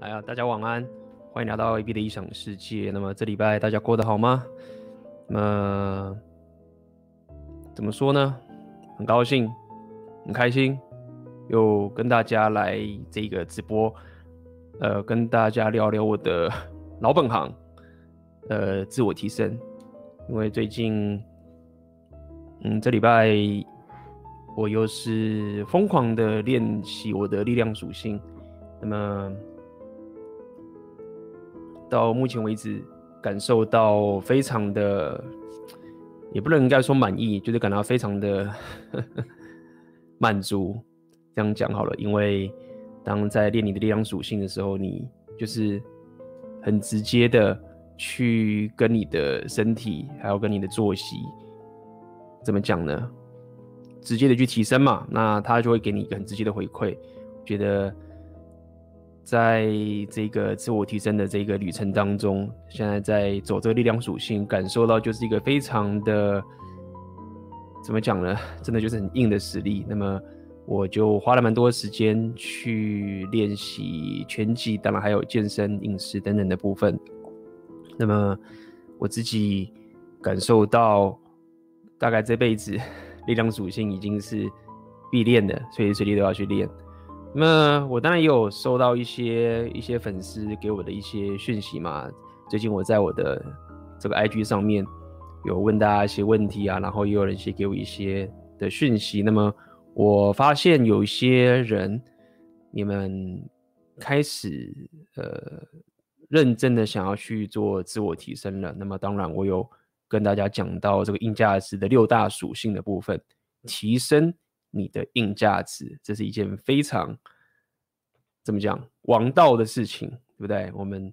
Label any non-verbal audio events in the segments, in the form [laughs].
哎呀，大家晚安，欢迎来到 AB 的异想世界。那么这礼拜大家过得好吗？那么怎么说呢？很高兴，很开心，又跟大家来这个直播，呃，跟大家聊聊我的老本行，[laughs] 呃，自我提升。因为最近，嗯，这礼拜。我又是疯狂的练习我的力量属性，那么到目前为止，感受到非常的，也不能应该说满意，就是感到非常的 [laughs] 满足。这样讲好了，因为当在练你的力量属性的时候，你就是很直接的去跟你的身体，还有跟你的作息，怎么讲呢？直接的去提升嘛，那他就会给你一个很直接的回馈。觉得在这个自我提升的这个旅程当中，现在在走这个力量属性，感受到就是一个非常的怎么讲呢？真的就是很硬的实力。那么我就花了蛮多时间去练习拳击，当然还有健身、饮食等等的部分。那么我自己感受到，大概这辈子。力量属性已经是必练的，随时随地都要去练。那我当然也有收到一些一些粉丝给我的一些讯息嘛。最近我在我的这个 IG 上面有问大家一些问题啊，然后也有人写给我一些的讯息。那么我发现有一些人，你们开始呃认真的想要去做自我提升了。那么当然我有。跟大家讲到这个硬价值的六大属性的部分，提升你的硬价值，这是一件非常怎么讲王道的事情，对不对？我们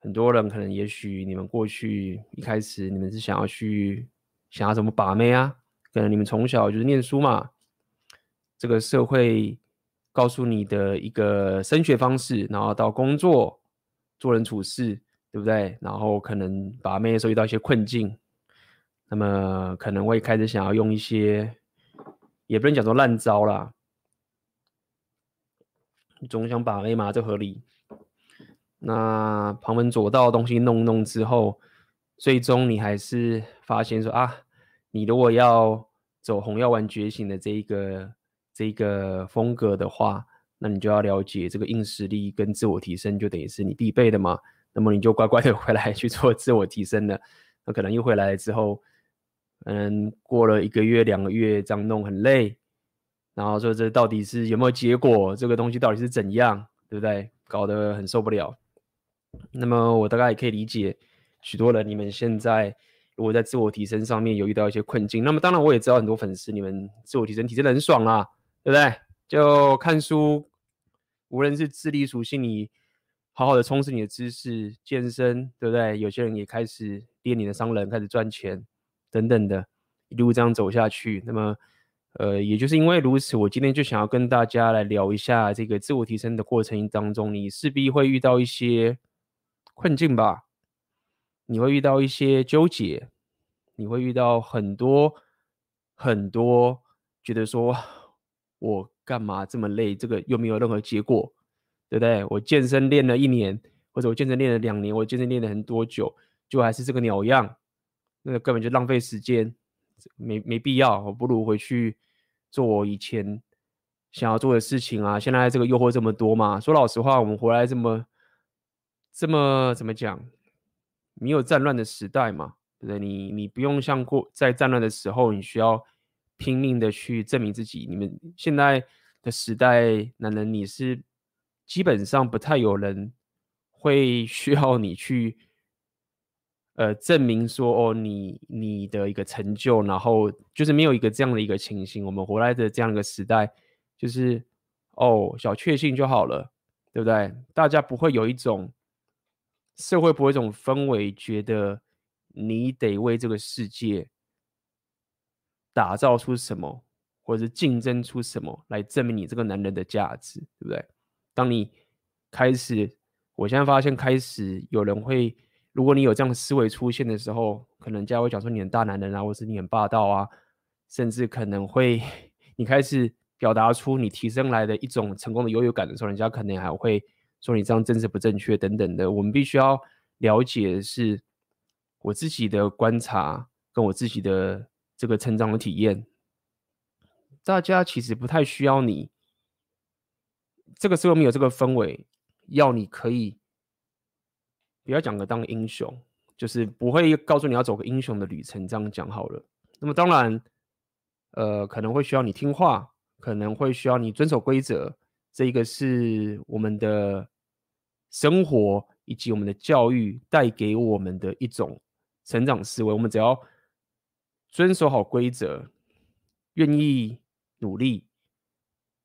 很多人可能，也许你们过去一开始你们是想要去想要怎么把妹啊？可能你们从小就是念书嘛，这个社会告诉你的一个升学方式，然后到工作做人处事。对不对？然后可能把妹的时候遇到一些困境，那么可能会开始想要用一些，也不能讲说烂招啦，总想把 A 嘛，这合理。那旁门左道的东西弄弄之后，最终你还是发现说啊，你如果要走红药丸觉醒的这一个这一个风格的话，那你就要了解这个硬实力跟自我提升，就等于是你必备的嘛。那么你就乖乖的回来去做自我提升了，那可能又回来之后，嗯，过了一个月两个月这样弄很累，然后说这到底是有没有结果？这个东西到底是怎样，对不对？搞得很受不了。那么我大概也可以理解，许多人你们现在如果在自我提升上面有遇到一些困境，那么当然我也知道很多粉丝你们自我提升提升的很爽啦，对不对？就看书，无论是智力属性你。好好的充实你的知识，健身，对不对？有些人也开始练你的商人，开始赚钱，等等的，一路这样走下去。那么，呃，也就是因为如此，我今天就想要跟大家来聊一下这个自我提升的过程当中，你势必会遇到一些困境吧？你会遇到一些纠结，你会遇到很多很多，觉得说我干嘛这么累？这个又没有任何结果。对不对？我健身练了一年，或者我健身练了两年，我健身练了很多久，就还是这个鸟样，那个根本就浪费时间，没没必要。我不如回去做我以前想要做的事情啊！现在这个诱惑这么多嘛，说老实话，我们回来这么这么怎么讲？没有战乱的时代嘛，对不对？你你不用像过在战乱的时候，你需要拼命的去证明自己。你们现在的时代，男人你是。基本上不太有人会需要你去，呃，证明说哦，你你的一个成就，然后就是没有一个这样的一个情形。我们活来的这样一个时代，就是哦，小确幸就好了，对不对？大家不会有一种社会不会一种氛围，觉得你得为这个世界打造出什么，或者是竞争出什么来证明你这个男人的价值，对不对？当你开始，我现在发现开始有人会，如果你有这样的思维出现的时候，可能人家会讲说你很大男人啊，或是你很霸道啊，甚至可能会你开始表达出你提升来的一种成功的优越感的时候，人家可能还会说你这样政治不正确等等的。我们必须要了解的是我自己的观察跟我自己的这个成长的体验。大家其实不太需要你，这个社会没有这个氛围，要你可以不要讲个当英雄，就是不会告诉你要走个英雄的旅程。这样讲好了。那么当然，呃，可能会需要你听话，可能会需要你遵守规则。这一个是我们的生活以及我们的教育带给我们的一种成长思维。我们只要遵守好规则，愿意。努力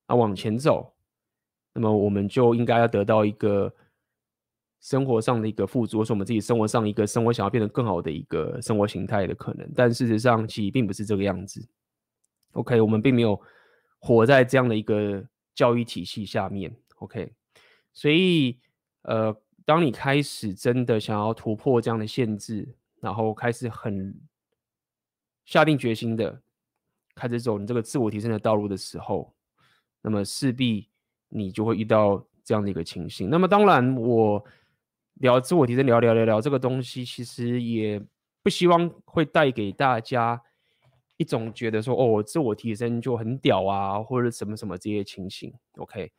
啊，往前走，那么我们就应该要得到一个生活上的一个富足，或是我们自己生活上一个生活想要变得更好的一个生活形态的可能。但事实上，其实并不是这个样子。OK，我们并没有活在这样的一个教育体系下面。OK，所以呃，当你开始真的想要突破这样的限制，然后开始很下定决心的。开始走你这个自我提升的道路的时候，那么势必你就会遇到这样的一个情形。那么当然，我聊自我提升，聊聊聊聊这个东西，其实也不希望会带给大家一种觉得说，哦，自我提升就很屌啊，或者什么什么这些情形。OK，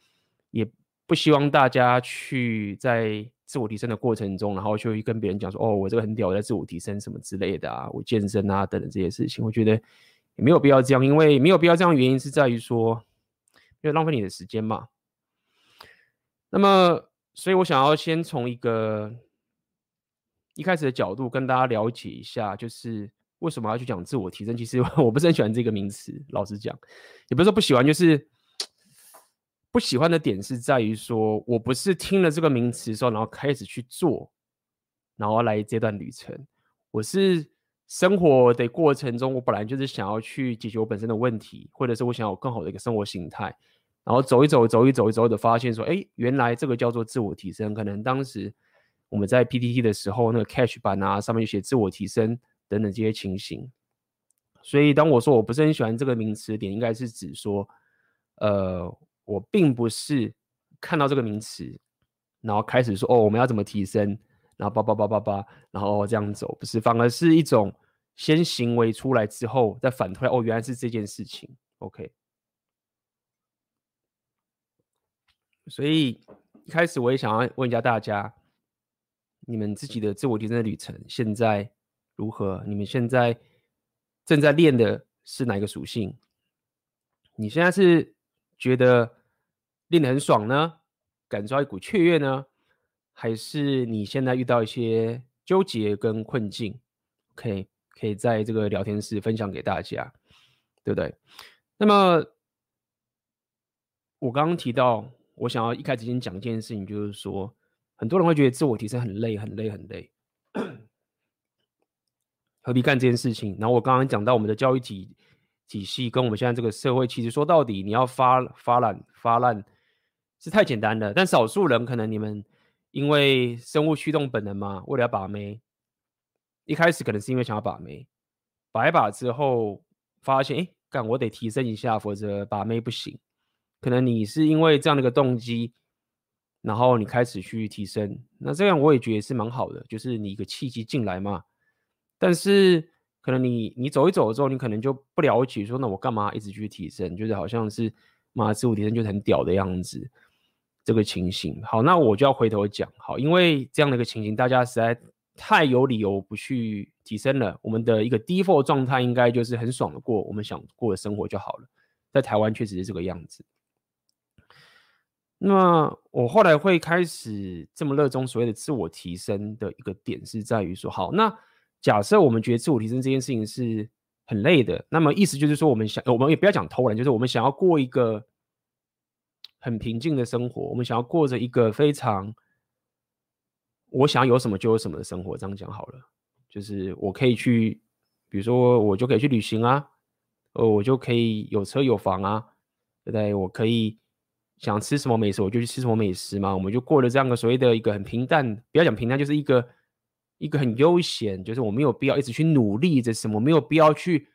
也不希望大家去在自我提升的过程中，然后就去跟别人讲说，哦，我这个很屌，在自我提升什么之类的啊，我健身啊等等这些事情，我觉得。也没有必要这样，因为没有必要这样，原因是在于说，因为浪费你的时间嘛。那么，所以我想要先从一个一开始的角度跟大家了解一下，就是为什么要去讲自我提升。其实 [laughs] 我不是很喜欢这个名词，老实讲，也不是说不喜欢，就是 [tsk] 不喜欢的点是在于说，我不是听了这个名词之后，然后开始去做，然后来这段旅程，我是。生活的过程中，我本来就是想要去解决我本身的问题，或者是我想要有更好的一个生活形态，然后走一走，走一走，走的发现说，哎，原来这个叫做自我提升。可能当时我们在 PTT 的时候，那个 catch 版啊，上面写自我提升等等这些情形。所以当我说我不是很喜欢这个名词的点，应该是指说，呃，我并不是看到这个名词，然后开始说，哦，我们要怎么提升。然后叭叭叭叭叭，然后这样走，不是，反而是一种先行为出来之后再反推，哦，原来是这件事情，OK。所以一开始我也想要问一下大家，你们自己的自我提升的旅程现在如何？你们现在正在练的是哪一个属性？你现在是觉得练得很爽呢？感受到一股雀跃呢？还是你现在遇到一些纠结跟困境，可以可以在这个聊天室分享给大家，对不对？那么我刚刚提到，我想要一开始先讲一件事情，就是说，很多人会觉得自我提升很累，很累，很累，何必干这件事情？然后我刚刚讲到我们的教育体体系跟我们现在这个社会，其实说到底，你要发发烂发烂是太简单了，但少数人可能你们。因为生物驱动本能嘛，为了要把妹，一开始可能是因为想要把妹，把一把之后发现，哎，干我得提升一下，否则把妹不行。可能你是因为这样的一个动机，然后你开始去提升，那这样我也觉得是蛮好的，就是你一个契机进来嘛。但是可能你你走一走之后，你可能就不了解，说那我干嘛一直去提升？就是好像是妈自我提升就很屌的样子。这个情形，好，那我就要回头讲，好，因为这样的一个情形，大家实在太有理由不去提升了。我们的一个 default 状态应该就是很爽的过我们想过的生活就好了。在台湾确实是这个样子。那我后来会开始这么热衷所谓的自我提升的一个点，是在于说，好，那假设我们觉得自我提升这件事情是很累的，那么意思就是说，我们想，我们也不要讲偷懒，就是我们想要过一个。很平静的生活，我们想要过着一个非常，我想要有什么就有什么的生活。这样讲好了，就是我可以去，比如说我就可以去旅行啊，呃，我就可以有车有房啊，对不对？我可以想吃什么美食，我就去吃什么美食嘛。我们就过了这样的所谓的一个很平淡，不要讲平淡，就是一个一个很悠闲，就是我没有必要一直去努力着什么，没有必要去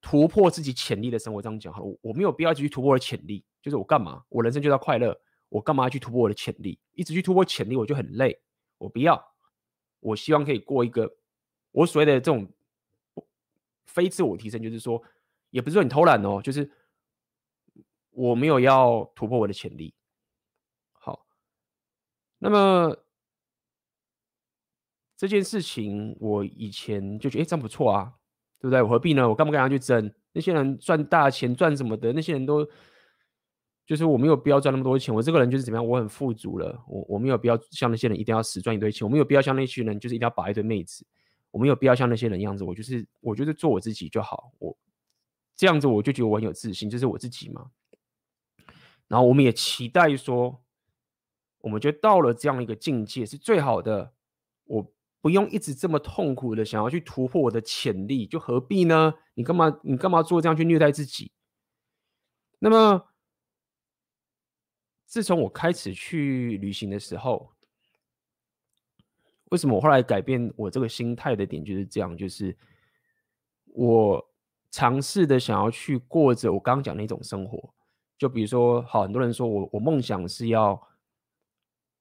突破自己潜力的生活。这样讲好了，我没有必要去突破我的潜力。就是我干嘛？我人生就要快乐，我干嘛要去突破我的潜力？一直去突破潜力，我就很累。我不要，我希望可以过一个我所谓的这种非自我提升，就是说，也不是说你偷懒哦，就是我没有要突破我的潜力。好，那么这件事情我以前就觉得，哎，这样不错啊，对不对？我何必呢？我干不干他去争？那些人赚大钱赚什么的，那些人都就是我没有必要赚那么多钱。我这个人就是怎么样？我很富足了，我我没有必要像那些人一定要死赚一堆钱。我没有必要像那群人就是一定要把一堆妹子。我没有必要像那些人样子。我就是我就是做我自己就好。我这样子我就觉得我很有自信，就是我自己嘛。然后我们也期待说，我们就到了这样一个境界是最好的。我。不用一直这么痛苦的想要去突破我的潜力，就何必呢？你干嘛？你干嘛做这样去虐待自己？那么，自从我开始去旅行的时候，为什么我后来改变我这个心态的点就是这样？就是我尝试的想要去过着我刚刚讲那种生活，就比如说，好，很多人说我我梦想是要，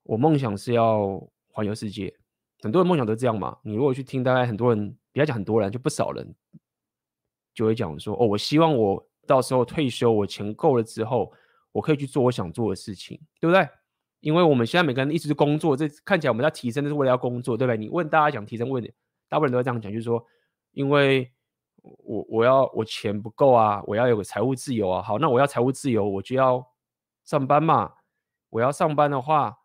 我梦想是要环游世界。很多人梦想都这样嘛。你如果去听，大概很多人，不要讲很多人，就不少人就会讲说：“哦，我希望我到时候退休，我钱够了之后，我可以去做我想做的事情，对不对？”因为我们现在每个人一直工作，这看起来我们要提升，是为了要工作，对不对？你问大家讲提升问，大部分人都会这样讲，就是说，因为我我要我钱不够啊，我要有个财务自由啊。好，那我要财务自由，我就要上班嘛。我要上班的话。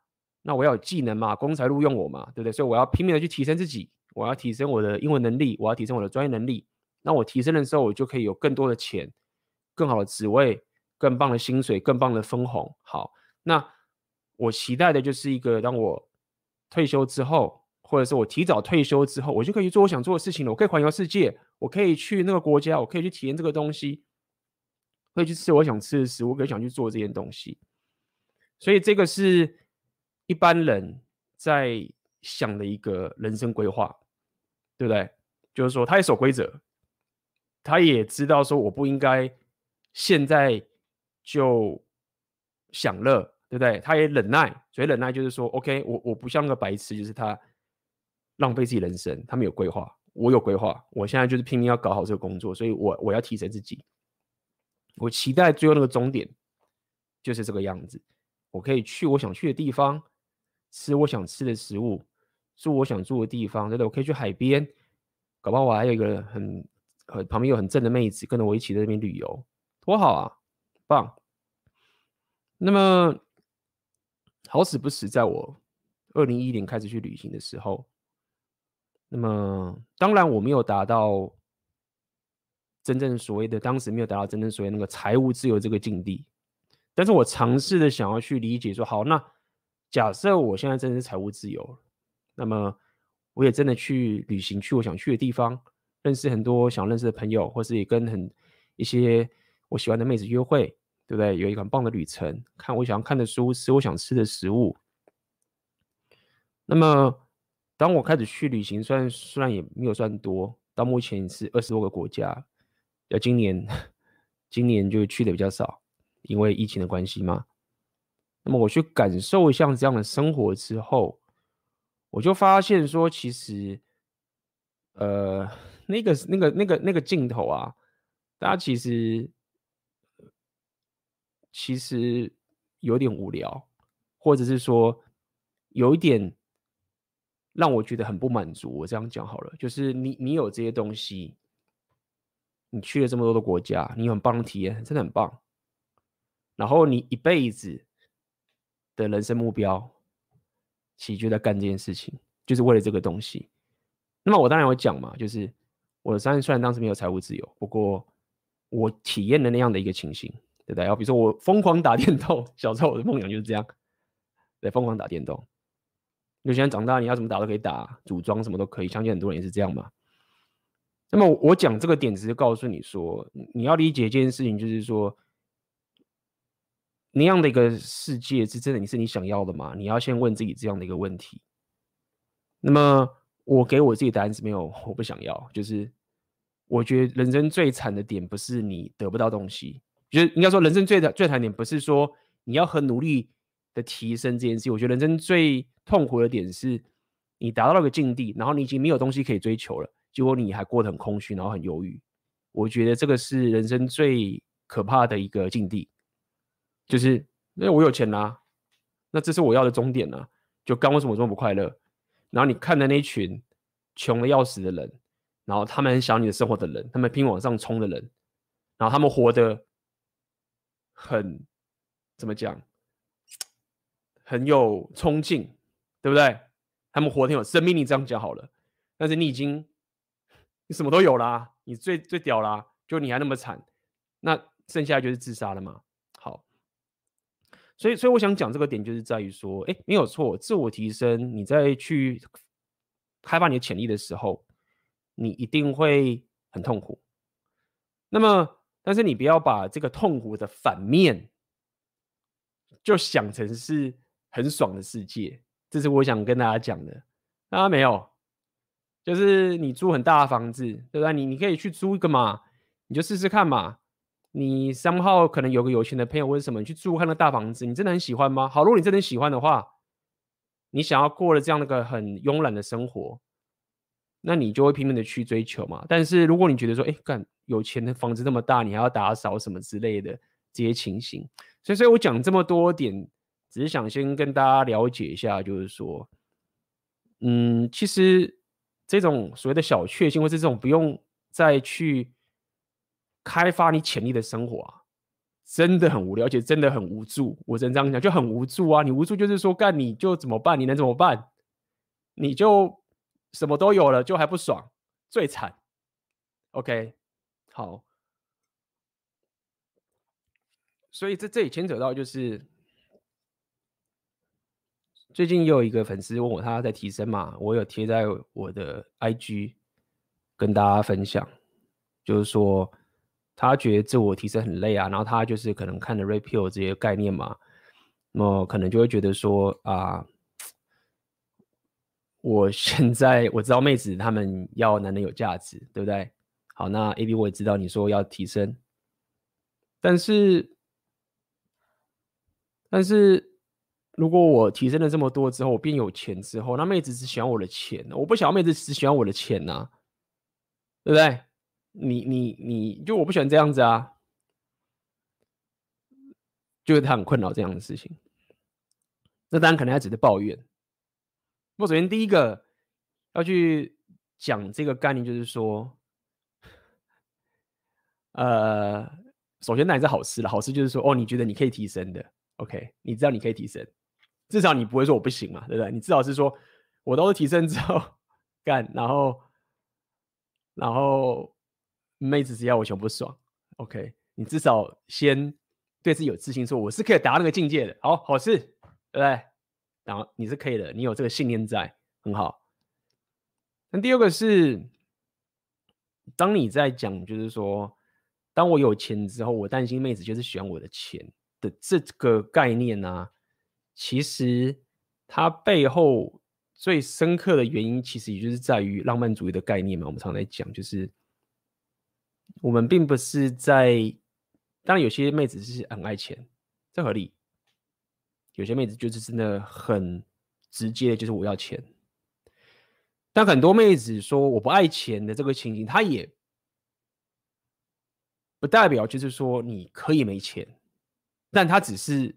那我要有技能嘛，公司才录用我嘛，对不对？所以我要拼命的去提升自己，我要提升我的英文能力，我要提升我的专业能力。那我提升的时候，我就可以有更多的钱、更好的职位、更棒的薪水、更棒的分红。好，那我期待的就是一个，当我退休之后，或者是我提早退休之后，我就可以去做我想做的事情了。我可以环游世界，我可以去那个国家，我可以去体验这个东西，可以去吃我想吃的食物，我可以想去做这件东西。所以这个是。一般人在想的一个人生规划，对不对？就是说，他也守规则，他也知道说，我不应该现在就享乐，对不对？他也忍耐，所以忍耐就是说，OK，我我不像个白痴，就是他浪费自己人生，他没有规划，我有规划，我现在就是拼命要搞好这个工作，所以我我要提升自己，我期待最后那个终点就是这个样子，我可以去我想去的地方。吃我想吃的食物，住我想住的地方，对不对？我可以去海边，搞不好我还有一个很很旁边有很正的妹子跟着我一起在那边旅游，多好啊，棒！那么好死不死，在我二零一一年开始去旅行的时候，那么当然我没有达到真正所谓的当时没有达到真正所谓那个财务自由这个境地，但是我尝试的想要去理解说，好那。假设我现在真的是财务自由，那么我也真的去旅行，去我想去的地方，认识很多想认识的朋友，或是也跟很一些我喜欢的妹子约会，对不对？有一个很棒的旅程，看我想要看的书，吃我想吃的食物。那么，当我开始去旅行，虽然虽然也没有算多，到目前是二十多个国家，要今年今年就去的比较少，因为疫情的关系嘛。那么我去感受像这样的生活之后，我就发现说，其实，呃，那个、那个、那个、那个镜头啊，大家其实其实有点无聊，或者是说有一点让我觉得很不满足。我这样讲好了，就是你你有这些东西，你去了这么多的国家，你很棒的体验，真的很棒。然后你一辈子。的人生目标，其实就在干这件事情，就是为了这个东西。那么我当然会讲嘛，就是我的三虽然当时没有财务自由，不过我体验了那样的一个情形，对不对？然后比如说我疯狂打电动，[laughs] 小时候我的梦想就是这样，对，疯狂打电动。有些人长大你要怎么打都可以打，组装什么都可以，相信很多人也是这样嘛。那么我讲这个点，只是告诉你说，你要理解一件事情，就是说。那样的一个世界是真的，你是你想要的吗？你要先问自己这样的一个问题。那么我给我自己答案是没有，我不想要。就是我觉得人生最惨的点不是你得不到东西，就是应该说人生最的最惨点不是说你要很努力的提升这件事，我觉得人生最痛苦的点是，你达到了个境地，然后你已经没有东西可以追求了，结果你还过得很空虚，然后很忧郁。我觉得这个是人生最可怕的一个境地，就是因为我有钱啦、啊，那这是我要的终点啊，就刚为什么这么不快乐？然后你看的那群穷的要死的人，然后他们很想你的生活的人，他们拼往上冲的人，然后他们活得很怎么讲，很有冲劲，对不对？他们活得很有生命力，这样讲好了。但是你已经你什么都有啦，你最最屌啦，就你还那么惨，那剩下就是自杀了嘛。好，所以所以我想讲这个点，就是在于说，哎，没有错，自我提升，你在去开发你的潜力的时候。你一定会很痛苦，那么，但是你不要把这个痛苦的反面，就想成是很爽的世界。这是我想跟大家讲的。大家，没有，就是你租很大的房子，对不对？你你可以去租一个嘛，你就试试看嘛。你三号可能有个有钱的朋友或者什么，你去租看那大房子，你真的很喜欢吗？好，如果你真的喜欢的话，你想要过了这样的个很慵懒的生活。那你就会拼命的去追求嘛。但是如果你觉得说，哎，干有钱的房子那么大，你还要打扫什么之类的这些情形，所以，所以我讲这么多点，只是想先跟大家了解一下，就是说，嗯，其实这种所谓的小确幸，或是这种不用再去开发你潜力的生活啊，真的很无聊，而且真的很无助。我只能这样讲，就很无助啊。你无助就是说，干你就怎么办？你能怎么办？你就。什么都有了，就还不爽，最惨。OK，好，所以这这里牵扯到就是，最近又有一个粉丝问我他在提升嘛，我有贴在我的 IG 跟大家分享，就是说他觉得自我提升很累啊，然后他就是可能看了 Red Pill 这些概念嘛，那么可能就会觉得说啊。我现在我知道妹子他们要男人有价值，对不对？好，那 A B 我也知道你说要提升，但是但是如果我提升了这么多之后，我变有钱之后，那妹子只喜欢我的钱，我不想要妹子只喜欢我的钱呐、对不对？你你你就我不喜欢这样子啊，就是他很困扰这样的事情，那当然可能他只是抱怨。我首先第一个要去讲这个概念，就是说，呃，首先那也是好事了。好事就是说，哦，你觉得你可以提升的，OK，你知道你可以提升，至少你不会说我不行嘛，对不对？你至少是说我都是提升之后 [laughs] 干，然后然后妹子只要我全不爽，OK，你至少先对自己有自信，说我是可以达到那个境界的。好，好事，对不对？然后你是可以的，你有这个信念在，很好。那第二个是，当你在讲，就是说，当我有钱之后，我担心妹子就是喜欢我的钱的这个概念呢、啊，其实它背后最深刻的原因，其实也就是在于浪漫主义的概念嘛。我们常在讲，就是我们并不是在，当然有些妹子是很爱钱，这合理。有些妹子就是真的很直接，就是我要钱。但很多妹子说我不爱钱的这个情形，她也不代表就是说你可以没钱，但她只是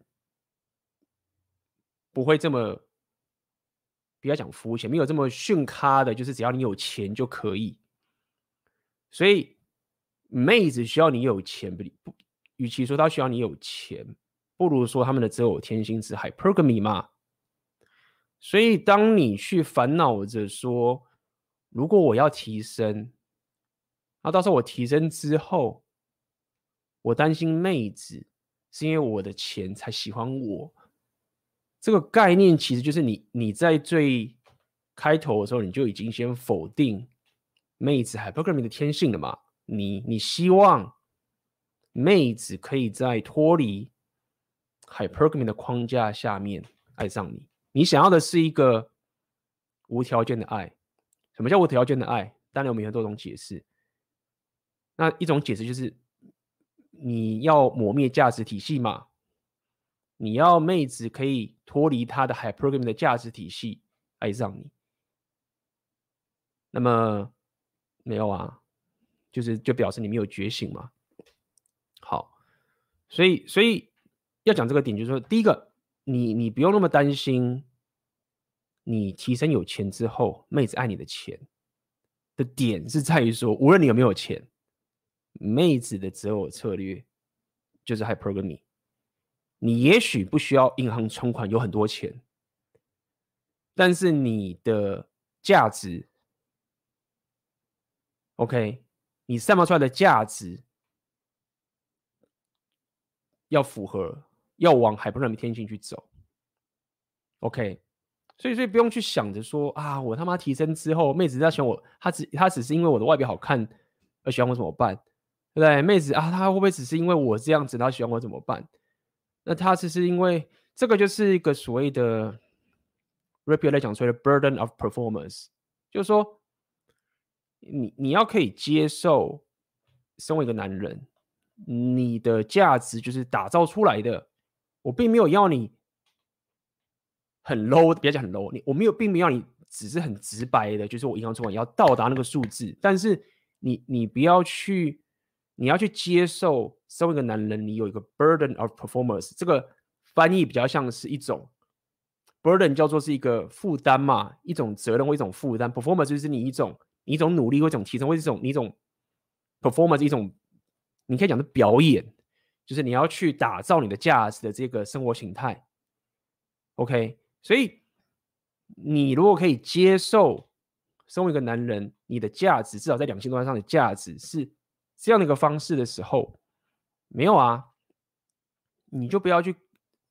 不会这么，不要讲肤浅，没有这么逊咖的，就是只要你有钱就可以。所以妹子需要你有钱，不不，与其说她需要你有钱。不如说他们的择偶天性是 hypergamy 嘛，所以当你去烦恼着说，如果我要提升，那到时候我提升之后，我担心妹子是因为我的钱才喜欢我，这个概念其实就是你你在最开头的时候你就已经先否定妹子 hypergamy 的天性了嘛，你你希望妹子可以在脱离。Hypergamy 的框架下面爱上你，你想要的是一个无条件的爱。什么叫无条件的爱？当然我们有很多种解释。那一种解释就是你要磨灭价值体系嘛，你要妹子可以脱离她的 hypergamy 的价值体系爱上你，那么没有啊，就是就表示你没有觉醒嘛。好，所以所以要讲这个点，就是说，第一个，你你不用那么担心，你提升有钱之后，妹子爱你的钱的点是在于说，无论你有没有钱，妹子的择偶策略就是 hypergamy。你也许不需要银行存款有很多钱，但是你的价值，OK，你散发出来的价值要符合，要往 hypergamy 天性去走，OK，所以所以不用去想着说啊，我他妈提升之后，妹子要喜欢我，她只她只是因为我的外表好看而喜欢我怎么办？对不对？妹子啊，她会不会只是因为我这样子，她喜欢我怎么办？那他只是因为这个就是一个所谓的 Rapier 来讲所谓的 burden of performance，就是说你你要可以接受，身为一个男人，你的价值就是打造出来的。我并没有要你很 low，不要讲很 low，你我没有并没有要你只是很直白的，就是我银行存款要到达那个数字，但是你你不要去。你要去接受，身为一个男人，你有一个 burden of performance，这个翻译比较像是一种 burden，叫做是一个负担嘛，一种责任或一种负担。performance 就是你一种你一种努力或一种提升或一种你一种 performance 一种，你可以讲的表演，就是你要去打造你的价值的这个生活形态。OK，所以你如果可以接受，身为一个男人，你的价值至少在两性关系上的价值是。这样的一个方式的时候，没有啊，你就不要去，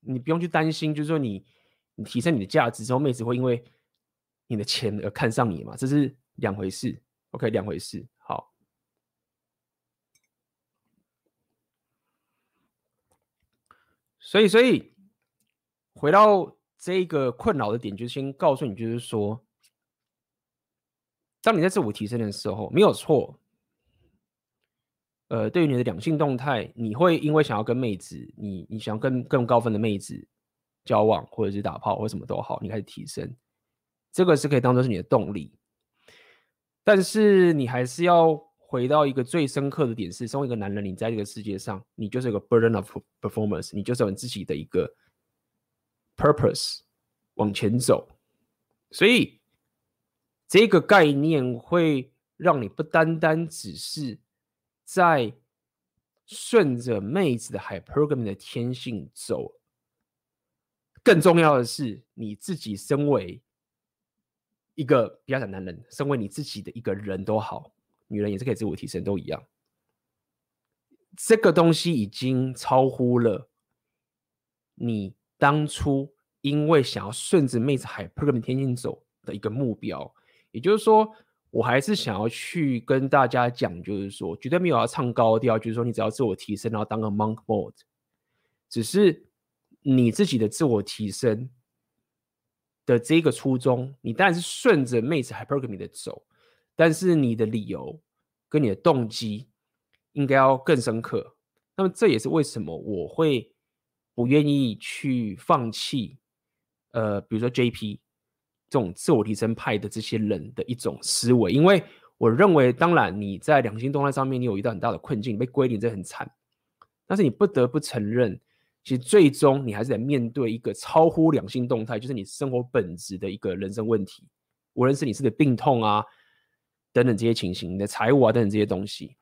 你不用去担心，就是说你你提升你的价值之后，妹子会因为你的钱而看上你嘛？这是两回事，OK，两回事。好，所以所以回到这个困扰的点，就先告诉你，就是说，当你在自我提升的时候，没有错。呃，对于你的两性动态，你会因为想要跟妹子，你你想要跟更高分的妹子交往，或者是打炮，或什么都好，你开始提升，这个是可以当做是你的动力。但是你还是要回到一个最深刻的点是，身为一个男人，你在这个世界上，你就是一个 burden of performance，你就是有你自己的一个 purpose 往前走。所以这个概念会让你不单单只是。在顺着妹子的 hypergamy 的天性走，更重要的是你自己身为一个不要讲男人，身为你自己的一个人都好，女人也是可以自我提升，都一样。这个东西已经超乎了你当初因为想要顺着妹子 hypergamy 天性走的一个目标，也就是说。我还是想要去跟大家讲，就是说，绝对没有要唱高调，就是说你只要自我提升，然后当个 monk mode，只是你自己的自我提升的这个初衷，你当然是顺着妹子 hypergamy 的走，但是你的理由跟你的动机应该要更深刻。那么这也是为什么我会不愿意去放弃，呃，比如说 JP。这种自我提升派的这些人的一种思维，因为我认为，当然你在两性动态上面，你有遇到很大的困境，被归零，这很惨。但是你不得不承认，其实最终你还是得面对一个超乎两性动态，就是你生活本质的一个人生问题，无论是你是的病痛啊等等这些情形，你的财务啊等等这些东西。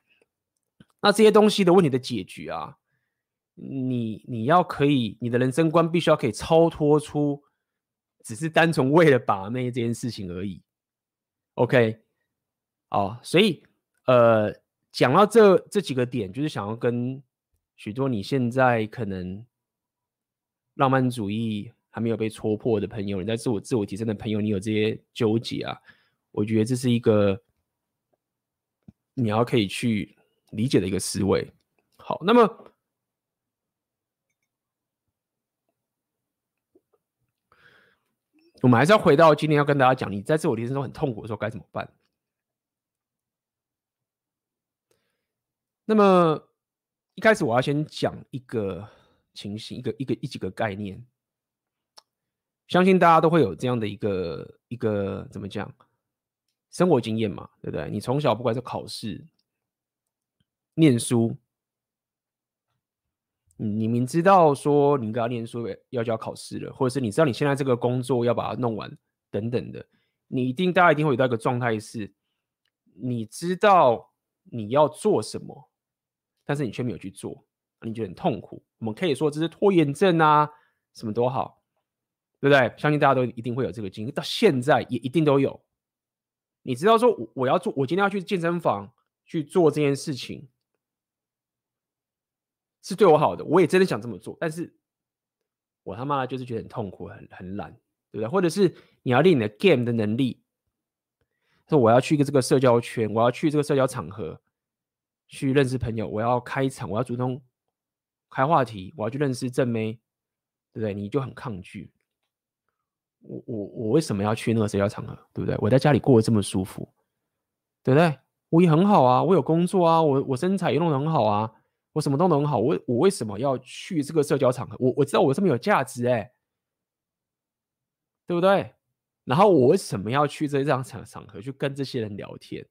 那这些东西的问题的解决啊，你你要可以，你的人生观必须要可以超脱出。只是单纯为了把妹这件事情而已，OK，哦，所以呃，讲到这这几个点，就是想要跟许多你现在可能浪漫主义还没有被戳破的朋友，你在自我自我提升的朋友，你有这些纠结啊，我觉得这是一个你要可以去理解的一个思维。好，那么。我们还是要回到今天要跟大家讲，你在自我提升中很痛苦的时候该怎么办？那么一开始我要先讲一个情形，一个一个一几个概念，相信大家都会有这样的一个一个怎么讲生活经验嘛，对不对？你从小不管是考试、念书，你明知道说你应该念书，要就要考试了，或者是你知道你现在这个工作要把它弄完等等的，你一定大家一定会有到一个状态是，你知道你要做什么，但是你却没有去做。你觉得很痛苦，我们可以说这是拖延症啊，什么都好，对不对？相信大家都一定会有这个经历，到现在也一定都有。你知道说我要做，我今天要去健身房去做这件事情，是对我好的，我也真的想这么做，但是我他妈的就是觉得很痛苦，很很懒，对不对？或者是你要练你的 game 的能力，说我要去一个这个社交圈，我要去这个社交场合去认识朋友，我要开场，我要主动。开话题，我要去认识正妹，对不对？你就很抗拒。我我我为什么要去那个社交场合，对不对？我在家里过得这么舒服，对不对？我也很好啊，我有工作啊，我我身材也弄得很好啊，我什么都能好。我我为什么要去这个社交场合？我我知道我这么有价值哎，对不对？然后我为什么要去这这样场场合去跟这些人聊天？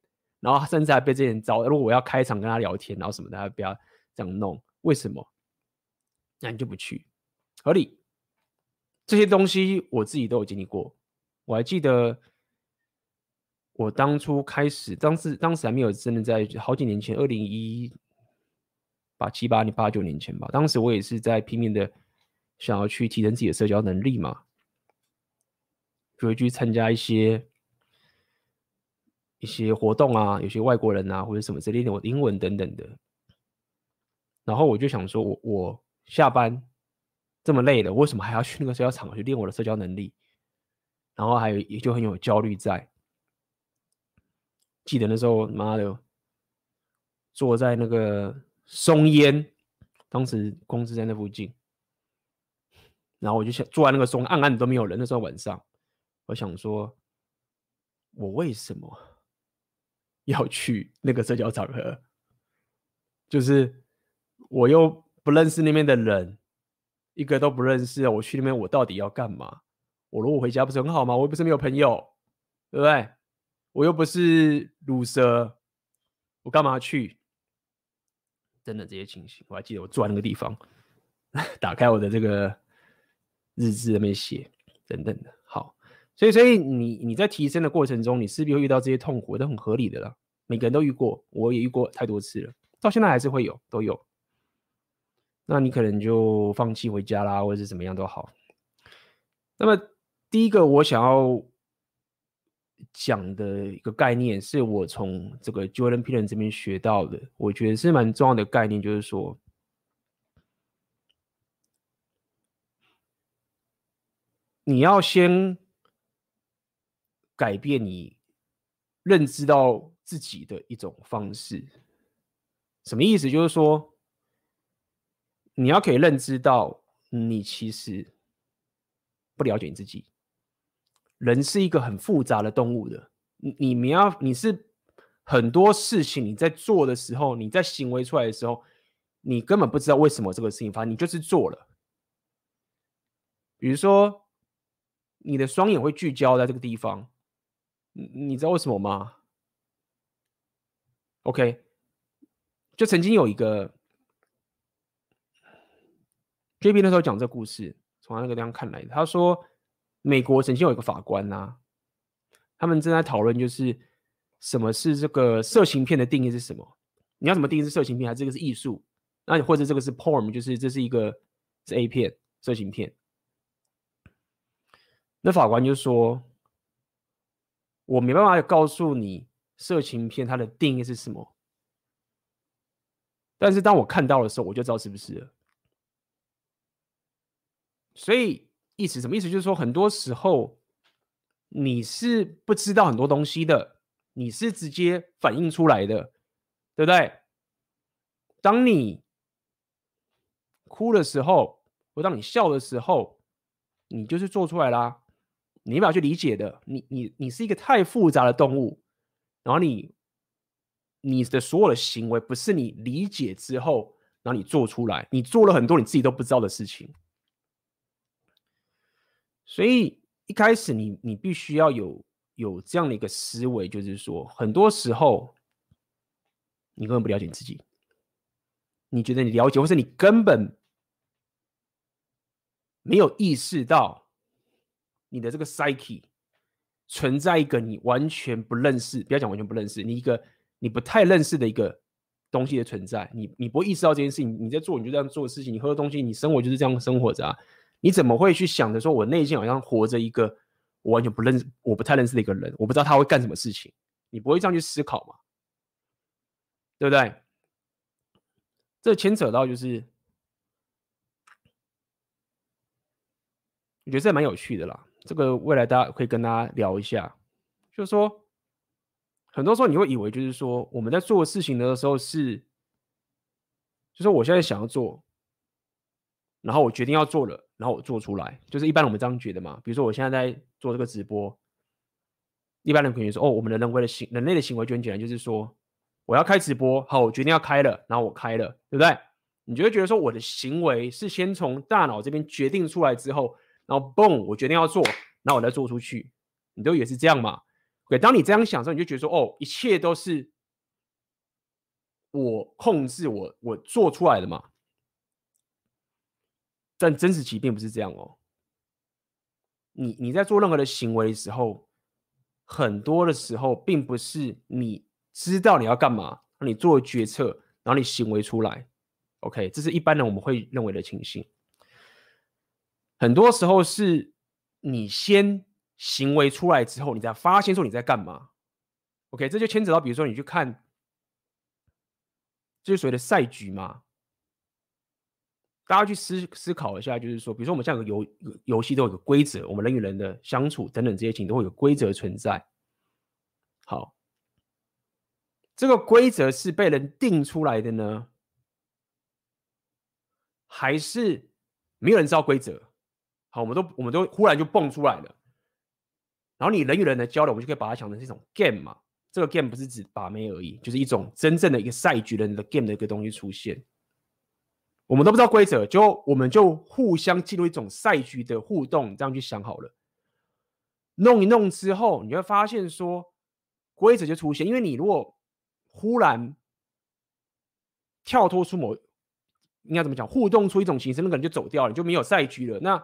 然后甚至还被这些人招。如果我要开场跟他聊天，然后什么的，不要这样弄，为什么？那你就不去，合理。这些东西我自己都有经历过。我还记得，我当初开始，当时当时还没有真的在好几年前，二零一八七八年八九年前吧。当时我也是在拼命的想要去提升自己的社交能力嘛，就会去参加一些一些活动啊，有些外国人啊或者什么之类的，我英文等等的。然后我就想说我，我我。下班这么累了，为什么还要去那个社交场去练我的社交能力？然后还有也就很有焦虑在。记得那时候，妈的，坐在那个松烟，当时公司在那附近，然后我就想坐在那个松，暗暗的都没有人。那时候晚上，我想说，我为什么 [laughs] 要去那个社交场合？就是我又。不认识那边的人，一个都不认识。我去那边，我到底要干嘛？我如果回家不是很好吗？我又不是没有朋友，对不对？我又不是鲁蛇，我干嘛去？真的这些情形，我还记得我坐在那个地方，打开我的这个日志，那边写等等的。好，所以所以你你在提升的过程中，你势必会遇到这些痛苦，都很合理的了。每个人都遇过，我也遇过太多次了，到现在还是会有，都有。那你可能就放弃回家啦，或者是怎么样都好。那么第一个我想要讲的一个概念，是我从这个 Jordan p e t e r n 这边学到的，我觉得是蛮重要的概念，就是说，你要先改变你认知到自己的一种方式。什么意思？就是说。你要可以认知到，你其实不了解你自己。人是一个很复杂的动物的，你你要你是很多事情你在做的时候，你在行为出来的时候，你根本不知道为什么这个事情发生，你就是做了。比如说，你的双眼会聚焦在这个地方，你你知道为什么吗？OK，就曾经有一个。JB 那时候讲这故事，从他那个地方看来。他说，美国曾经有一个法官呐、他们正在讨论，就是什么是这个色情片的定义是什么？你要怎么定义是色情片，还是这个是艺术？那你或者这个是 porn，就是这是一个是 A 片，色情片。那法官就说，我没办法告诉你色情片它的定义是什么，但是当我看到的时候，我就知道是不是。所以意思什么意思？就是说，很多时候你是不知道很多东西的，你是直接反映出来的，对不对？当你哭的时候，或当你笑的时候，你就是做出来啦。你没办法去理解的，你你你是一个太复杂的动物，然后你你的所有的行为不是你理解之后，然后你做出来，你做了很多你自己都不知道的事情。所以一开始你你必须要有有这样的一个思维，就是说，很多时候你根本不了解你自己，你觉得你了解，或是你根本没有意识到你的这个 psyche 存在一个你完全不认识，不要讲完全不认识，你一个你不太认识的一个东西的存在，你你不会意识到这件事情，你在做你就这样做的事情，你喝的东西，你生活就是这样生活着啊。你怎么会去想着说，我内心好像活着一个我完全不认识、我不太认识的一个人，我不知道他会干什么事情？你不会这样去思考嘛？对不对？这牵扯到就是，我觉得这蛮有趣的啦。这个未来大家可以跟大家聊一下，就是说，很多时候你会以为就是说，我们在做事情的时候是，就是我现在想要做，然后我决定要做了。然后我做出来，就是一般我们这样觉得嘛。比如说我现在在做这个直播，一般人可能说：“哦，我们的人为的行人类的行为就很简单，就是说我要开直播，好，我决定要开了，然后我开了，对不对？你就会觉得说我的行为是先从大脑这边决定出来之后，然后嘣，我决定要做，然后我再做出去，你都也是这样嘛？对，当你这样想的时候，你就觉得说：哦，一切都是我控制我我做出来的嘛。”但真实其实并不是这样哦。你你在做任何的行为的时候，很多的时候并不是你知道你要干嘛，你做决策，然后你行为出来。OK，这是一般人我们会认为的情形。很多时候是你先行为出来之后，你才发现说你在干嘛。OK，这就牵扯到，比如说你去看，就是所谓的赛局嘛。大家去思思考一下，就是说，比如说我们像个游游戏都有个规则，我们人与人的相处等等这些情都会有规则存在。好，这个规则是被人定出来的呢，还是没有人知道规则？好，我们都我们都忽然就蹦出来了。然后你人与人的交流，我们就可以把它想成是一种 game 嘛。这个 game 不是指把妹而已，就是一种真正的一个赛局人的 game 的一个东西出现。我们都不知道规则，就我们就互相进入一种赛局的互动，这样去想好了。弄一弄之后，你会发现说规则就出现，因为你如果忽然跳脱出某，应该怎么讲，互动出一种形式，那个人就走掉了，就没有赛局了，那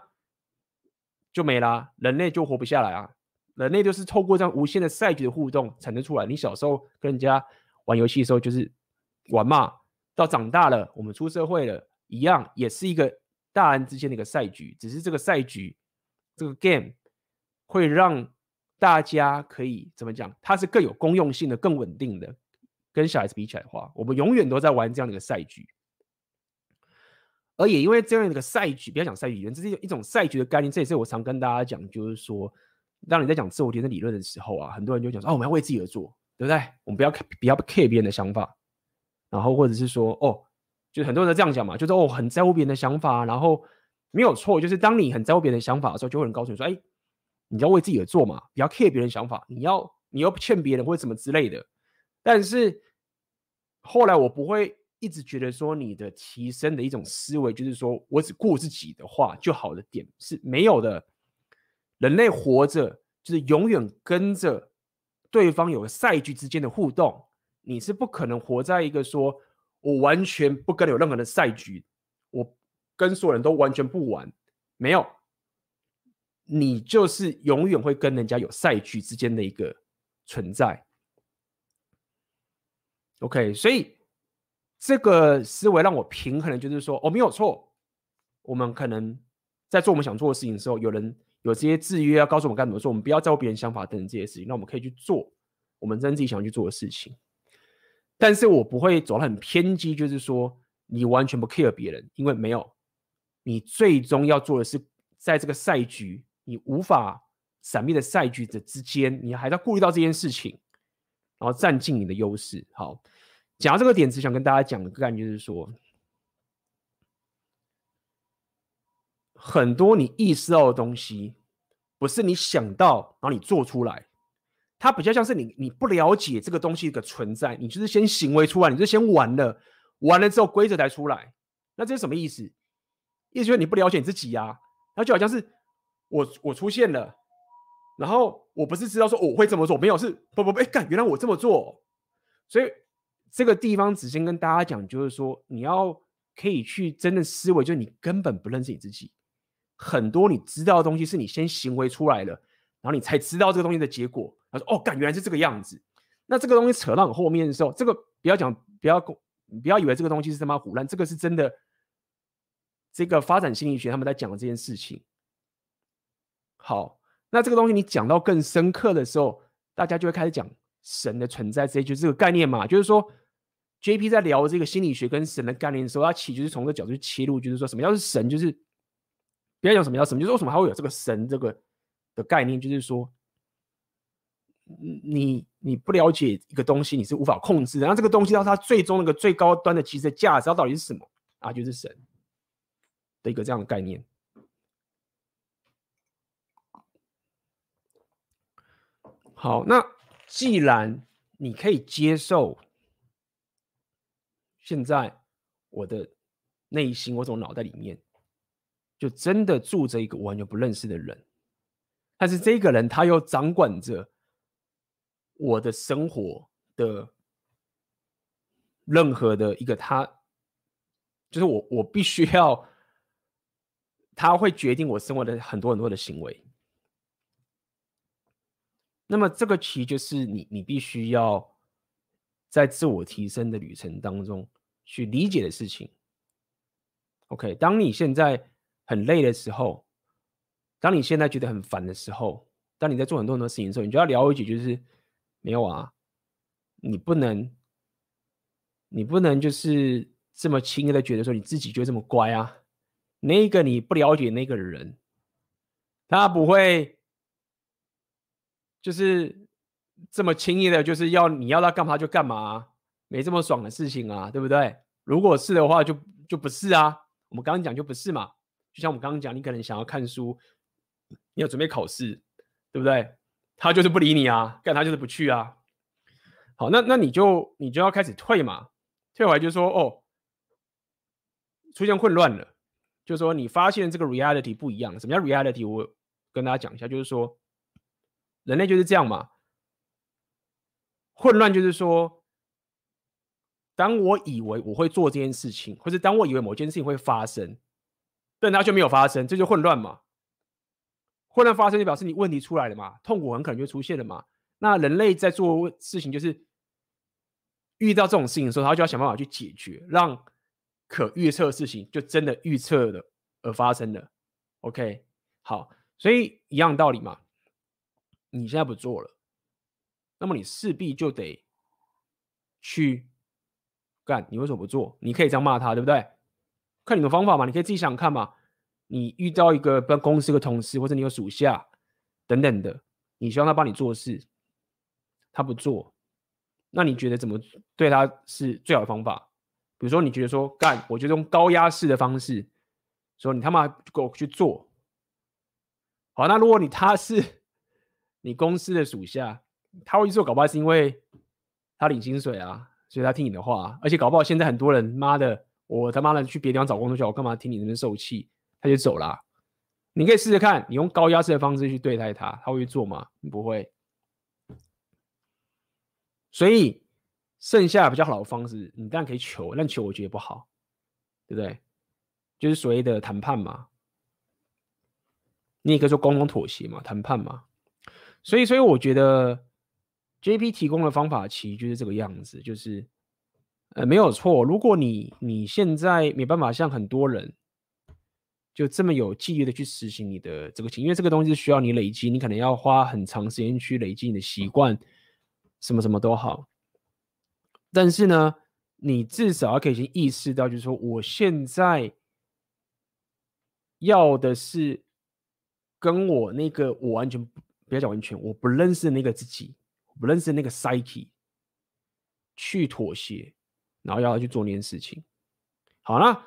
就没啦，人类就活不下来啊！人类就是透过这样无限的赛局的互动产生出来。你小时候跟人家玩游戏的时候就是玩嘛，到长大了，我们出社会了。一样，也是一个大人之间的一个赛局，只是这个赛局，这个 game 会让大家可以怎么讲？它是更有公用性的、更稳定的。跟小孩子比起来的话，我们永远都在玩这样的一个赛局。而也因为这样的一个赛局，不要讲赛局理论，这是一种赛局的概念。这也是我常跟大家讲，就是说，当你在讲自我提升理论的时候啊，很多人就讲说：“哦，我们要为自己而做，对不对？我们不要不要 care 别人的想法，然后或者是说，哦。”就很多人都这样讲嘛，就是哦，很在乎别人的想法，然后没有错，就是当你很在乎别人的想法的时候，就会有人告诉你说，哎，你要为自己而做嘛，不要 care 别人想法，你要你要欠别人或者什么之类的。但是后来我不会一直觉得说你的提升的一种思维，就是说我只顾自己的话就好的点是没有的。人类活着就是永远跟着对方有赛局之间的互动，你是不可能活在一个说。我完全不跟有任何的赛局，我跟所有人都完全不玩，没有，你就是永远会跟人家有赛局之间的一个存在。OK，所以这个思维让我平衡的就是说，哦，没有错，我们可能在做我们想做的事情的时候，有人有这些制约要告诉我们该怎么做，我们不要在乎别人想法等等这些事情，那我们可以去做我们真正自己想去做的事情。但是我不会走得很偏激，就是说你完全不 care 别人，因为没有，你最终要做的是在这个赛局你无法闪避的赛局的之间，你还要顾虑到这件事情，然后占尽你的优势。好，讲到这个点，只想跟大家讲的概念就是说，很多你意识到的东西，不是你想到然后你做出来。它比较像是你，你不了解这个东西的存在，你就是先行为出来，你就先玩了，玩了之后规则才出来。那这是什么意思？意思就是你不了解你自己呀、啊。那就好像是我我出现了，然后我不是知道说我会这么做，没有是不不不，哎干，原来我这么做。所以这个地方只先跟大家讲，就是说你要可以去真的思维，就是你根本不认识你自己。很多你知道的东西是你先行为出来了，然后你才知道这个东西的结果。他说：“哦，干，原来是这个样子。”那这个东西扯到你后面的时候，这个不要讲，不要你不要以为这个东西是他妈胡乱，这个是真的。这个发展心理学他们在讲的这件事情。好，那这个东西你讲到更深刻的时候，大家就会开始讲神的存在，这就是这个概念嘛。就是说，JP 在聊这个心理学跟神的概念的时候，他其实就是从这个角度去切入，就是说什么叫是神，就是不要讲什么叫什么，就是为什么还会有这个神这个的概念，就是说，你你不了解一个东西，你是无法控制的。然后这个东西到它最终那个最高端的其实价值，它到底是什么啊？就是神的一个这样的概念。好，那既然你可以接受，现在我的内心，我从脑袋里面，就真的住着一个完全不认识的人，但是这个人他又掌管着我的生活的任何的一个他，就是我我必须要，他会决定我生活的很多很多的行为。那么这个其实就是你，你必须要在自我提升的旅程当中去理解的事情。OK，当你现在很累的时候，当你现在觉得很烦的时候，当你在做很多很多事情的时候，你就要了解，就是没有啊，你不能，你不能就是这么轻易的觉得说你自己就这么乖啊。那个你不了解那个人，他不会。就是这么轻易的，就是要你要他干嘛就干嘛，没这么爽的事情啊，对不对？如果是的话就，就就不是啊。我们刚刚讲就不是嘛。就像我们刚刚讲，你可能想要看书，你要准备考试，对不对？他就是不理你啊，干他就是不去啊。好，那那你就你就要开始退嘛，退回来就说哦，出现混乱了，就说你发现这个 reality 不一样。什么叫 reality？我跟大家讲一下，就是说。人类就是这样嘛，混乱就是说，当我以为我会做这件事情，或者当我以为某件事情会发生，但它却没有发生，这就混乱嘛。混乱发生就表示你问题出来了嘛，痛苦很可能就出现了嘛。那人类在做事情，就是遇到这种事情的时候，他就要想办法去解决，让可预测的事情就真的预测了而发生了。OK，好，所以一样道理嘛。你现在不做了，那么你势必就得去干。你为什么不做？你可以这样骂他，对不对？看你的方法嘛，你可以自己想看嘛。你遇到一个办公室的同事，或者你有属下等等的，你希望他帮你做事，他不做，那你觉得怎么对他是最好的方法？比如说，你觉得说干，我就用高压式的方式，说你他妈给我去做。好，那如果你他是。你公司的属下，他会去做，搞不好是因为他领薪水啊，所以他听你的话。而且搞不好现在很多人，妈的，我他妈的去别地方找工作去，我干嘛听你那边受气？他就走了。你可以试试看，你用高压式的方式去对待他，他会去做吗？不会。所以剩下比较好的方式，你当然可以求，但求我觉得不好，对不对？就是所谓的谈判嘛，你也可以说沟通妥协嘛，谈判嘛。所以，所以我觉得 JP 提供的方法其实就是这个样子，就是呃没有错。如果你你现在没办法像很多人就这么有纪律的去实行你的这个情，因为这个东西是需要你累积，你可能要花很长时间去累积你的习惯，什么什么都好。但是呢，你至少要可以先意识到，就是说我现在要的是跟我那个我完全。不要讲完全，我不认识那个自己，不认识那个 psyche，去妥协，然后要去做那件事情。好，了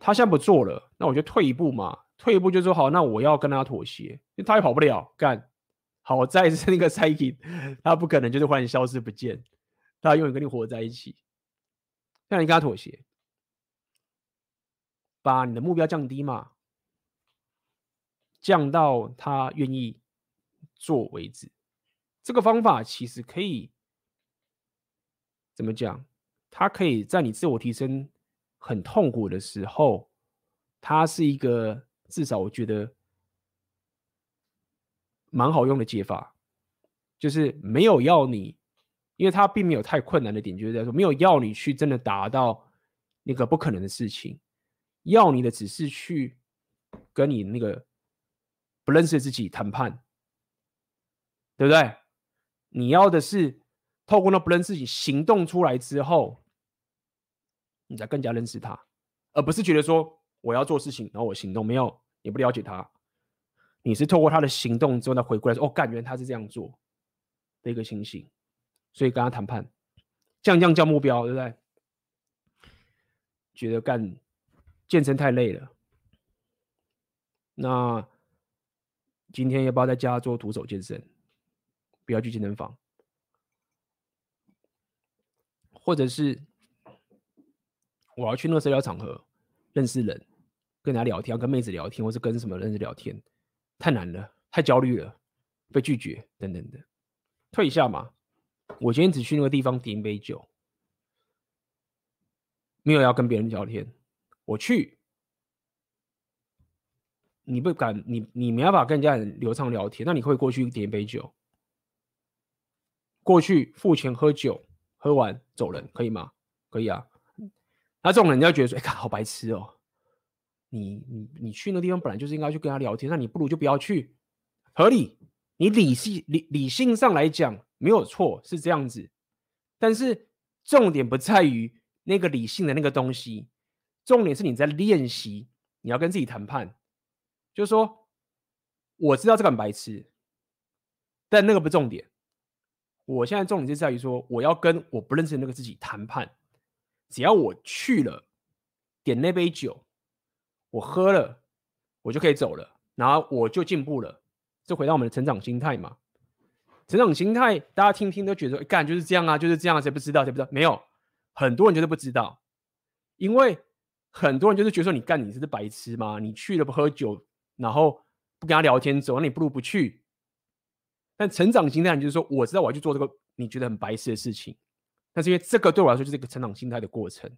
他现在不做了，那我就退一步嘛，退一步就说好，那我要跟他妥协，因为他也跑不了，干。好在是那个 psyche，他不可能就是忽然消失不见，他永远跟你活在一起。那你跟他妥协，把你的目标降低嘛，降到他愿意做为止。这个方法其实可以怎么讲？它可以在你自我提升很痛苦的时候，它是一个至少我觉得蛮好用的解法，就是没有要你，因为它并没有太困难的点，就是在说没有要你去真的达到那个不可能的事情，要你的只是去跟你那个不认识的自己谈判，对不对？你要的是透过那不认识自己行动出来之后，你才更加认识他，而不是觉得说我要做事情，然后我行动没有，也不了解他。你是透过他的行动之后再回过来说，哦，干，原来他是这样做的一个情形，所以跟他谈判，降降降目标，对不对？觉得干健身太累了，那今天要不要在家做徒手健身？不要去健身房，或者是我要去那个社交场合认识人，跟人家聊天，跟妹子聊天，或是跟什么人聊天，太难了，太焦虑了，被拒绝等等的，退一下嘛。我今天只去那个地方点一杯酒，没有要跟别人聊天，我去，你不敢，你你没办法跟人家很流畅聊天，那你会过去点一杯酒。过去付钱喝酒，喝完走人可以吗？可以啊。那这种人你要觉得说：“哎，看好白痴哦！你你你去那地方本来就是应该去跟他聊天，那你不如就不要去，合理。你理性理理性上来讲没有错，是这样子。但是重点不在于那个理性的那个东西，重点是你在练习，你要跟自己谈判，就是说我知道这个很白痴，但那个不重点。”我现在重点就在于说，我要跟我不认识的那个自己谈判。只要我去了，点那杯酒，我喝了，我就可以走了，然后我就进步了。这回到我们的成长心态嘛？成长心态，大家听听都觉得，干就是这样啊，就是这样，谁不知道？谁不知道？没有，很多人就是不知道，因为很多人就是觉得说，你干你是白痴吗？你去了不喝酒，然后不跟他聊天走，那你不如不去。但成长心态就是说，我知道我要去做这个你觉得很白痴的事情，但是因为这个对我来说就是一个成长心态的过程。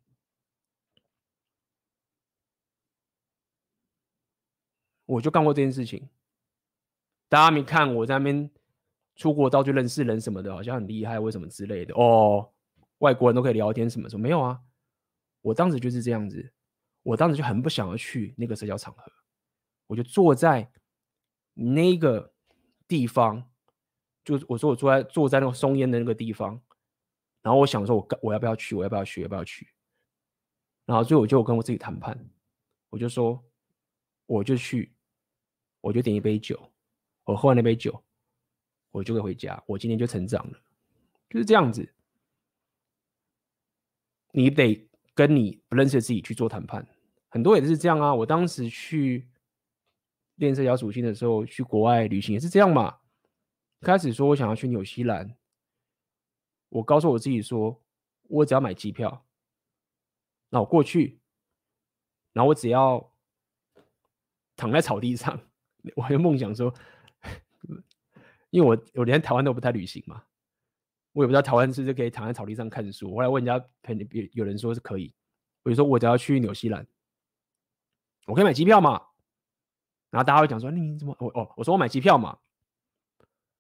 我就干过这件事情，大家没看我在那边出国到处认识人什么的，好像很厉害，为什么之类的哦？外国人都可以聊天什么什么没有啊？我当时就是这样子，我当时就很不想要去那个社交场合，我就坐在那个地方。就我说我坐在坐在那个松烟的那个地方，然后我想说我我要不要去，我要不要去，要不要去？然后最后我就跟我自己谈判，我就说我就去，我就点一杯酒，我喝完那杯酒，我就会回家，我今天就成长了，就是这样子。你得跟你不认识的自己去做谈判，很多也是这样啊。我当时去练社交属性的时候，去国外旅行也是这样嘛。开始说我想要去纽西兰，我告诉我自己说，我只要买机票，那我过去，然后我只要躺在草地上，[laughs] 我还有梦想说，[laughs] 因为我我连台湾都不太旅行嘛，我也不知道台湾是不是可以躺在草地上看书。后来问人家，肯定有人说是可以，我就说我只要去纽西兰，我可以买机票嘛？然后大家会讲说，你怎么我哦？我说我买机票嘛。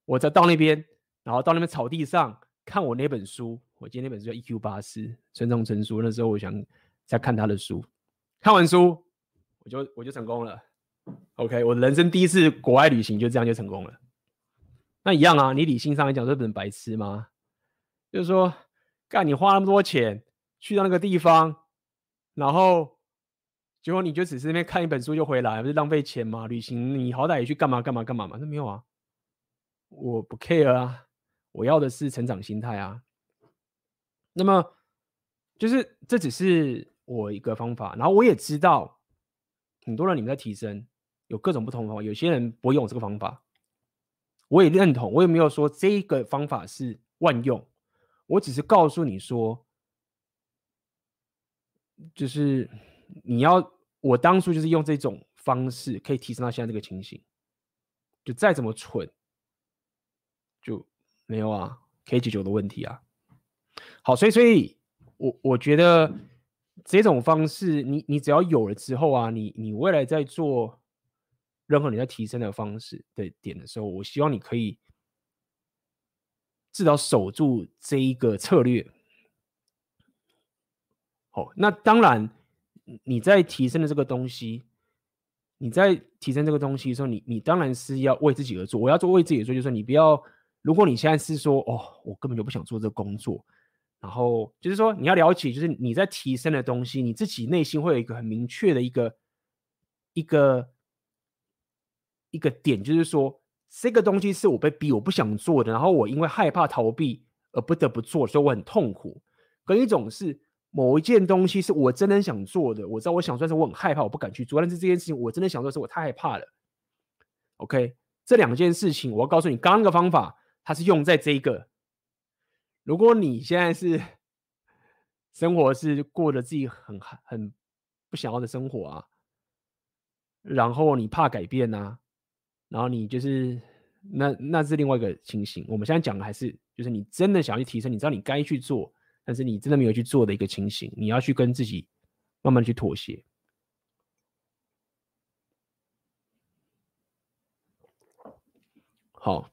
我再到那边，然后到那边草地上看我那本书。我今天那本书叫《E.Q. 八四》，孙中成书。那时候我想再看他的书，看完书我就我就成功了。OK，我人生第一次国外旅行就这样就成功了。那一样啊，你理性上来讲，这不是白痴吗？就是说，干你花那么多钱去到那个地方，然后结果你就只是那边看一本书就回来，不是浪费钱吗？旅行你好歹也去干嘛干嘛干嘛嘛？那没有啊。我不 care 啊，我要的是成长心态啊。那么，就是这只是我一个方法，然后我也知道很多人你们在提升，有各种不同的方法，有些人不会用这个方法，我也认同，我也没有说这个方法是万用，我只是告诉你说，就是你要我当初就是用这种方式可以提升到现在这个情形，就再怎么蠢，没有啊，可以解决的问题啊。好，所以所以我我觉得这种方式你，你只要有了之后啊，你你未来在做任何你在提升的方式的点的时候，我希望你可以至少守住这一个策略。好，那当然。你在提升的这个东西，你在提升这个东西的时候，你你当然是要为自己而做。我要做为自己而做，就是你不要，如果你现在是说哦，我根本就不想做这个工作，然后就是说你要了解，就是你在提升的东西，你自己内心会有一个很明确的一个一个一个点，就是说这个东西是我被逼，我不想做的，然后我因为害怕逃避而不得不做，所以我很痛苦。跟一种是。某一件东西是我真的想做的，我知道我想做，但是我很害怕，我不敢去做。但是这件事情我真的想做，是我太害怕了。OK，这两件事情，我要告诉你，刚刚那个方法它是用在这一个。如果你现在是生活是过着自己很很不想要的生活啊，然后你怕改变啊，然后你就是那那是另外一个情形。我们现在讲的还是就是你真的想要去提升，你知道你该去做。但是你真的没有去做的一个情形，你要去跟自己慢慢去妥协。好，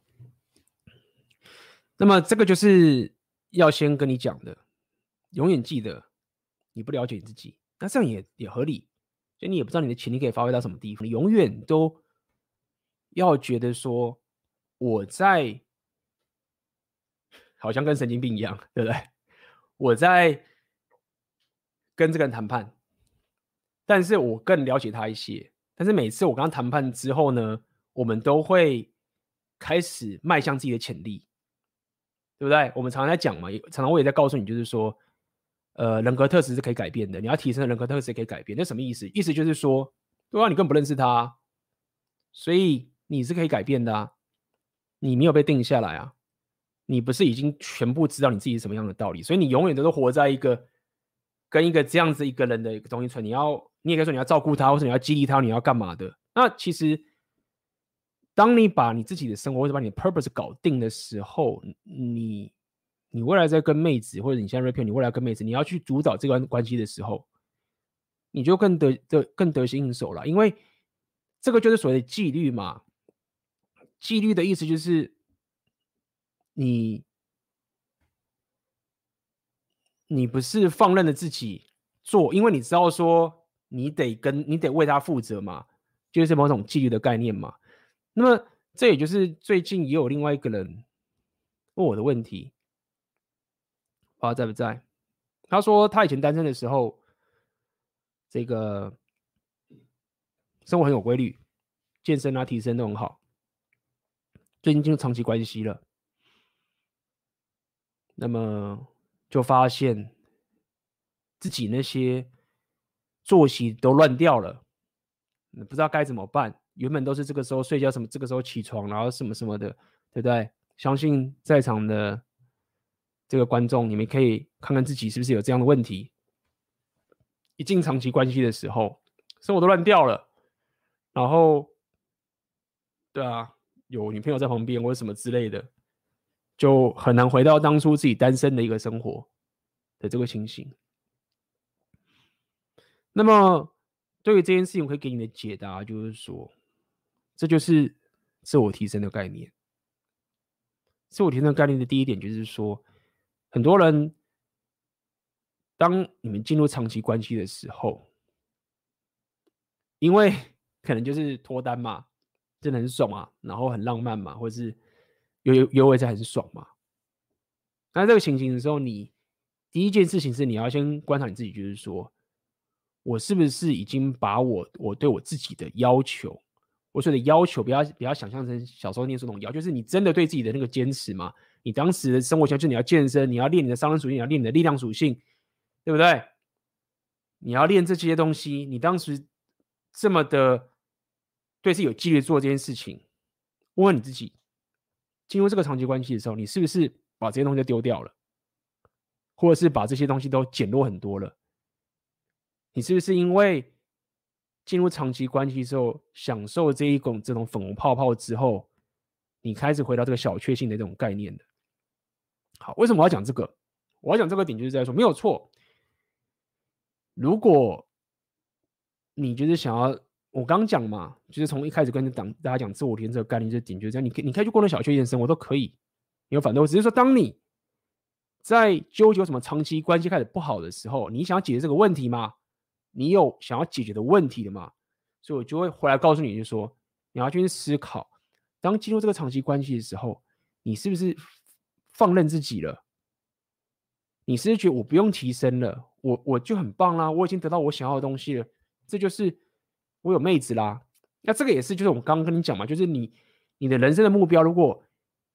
那么这个就是要先跟你讲的，永远记得，你不了解你自己，那这样也也合理，所以你也不知道你的潜力可以发挥到什么地方。你永远都要觉得说，我在好像跟神经病一样，对不对？[laughs] 我在跟这个人谈判，但是我更了解他一些。但是每次我跟他谈判之后呢，我们都会开始迈向自己的潜力，对不对？我们常常在讲嘛，常常我也在告诉你，就是说，呃，人格特质是可以改变的。你要提升人格特质可以改变，那什么意思？意思就是说，对啊，你根本不认识他，所以你是可以改变的啊，你没有被定下来啊。你不是已经全部知道你自己是什么样的道理，所以你永远都是活在一个跟一个这样子一个人的一个东西存。你要，你也可以说你要照顾他，或者你要激励他，你要干嘛的？那其实，当你把你自己的生活或者把你的 purpose 搞定的时候，你你未来在跟妹子，或者你现在 rap，你未来跟妹子，你要去主导这段关系的时候，你就更得得更得心应手了，因为这个就是所谓的纪律嘛。纪律的意思就是。你，你不是放任了自己做，因为你知道说你得跟你得为他负责嘛，就是某种纪律的概念嘛。那么这也就是最近也有另外一个人问我的问题，不知道在不在？他说他以前单身的时候，这个生活很有规律，健身啊、提升都很好，最近进入长期关系了。那么就发现自己那些作息都乱掉了，不知道该怎么办。原本都是这个时候睡觉，什么这个时候起床，然后什么什么的，对不对？相信在场的这个观众，你们可以看看自己是不是有这样的问题。一进长期关系的时候，生活都乱掉了，然后，对啊，有女朋友在旁边或者什么之类的。就很难回到当初自己单身的一个生活的这个情形。那么，对于这件事情，我可以给你的解答就是说，这就是自我提升的概念。自我提升的概念的第一点就是说，很多人当你们进入长期关系的时候，因为可能就是脱单嘛，真的很爽啊，然后很浪漫嘛，或者是。有有有，我在很爽嘛？那这个情形的时候，你第一件事情是你要先观察你自己，就是说我是不是已经把我我对我自己的要求，我说的要求，不要不要想象成小时候念书那种要，就是你真的对自己的那个坚持嘛？你当时的生活想就你要健身，你要练你的商人属性，你要练你的力量属性，对不对？你要练这些东西，你当时这么的对自己有纪律做这件事情，问问你自己。进入这个长期关系的时候，你是不是把这些东西丢掉了，或者是把这些东西都减弱很多了？你是不是因为进入长期关系之后，享受这一种这种粉红泡泡之后，你开始回到这个小确幸的这种概念的。好，为什么我要讲这个？我要讲这个点就是在说，没有错。如果你就是想要，我刚讲嘛，就是从一开始跟你讲大家讲自我体验这个概念，就是点就是这样，你可你可以去过那小确幸生活都可以，没有反对。我只是说，当你在纠结什么长期关系开始不好的时候，你想要解决这个问题吗？你有想要解决的问题的吗？所以我就会回来告诉你，就说你要去思考，当进入这个长期关系的时候，你是不是放任自己了？你是不是觉得我不用提升了？我我就很棒啦，我已经得到我想要的东西了，这就是我有妹子啦。那这个也是，就是我刚刚跟你讲嘛，就是你你的人生的目标，如果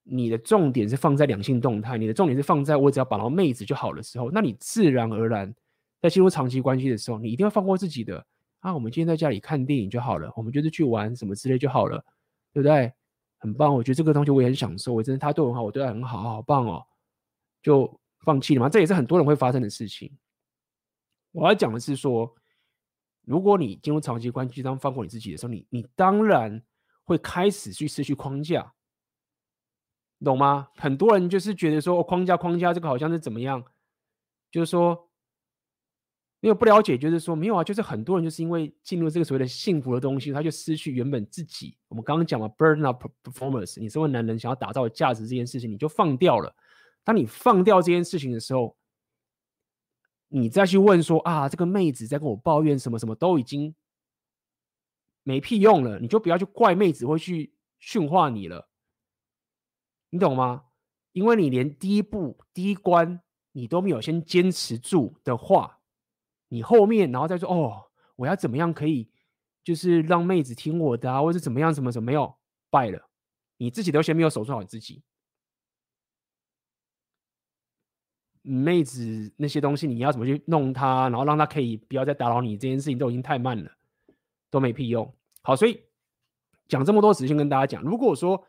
你的重点是放在两性动态，你的重点是放在我只要把到妹子就好的时候，那你自然而然在进入长期关系的时候，你一定要放过自己的啊。我们今天在家里看电影就好了，我们就是去玩什么之类就好了，对不对？很棒，我觉得这个东西我也很享受，我真的他对我好，我对他很好，好棒哦，就放弃了吗？这也是很多人会发生的事情。我要讲的是说，如果你进入长期关系当放过你自己的时候，你你当然会开始去失去框架，懂吗？很多人就是觉得说，哦，框架框架这个好像是怎么样，就是说。因为不了解，就是说没有啊，就是很多人就是因为进入这个所谓的幸福的东西，他就失去原本自己。我们刚刚讲了 burn up performance，你身为男人想要打造价值这件事情，你就放掉了。当你放掉这件事情的时候，你再去问说啊，这个妹子在跟我抱怨什么什么，都已经没屁用了。你就不要去怪妹子会去驯化你了，你懂吗？因为你连第一步、第一关你都没有先坚持住的话。你后面，然后再说哦，我要怎么样可以，就是让妹子听我的啊，或者怎么样，怎么怎么样败了，你自己都先没有守住好你自己，妹子那些东西你要怎么去弄她，然后让她可以不要再打扰你，这件事情都已经太慢了，都没屁用。好，所以讲这么多，只先跟大家讲，如果说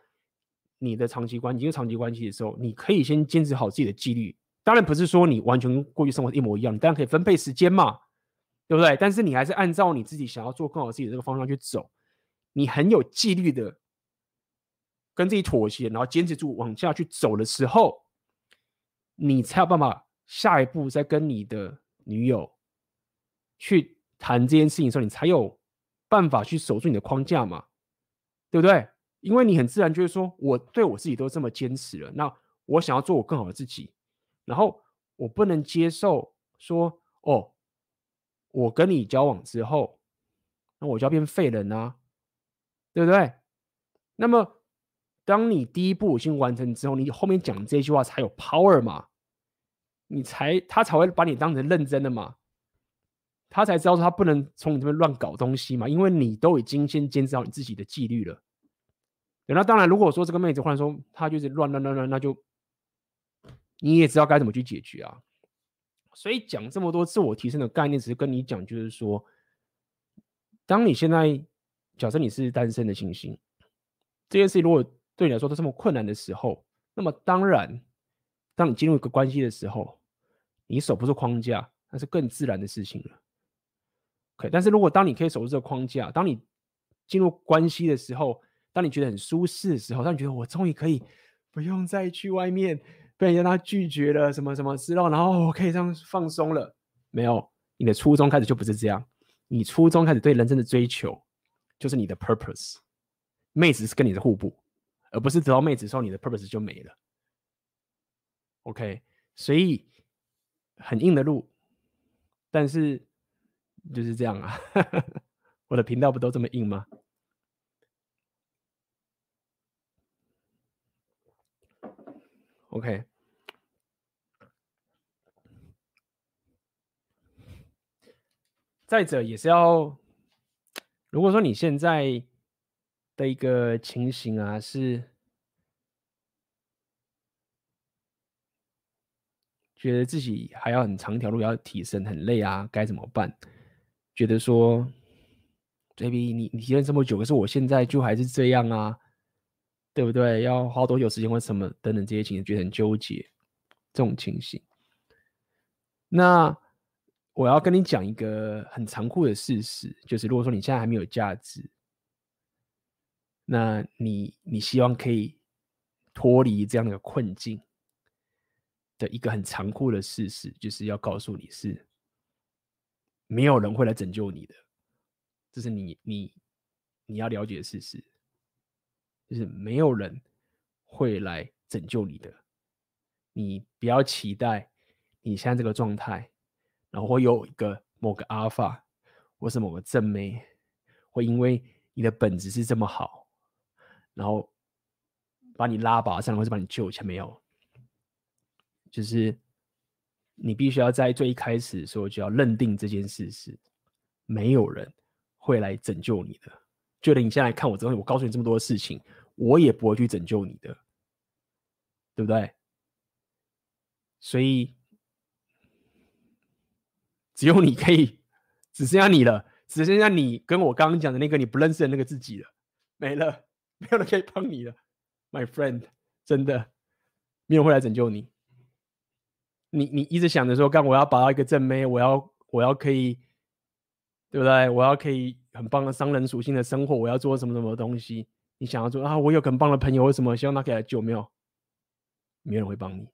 你的长期关系，因为长期关系的时候，你可以先坚持好自己的纪律。当然不是说你完全跟过去生活一模一样，你当然可以分配时间嘛，对不对？但是你还是按照你自己想要做更好自己的这个方向去走，你很有纪律的跟自己妥协，然后坚持住往下去走的时候，你才有办法下一步再跟你的女友去谈这件事情的时候，你才有办法去守住你的框架嘛，对不对？因为你很自然就是说，我对我自己都这么坚持了，那我想要做我更好的自己。然后我不能接受说哦，我跟你交往之后，那我就要变废人啊，对不对？那么当你第一步已经完成之后，你后面讲这句话才有 power 嘛，你才他才会把你当成认真的嘛，他才知道说他不能从你这边乱搞东西嘛，因为你都已经先坚持好你自己的纪律了。那当然，如果说这个妹子忽然说她就是乱乱乱乱，那就。你也知道该怎么去解决啊，所以讲这么多自我提升的概念，只是跟你讲，就是说，当你现在假设你是单身的情形，这件事情如果对你来说都这么困难的时候，那么当然，当你进入一个关系的时候，你守不住框架，那是更自然的事情了。OK，但是如果当你可以守住这个框架，当你进入关系的时候，当你觉得很舒适的时候，当你觉得我终于可以不用再去外面。被人家他拒绝了什么什么之后，然后我可以这样放松了。没有，你的初衷开始就不是这样。你初衷开始对人生的追求，就是你的 purpose。妹子是跟你的互补，而不是得到妹子之后你的 purpose 就没了。OK，所以很硬的路，但是就是这样啊。[laughs] 我的频道不都这么硬吗？OK，再者也是要，如果说你现在的一个情形啊，是觉得自己还要很长一条路要提升，很累啊，该怎么办？觉得说，JB，你你提了这么久，可是我现在就还是这样啊。对不对？要花多久时间或什么等等这些情形，觉得很纠结，这种情形。那我要跟你讲一个很残酷的事实，就是如果说你现在还没有价值，那你你希望可以脱离这样的一个困境的一个很残酷的事实，就是要告诉你是没有人会来拯救你的，这是你你你要了解的事实，就是没有人会来拯救你的，你不要期待你现在这个状态。然后会有一个某个阿尔法，或是某个正妹，会因为你的本质是这么好，然后把你拉拔上，或是把你救起来。没有，就是你必须要在最一开始的时候就要认定这件事是没有人会来拯救你的。觉得你现在看我之后，我告诉你这么多事情，我也不会去拯救你的，对不对？所以。只有你可以，只剩下你了，只剩下你跟我刚刚讲的那个你不认识的那个自己了，没了，[laughs] 没有人可以帮你了，My friend，真的，没有人会来拯救你。你你一直想着说，干我要拔到一个正妹，我要我要可以，对不对？我要可以很棒的商人属性的生活，我要做什么什么东西？你想要做啊？我有很棒的朋友，为什么希望他可以来救？没有，没有人会帮你。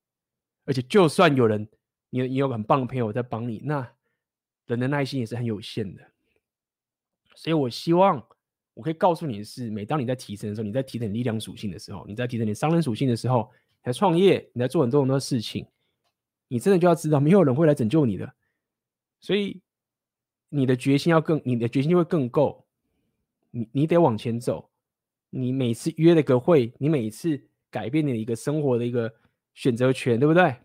而且就算有人，你你有很棒的朋友在帮你，那。人的耐心也是很有限的，所以我希望我可以告诉你的是，每当你在提升的时候，你在提升力量属性的时候，你在提升你商人属性的时候，你在创业，你在做很多很多事情，你真的就要知道，没有人会来拯救你的，所以你的决心要更，你的决心就会更够，你你得往前走，你每次约了个会，你每次改变你的一个生活的一个选择权，对不对？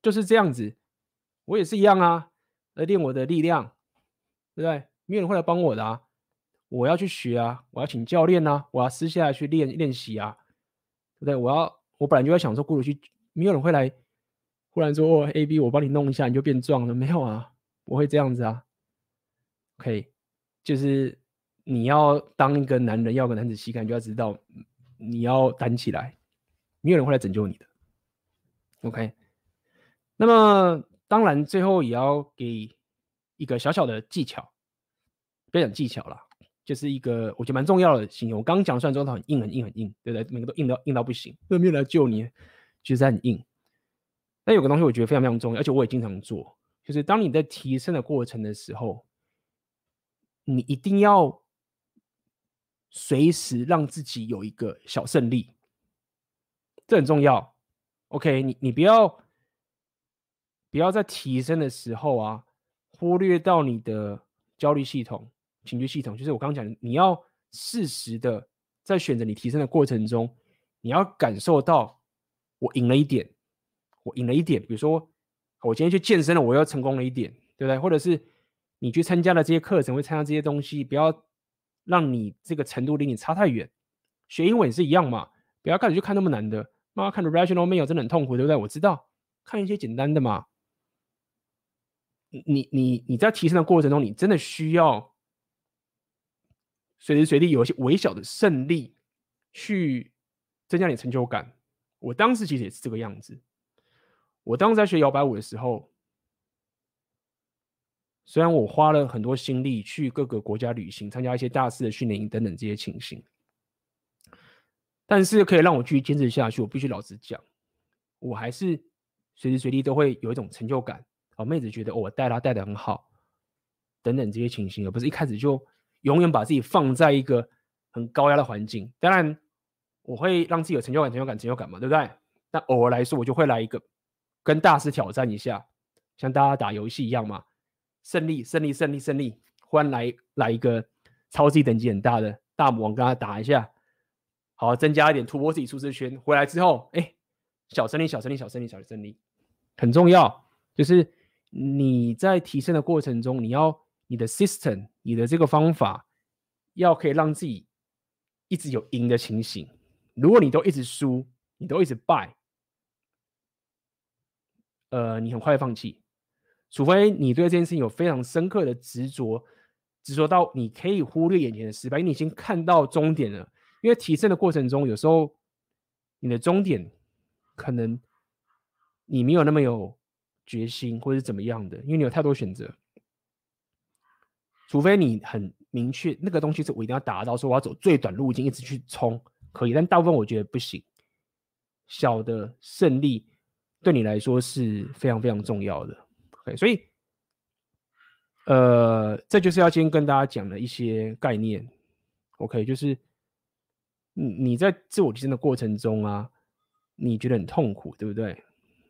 就是这样子，我也是一样啊。来练我的力量，对不对？没有人会来帮我的啊！我要去学啊！我要请教练啊！我要私下去练练习啊！对不对？我要我本来就在想说，过去没有人会来，忽然说哦，A B，我帮你弄一下，你就变壮了？没有啊，不会这样子啊。OK，就是你要当一个男人，要个男子气概，你就要知道你要担起来，没有人会来拯救你的。OK，那么。当然，最后也要给一个小小的技巧，不要讲技巧了，就是一个我觉得蛮重要的形容。我刚刚讲出来之后，很硬，很硬，很硬，对不对？每个都硬到硬到不行，没有来救你，其实很硬。但有个东西我觉得非常非常重要，而且我也经常做，就是当你在提升的过程的时候，你一定要随时让自己有一个小胜利，这很重要。OK，你你不要。不要在提升的时候啊，忽略到你的焦虑系统、情绪系统。就是我刚刚讲的，你要适时的在选择你提升的过程中，你要感受到我赢了一点，我赢了一点。比如说，我今天去健身了，我又成功了一点，对不对？或者是你去参加了这些课程，会参加这些东西，不要让你这个程度离你差太远。学英文也是一样嘛，不要开始去看那么难的，妈妈看的 Rational Male 真的很痛苦，对不对？我知道，看一些简单的嘛。你你你在提升的过程中，你真的需要随时随地有一些微小的胜利，去增加你成就感。我当时其实也是这个样子。我当时在学摇摆舞的时候，虽然我花了很多心力去各个国家旅行，参加一些大师的训练营等等这些情形，但是可以让我继续坚持下去。我必须老实讲，我还是随时随地都会有一种成就感。好，妹子觉得我带她带的很好，等等这些情形，而不是一开始就永远把自己放在一个很高压的环境。当然，我会让自己有成就感、成就感、成就感嘛，对不对？但偶尔来说，我就会来一个跟大师挑战一下，像大家打游戏一样嘛，胜利、胜利、胜利、胜利，忽然来来一个超级等级很大的大魔王，跟他打一下，好，增加一点突破自己舒适圈。回来之后，哎，小胜利、小胜利、小胜利、小胜利，很重要，就是。你在提升的过程中，你要你的 system，你的这个方法，要可以让自己一直有赢的情形。如果你都一直输，你都一直败，呃，你很快放弃。除非你对这件事情有非常深刻的执着，执着到你可以忽略眼前的失败，因为你已经看到终点了。因为提升的过程中，有时候你的终点可能你没有那么有。决心，或者是怎么样的，因为你有太多选择。除非你很明确，那个东西是我一定要达到，说我要走最短路径，一直去冲，可以。但大部分我觉得不行。小的胜利对你来说是非常非常重要的。OK，所以，呃，这就是要今天跟大家讲的一些概念。OK，就是你你在自我提升的过程中啊，你觉得很痛苦，对不对？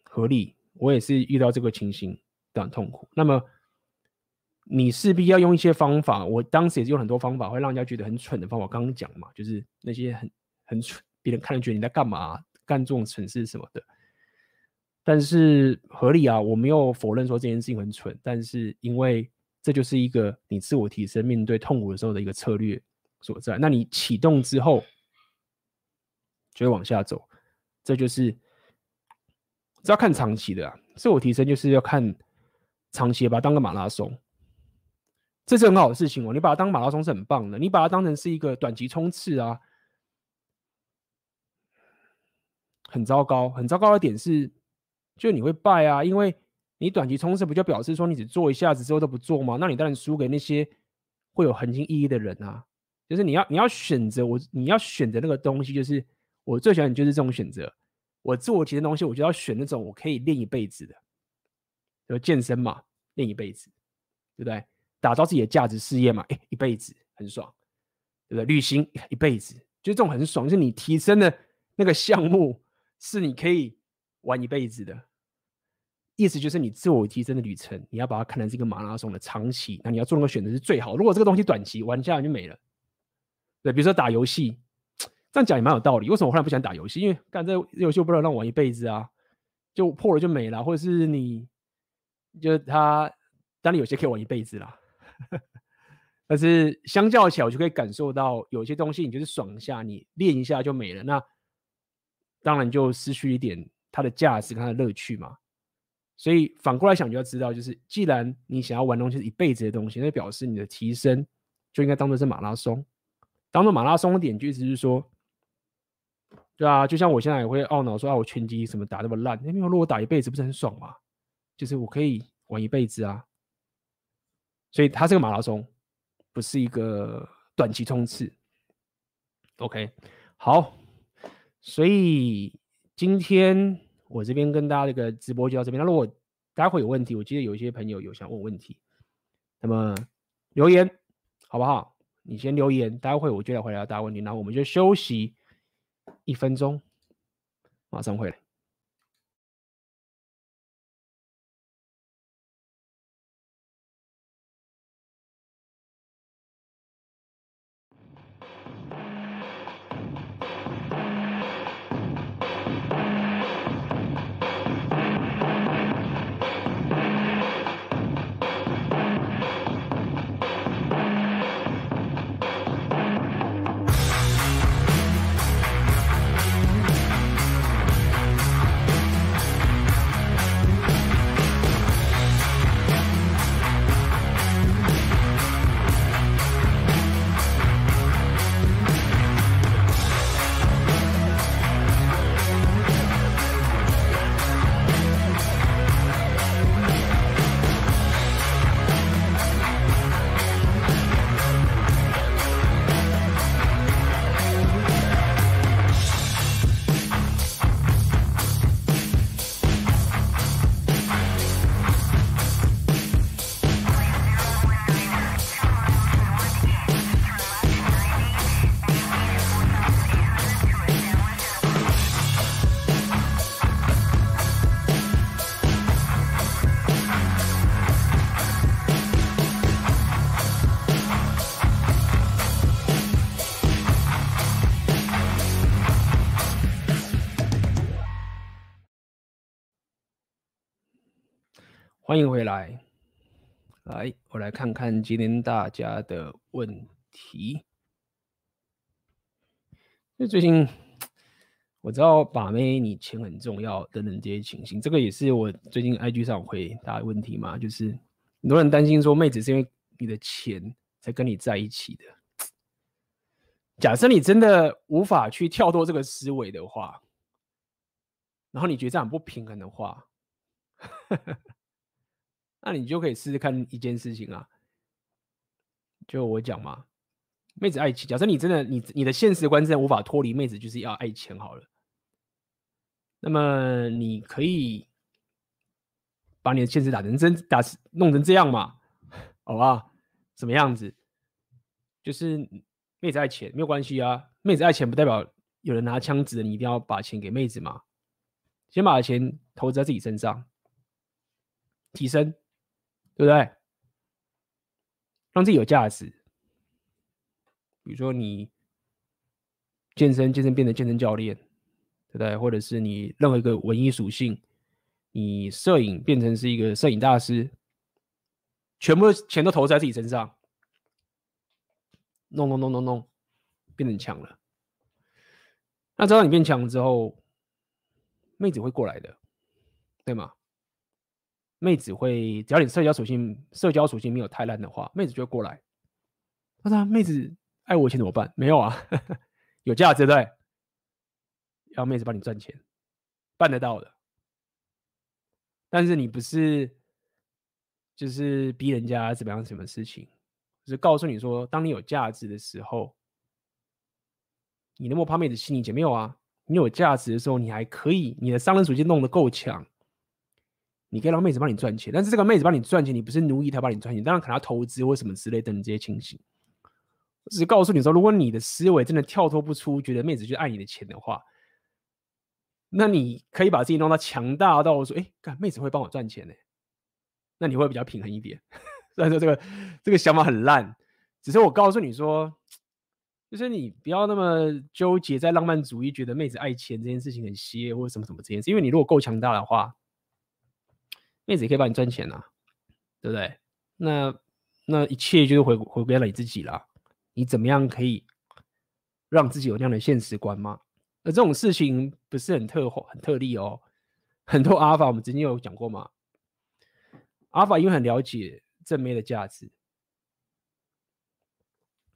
合理，我也是遇到这个情形，很痛苦。那么。你势必要用一些方法，我当时也是用很多方法，会让人家觉得很蠢的方法。刚刚讲嘛，就是那些很很蠢，别人看了觉得你在干嘛，干这种蠢事什么的。但是合理啊，我没有否认说这件事情很蠢，但是因为这就是一个你自我提升、面对痛苦的时候的一个策略所在。那你启动之后就会往下走，这就是这要看长期的啊。自我提升就是要看长期，把它当个马拉松。这是很好的事情哦，你把它当马拉松是很棒的。你把它当成是一个短期冲刺啊，很糟糕。很糟糕的点是，就你会败啊，因为你短期冲刺不就表示说你只做一下子之后都不做吗？那你当然输给那些会有恒心意义的人啊。就是你要你要选择我，你要选择那个东西，就是我最喜欢你就是这种选择。我自我提升的东西，我就要选那种我可以练一辈子的，就健身嘛，练一辈子，对不对？打造自己的价值事业嘛，哎，一辈子很爽，对不对？旅行一辈子，就这种很爽，就是你提升的那个项目是你可以玩一辈子的，意思就是你自我提升的旅程，你要把它看成是一个马拉松的长期，那你要做那个选择是最好。如果这个东西短期玩下就没了，对，比如说打游戏，这样讲也蛮有道理。为什么我后来不想打游戏？因为干这游戏我不能让我玩一辈子啊，就破了就没了，或者是你，就他，当然有些可以玩一辈子啦。[laughs] 但是相较起来，我就可以感受到有些东西，你就是爽一下，你练一下就没了，那当然就失去一点它的价值跟它的乐趣嘛。所以反过来想，就要知道，就是既然你想要玩东西是一辈子的东西，那表示你的提升就应该当做是马拉松。当做马拉松的点，就意思是说，对啊，就像我现在也会懊恼说啊，我拳击什么打那么烂，因为如果我打一辈子不是很爽吗？就是我可以玩一辈子啊。所以它是个马拉松，不是一个短期冲刺。OK，好，所以今天我这边跟大家这个直播就到这边。那如果待会有问题，我记得有一些朋友有想问问题，那么留言好不好？你先留言，待会我就来回答大家问题。然后我们就休息一分钟，马上回来。欢迎回来，来，我来看看今天大家的问题。就最近我知道把妹，你钱很重要等等这些情形，这个也是我最近 IG 上回答的问题嘛，就是很多人担心说妹子是因为你的钱才跟你在一起的。假设你真的无法去跳脱这个思维的话，然后你觉得这样不平衡的话。那你就可以试试看一件事情啊，就我讲嘛，妹子爱钱。假设你真的你你的现实观真的无法脱离妹子，就是要爱钱好了。那么你可以把你的现实打成真，打弄成这样嘛，好吧？什么样子？就是妹子爱钱没有关系啊，妹子爱钱不代表有人拿枪指着你，一定要把钱给妹子嘛。先把钱投资在自己身上，提升。对不对？让自己有价值。比如说你健身，健身变成健身教练，对不对？或者是你任何一个文艺属性，你摄影变成是一个摄影大师，全部的钱都投在自己身上，弄弄弄弄弄，变成强了。那知道你变强之后，妹子会过来的，对吗？妹子会，只要你社交属性、社交属性没有太烂的话，妹子就会过来。那、啊、妹子爱我钱怎么办？没有啊，[laughs] 有价值对？要妹子帮你赚钱，办得到的。但是你不是，就是逼人家怎么样什么事情，就是告诉你说，当你有价值的时候，你那么怕妹子吸你钱没有啊？你有价值的时候，你还可以，你的商人属性弄得够强。你可以让妹子帮你赚钱，但是这个妹子帮你赚钱，你不是奴役她帮你赚钱，当然可能要投资或什么之类等这些情形。我只是告诉你说，如果你的思维真的跳脱不出，觉得妹子就爱你的钱的话，那你可以把自己弄到强大到说，哎，干妹子会帮我赚钱呢？那你会比较平衡一点。[laughs] 虽然说这个这个想法很烂，只是我告诉你说，就是你不要那么纠结在浪漫主义，觉得妹子爱钱这件事情很邪或者什么什么这件事，因为你如果够强大的话。妹子也可以帮你赚钱啊，对不对？那那一切就是回回归了你自己啦。你怎么样可以让自己有那样的现实观吗？而这种事情不是很特很特例哦。很多阿尔法我们之前有讲过嘛。阿尔法因为很了解正妹的价值，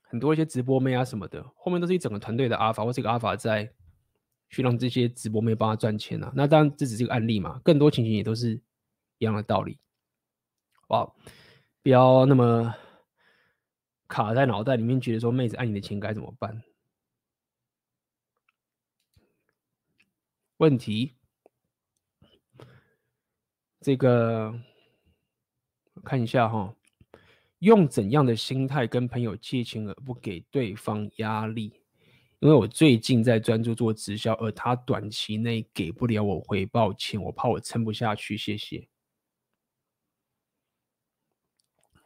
很多一些直播妹啊什么的，后面都是一整个团队的阿尔法或这个阿尔法在去让这些直播妹帮他赚钱啊。那当然这只是一个案例嘛，更多情形也都是。一样的道理，哇！不要那么卡在脑袋里面，觉得说妹子爱你的钱该怎么办？问题，这个看一下哈，用怎样的心态跟朋友借钱而不给对方压力？因为我最近在专注做直销，而他短期内给不了我回报钱，我怕我撑不下去。谢谢。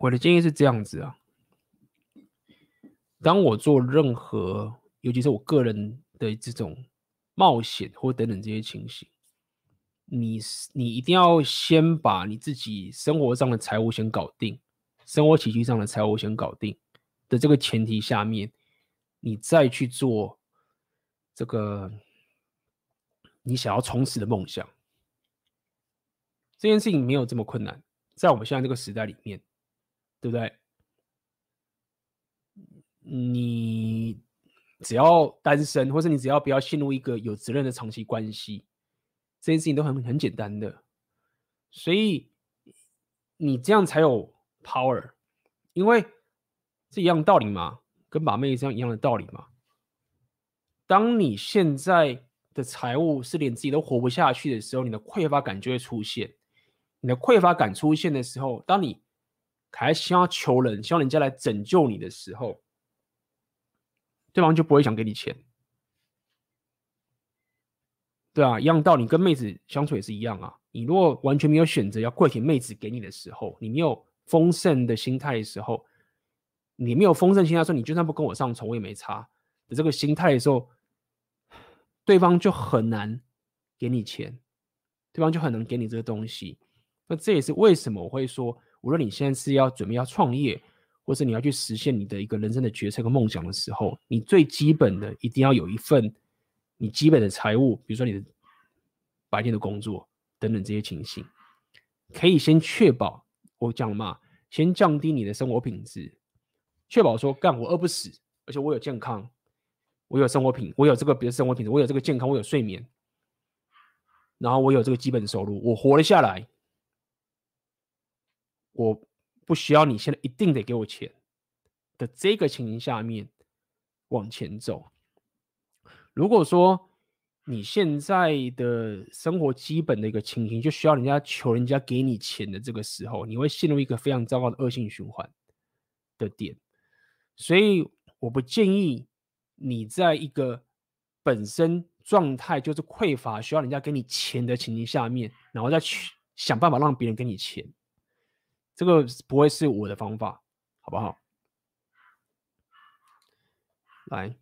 我的建议是这样子啊，当我做任何，尤其是我个人的这种冒险或等等这些情形，你你一定要先把你自己生活上的财务先搞定，生活起居上的财务先搞定的这个前提下面，你再去做这个你想要从事的梦想，这件事情没有这么困难，在我们现在这个时代里面。对不对？你只要单身，或是你只要不要陷入一个有责任的长期关系，这件事情都很很简单的。所以你这样才有 power，因为是一样的道理嘛，跟把妹这样一样的道理嘛。当你现在的财务是连自己都活不下去的时候，你的匮乏感就会出现。你的匮乏感出现的时候，当你还希望求人，希望人家来拯救你的时候，对方就不会想给你钱，对啊，一样道理，跟妹子相处也是一样啊。你如果完全没有选择要跪舔妹子给你的时候，你没有丰盛的心态的时候，你没有丰盛心态说你就算不跟我上床我也没差的这个心态的时候，对方就很难给你钱，对方就很难给你这个东西。那这也是为什么我会说。无论你现在是要准备要创业，或是你要去实现你的一个人生的决策和梦想的时候，你最基本的一定要有一份你基本的财务，比如说你的白天的工作等等这些情形，可以先确保我讲嘛，先降低你的生活品质，确保说干我饿不死，而且我有健康，我有生活品，我有这个别的生活品质，我有这个健康，我有睡眠，然后我有这个基本收入，我活了下来。我不需要你现在一定得给我钱的这个情形下面往前走。如果说你现在的生活基本的一个情形就需要人家求人家给你钱的这个时候，你会陷入一个非常糟糕的恶性循环的点。所以我不建议你在一个本身状态就是匮乏，需要人家给你钱的情形下面，然后再去想办法让别人给你钱，这个不会是我的方法，好不好？来。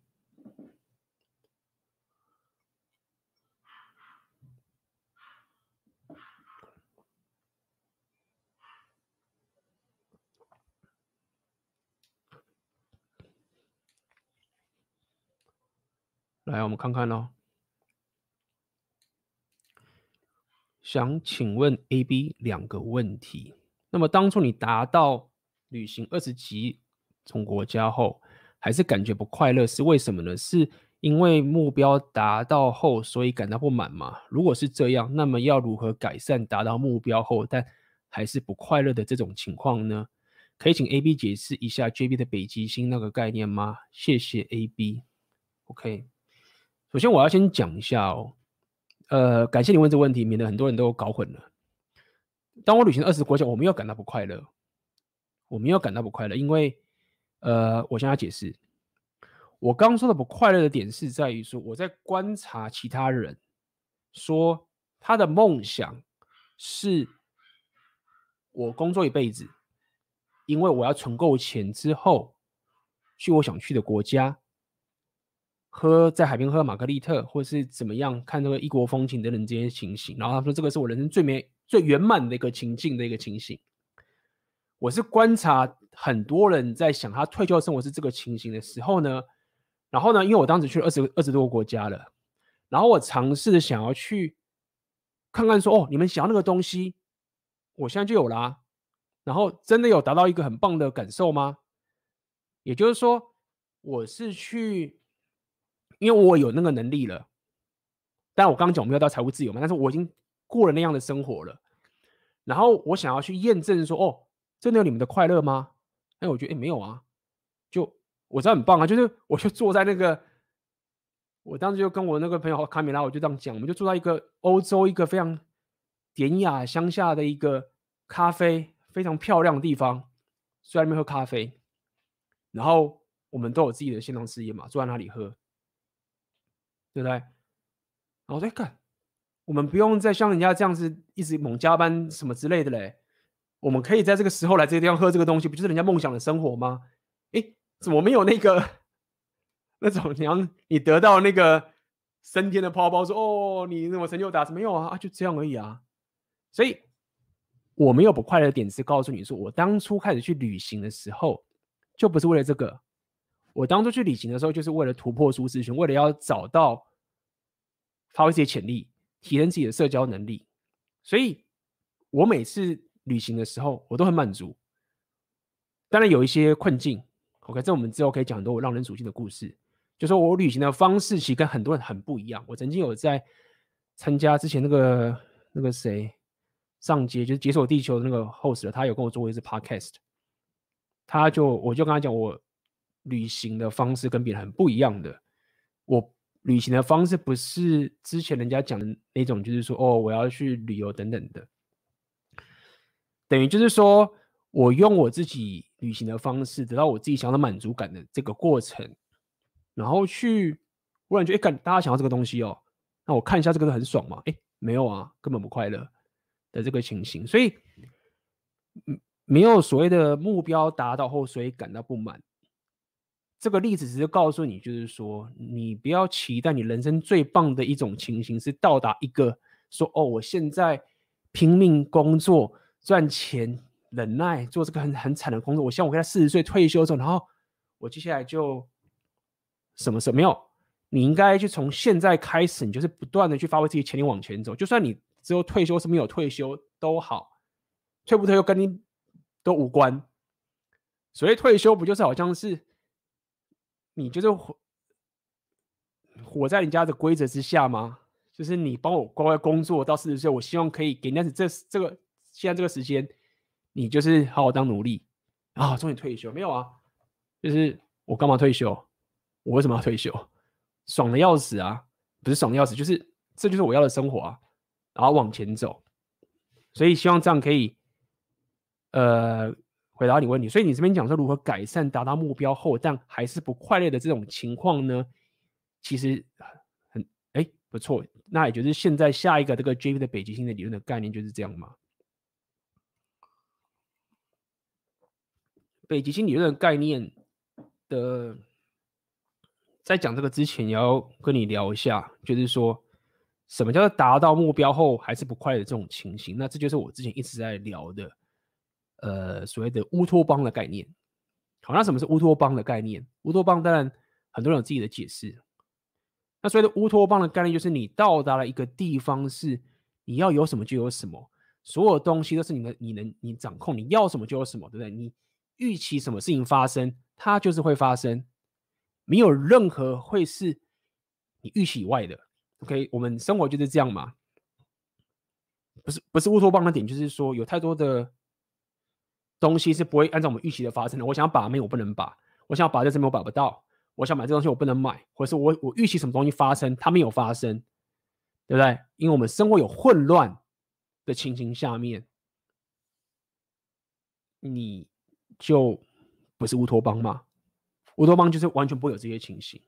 来，我们看看喽。想请问 A、B 两个问题。那么当初你达到旅行二十级从国家后，还是感觉不快乐，是为什么呢？是因为目标达到后，所以感到不满吗？如果是这样，那么要如何改善达到目标后但还是不快乐的这种情况呢？可以请 A、B 解释一下 JB 的北极星那个概念吗？谢谢 A、B。OK。首先，我要先讲一下哦，呃，感谢你问这个问题，免得很多人都搞混了。当我旅行二十国家，我没有感到不快乐，我没有感到不快乐，因为，呃，我向他解释，我刚刚说的不快乐的点是在于说，我在观察其他人，说他的梦想是我工作一辈子，因为我要存够钱之后去我想去的国家。喝在海边喝玛格丽特，或是怎么样看那个异国风情等等这些情形，然后他说这个是我人生最美、最圆满的一个情境的一个情形。我是观察很多人在想他退休生活是这个情形的时候呢，然后呢，因为我当时去二十二十多个国家了，然后我尝试的想要去看看说哦，你们想要那个东西，我现在就有啦、然后真的有达到一个很棒的感受吗？也就是说，我是去。因为我有那个能力了，但我刚刚讲我没有到财务自由嘛，但是我已经过了那样的生活了。然后我想要去验证说，哦，真的有你们的快乐吗？哎，我觉得哎没有啊，就我知道很棒啊，就是我就坐在那个，我当时就跟我那个朋友卡米拉，我就这样讲，我们就坐在一个欧洲一个非常典雅乡下的一个咖啡非常漂亮的地方，坐在那边喝咖啡，然后我们都有自己的线上事业嘛，坐在那里喝。对不对？然后再看，我们不用再像人家这样子一直猛加班什么之类的嘞。我们可以在这个时候来这个地方喝这个东西，不就是人家梦想的生活吗？哎，怎么没有那个那种你让你得到那个升天的泡泡说，哦，你那么成就达没有啊？啊，就这样而已啊。所以我没有不快乐的点是告诉你说，我当初开始去旅行的时候，就不是为了这个。我当初去旅行的时候，就是为了突破舒适圈，为了要找到发挥自己潜力，提升自己的社交能力。所以，我每次旅行的时候，我都很满足。当然有一些困境，OK，这我们之后可以讲很多我让人属性的故事。就说我旅行的方式其实跟很多人很不一样。我曾经有在参加之前那个那个谁上街，就是解锁地球的那个 host，他有跟我做过一次 podcast，他就我就跟他讲我。旅行的方式跟别人很不一样的。旅行的方式不是之前人家讲的那种，就是说哦，我要去旅游等等的。等于就是说我用我自己旅行的方式，得到我自己想要的满足感的这个过程，然后去，忽然觉得，哎，大家想要这个东西哦，那我看一下这个很爽吗？哎，没有啊，根本不快乐的这个情形。所以，没有所谓的目标达到后，所以感到不满。这个例子只是告诉你，就是说，你不要期待你人生最棒的一种情形是到达一个说哦，我现在拼命工作赚钱，忍耐做这个很很惨的工作。我希望我在四十岁退休之后，然后我接下来就什么什么没有。你应该去从现在开始，你就是不断的去发挥自己潜力往前走。就算你之后退休是没有退休都好，退不退休跟你都无关。所谓退休，不就是好像是？你就是活活在人家的规则之下吗？就是你帮我乖乖工作到四十岁，我希望可以给人家这这个现在这个时间，你就是好好当奴隶啊，终于退休没有啊？就是我干嘛退休？我为什么要退休？爽的要死啊！不是爽的要死，就是这就是我要的生活啊！然后往前走，所以希望这样可以呃回答你问题。所以你这边讲说如何改善达到目标后但还是不快乐的这种情况呢？其实很哎不错，那也就是现在下一个这个 JP 的北极星的理论的概念就是这样嘛。北极星理论的概念的，在讲这个之前，也要跟你聊一下，就是说什么叫做达到目标后还是不快乐的这种情形。那这就是我之前一直在聊的，呃，所谓的乌托邦的概念。好，那什么是乌托邦的概念？乌托邦当然很多人有自己的解释。那所谓的乌托邦的概念，就是你到达了一个地方，是你要有什么就有什么，所有东西都是你的，你能你掌控，你要什么就有什么，对不对？你。预期什么事情发生，它就是会发生，没有任何会是你预期以外的。OK，我们生活就是这样嘛，不是不是乌托邦的点，就是说有太多的东西是不会按照我们预期的发生的。我想要把妹，我不能把；我想要把这什么，我把不到；我想买这东西，我不能买，或者是我我预期什么东西发生，它没有发生，对不对？因为我们生活有混乱的情形下面，你。就不是乌托邦吗？乌托邦就是完全不会有这些情形。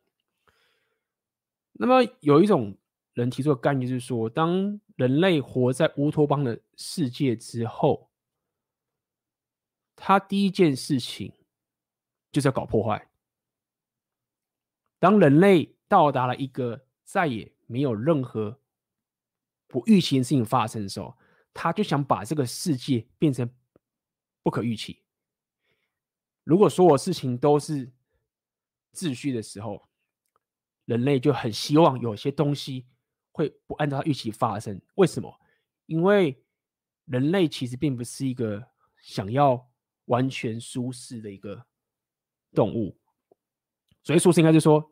那么有一种人提出的概念，就是说，当人类活在乌托邦的世界之后，他第一件事情就是要搞破坏。当人类到达了一个再也没有任何不预期的事情发生的时候，他就想把这个世界变成不可预期。如果所有事情都是秩序的时候，人类就很希望有些东西会不按照预期发生。为什么？因为人类其实并不是一个想要完全舒适的一个动物。所以舒适应该就是说，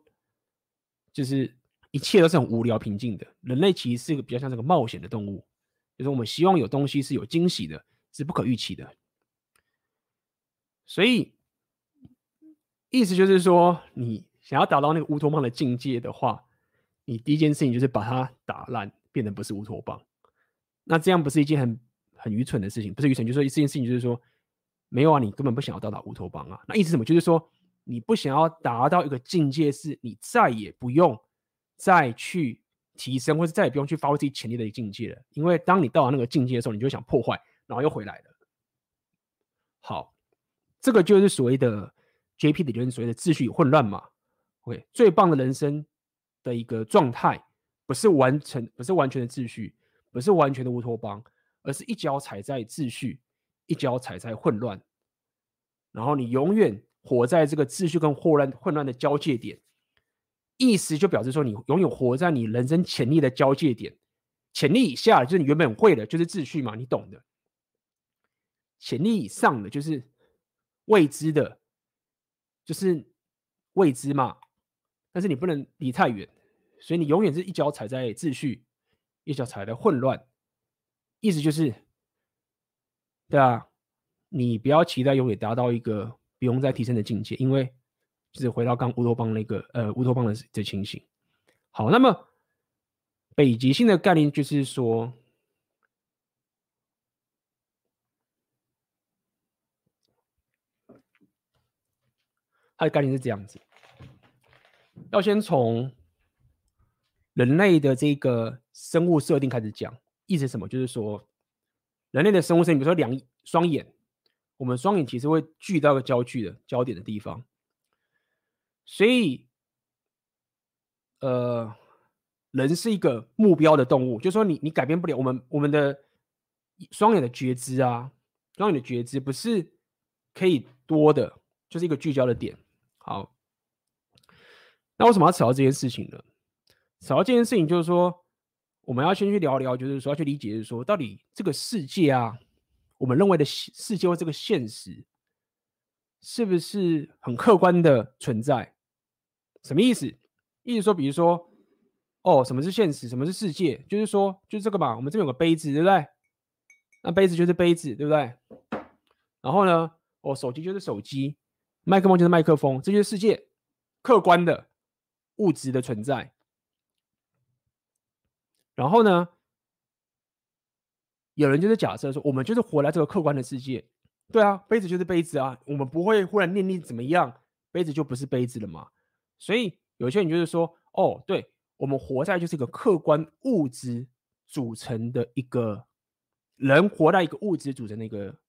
就是一切都是很无聊平静的。人类其实是一个比较像这个冒险的动物，就是我们希望有东西是有惊喜的，是不可预期的。所以。意思就是说，你想要达到那个乌托邦的境界的话，你第一件事情就是把它打烂，变得不是乌托邦。那这样不是一件很很愚蠢的事情？不是愚蠢，就是说一件事情就是说，没有啊，你根本不想要到达乌托邦啊。那意思什么？就是说，你不想要达到一个境界，是你再也不用再去提升，或者再也不用去发挥自己潜力的一个境界了。因为当你到达那个境界的时候，你就想破坏，然后又回来了。好，这个就是所谓的。JP 的人所谓的秩序混乱嘛，OK，最棒的人生的一个状态，不是完成，不是完全的秩序，不是完全的乌托邦，而是一脚踩在秩序，一脚踩在混乱，然后你永远活在这个秩序跟混乱混乱的交界点，意思就表示说你永远活在你人生潜力的交界点，潜力以下就是你原本会的，就是秩序嘛，你懂的，潜力以上的就是未知的。就是未知嘛，但是你不能离太远，所以你永远是一脚踩在秩序，一脚踩在混乱。意思就是，对啊，你不要期待永远达到一个不用再提升的境界，因为就是回到刚乌托邦那个呃乌托邦的的情形。好，那么北极星的概念就是说。它的概念是这样子，要先从人类的这个生物设定开始讲。意思什么？就是说，人类的生物设定，比如说两双眼，我们双眼其实会聚到个焦距的焦点的地方，所以，呃，人是一个目标的动物，就说你你改变不了我们我们的双眼的觉知啊，双眼的觉知不是可以多的，就是一个聚焦的点。好，那为什么要扯到这件事情呢？扯到这件事情，就是说，我们要先去聊聊，就是说要去理解，就是说，到底这个世界啊，我们认为的世界或这个现实，是不是很客观的存在？什么意思？意思说，比如说，哦，什么是现实？什么是世界？就是说，就是这个嘛。我们这边有个杯子，对不对？那杯子就是杯子，对不对？然后呢，哦、手机就是手机，麦克风就是麦克风，这就是世界客观的物质的存在。然后呢，有人就是假设说，我们就是活在这个客观的世界。对啊，杯子就是杯子啊，我们不会忽然念力怎么样，杯子就不是杯子了嘛。所以有些人就是说，哦，对，我们活在就是一个客观物质组成的一个人活在一个物质组成的一个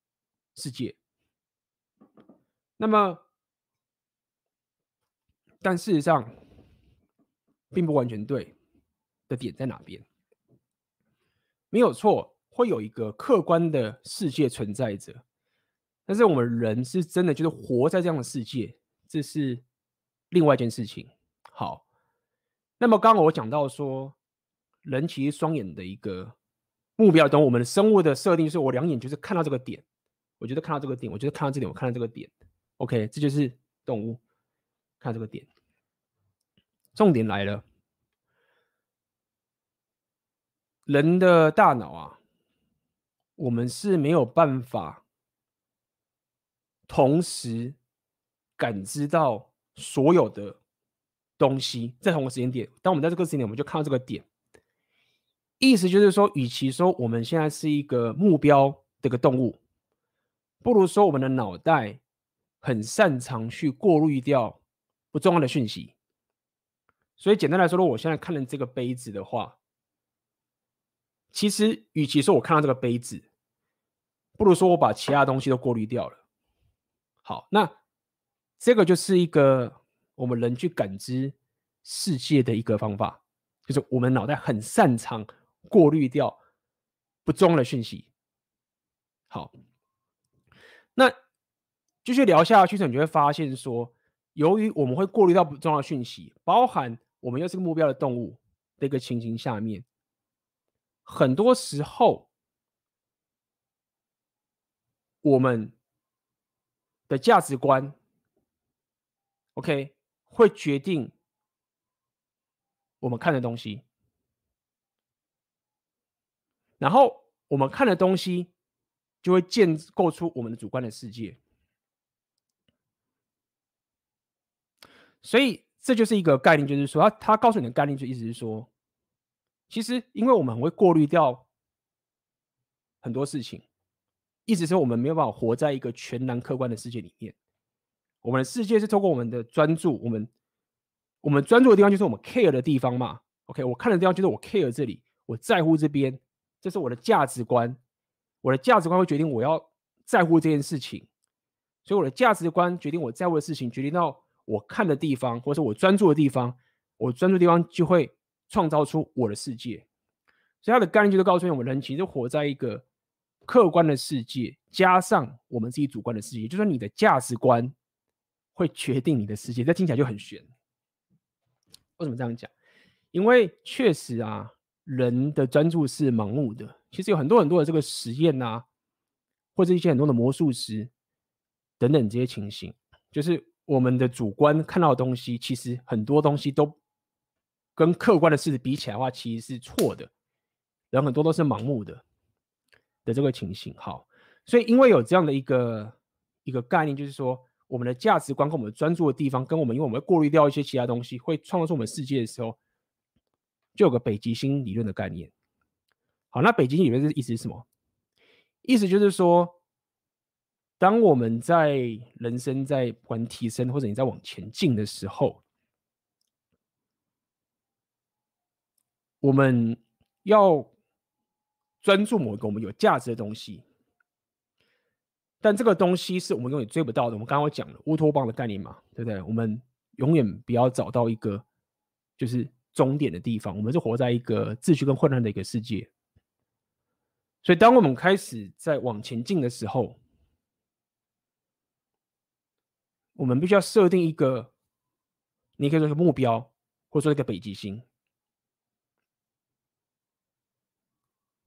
世界。那么，但事实上并不完全对的点在哪边？没有错，会有一个客观的世界存在着。但是我们人是真的就是活在这样的世界，这是另外一件事情。好，那么刚刚我讲到说，人其实双眼的一个目标，等我们的生物的设定，就是我两眼就是看到这个点，我觉得看到这个点，我觉得看到这点，我看到这个点。OK，这就是动物看这个点。重点来了，人的大脑啊，我们是没有办法。同时感知到所有的东西，在同个时间点。当我们在这个时间点，我们就看到这个点。意思就是说，与其说我们现在是一个目标的一个动物，不如说我们的脑袋很擅长去过滤掉不重要的讯息。所以简单来说，如果我现在看了这个杯子的话，其实与其说我看到这个杯子，不如说我把其他东西都过滤掉了。好，那这个就是一个我们人去感知世界的一个方法，就是我们脑袋很擅长过滤掉不重要的讯息。好，那继续聊下去，你就会发现说，由于我们会过滤掉不重要的讯息，包含我们又是个目标的动物的一个情形下面，很多时候我们。的价值观，OK，会决定我们看的东西，然后我们看的东西就会建构出我们的主观的世界，所以这就是一个概念，就是说，他他告诉你的概念，就意思是说，其实因为我们很会过滤掉很多事情。意思是我们没有办法活在一个全然客观的世界里面。我们的世界是透过我们的专注，我们我们专注的地方就是我们 care 的地方嘛。OK，我看的地方就是我 care 这里，我在乎这边，这是我的价值观。我的价值观会决定我要在乎这件事情，所以我的价值观决定我在乎的事情，决定到我看的地方，或者是我专注的地方，我专注的地方就会创造出我的世界。所以他的概念就是告诉我们，人其实活在一个。客观的世界加上我们自己主观的世界，就是说你的价值观会决定你的世界。这听起来就很玄。为什么这样讲？因为确实啊，人的专注是盲目的。其实有很多很多的这个实验啊，或者一些很多的魔术师等等这些情形，就是我们的主观看到的东西，其实很多东西都跟客观的事实比起来的话，其实是错的。人很多都是盲目的。的这个情形，好，所以因为有这样的一个一个概念，就是说我们的价值观跟我们专注的地方，跟我们因为我们会过滤掉一些其他东西，会创造出我们世界的时候，就有个北极星理论的概念。好，那北极星理论的意思是什么？意思就是说，当我们在人生在玩提升，或者你在往前进的时候，我们要。专注某一个我们有价值的东西，但这个东西是我们永远追不到的。我们刚刚讲了乌托邦的概念嘛，对不对？我们永远不要找到一个就是终点的地方，我们是活在一个秩序跟混乱的一个世界。所以，当我们开始在往前进的时候，我们必须要设定一个，你可以说是目标，或者说一个北极星。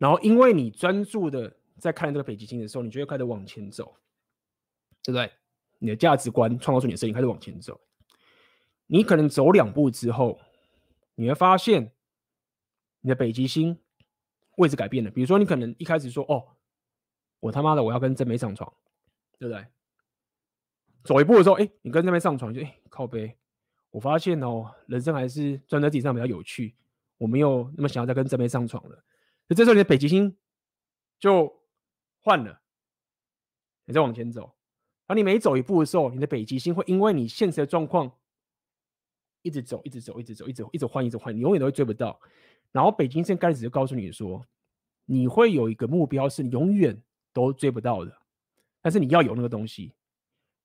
然后，因为你专注的在看这个北极星的时候，你就会开始往前走，对不对？你的价值观创造出你的声音，开始往前走。你可能走两步之后，你会发现你的北极星位置改变了。比如说，你可能一开始说：“哦，我他妈的我要跟真美上床，对不对？走一步的时候，哎，你跟那边上床就哎靠背，我发现哦，人生还是专在自己上比较有趣，我没有那么想要再跟这边上床了。那这时候你的北极星就换了，你再往前走，而你每走一步的时候，你的北极星会因为你现实的状况一直走，一直走，一直走，一直一直换，一直换，你永远都会追不到。然后北极星开始就告诉你说，你会有一个目标是永远都追不到的，但是你要有那个东西。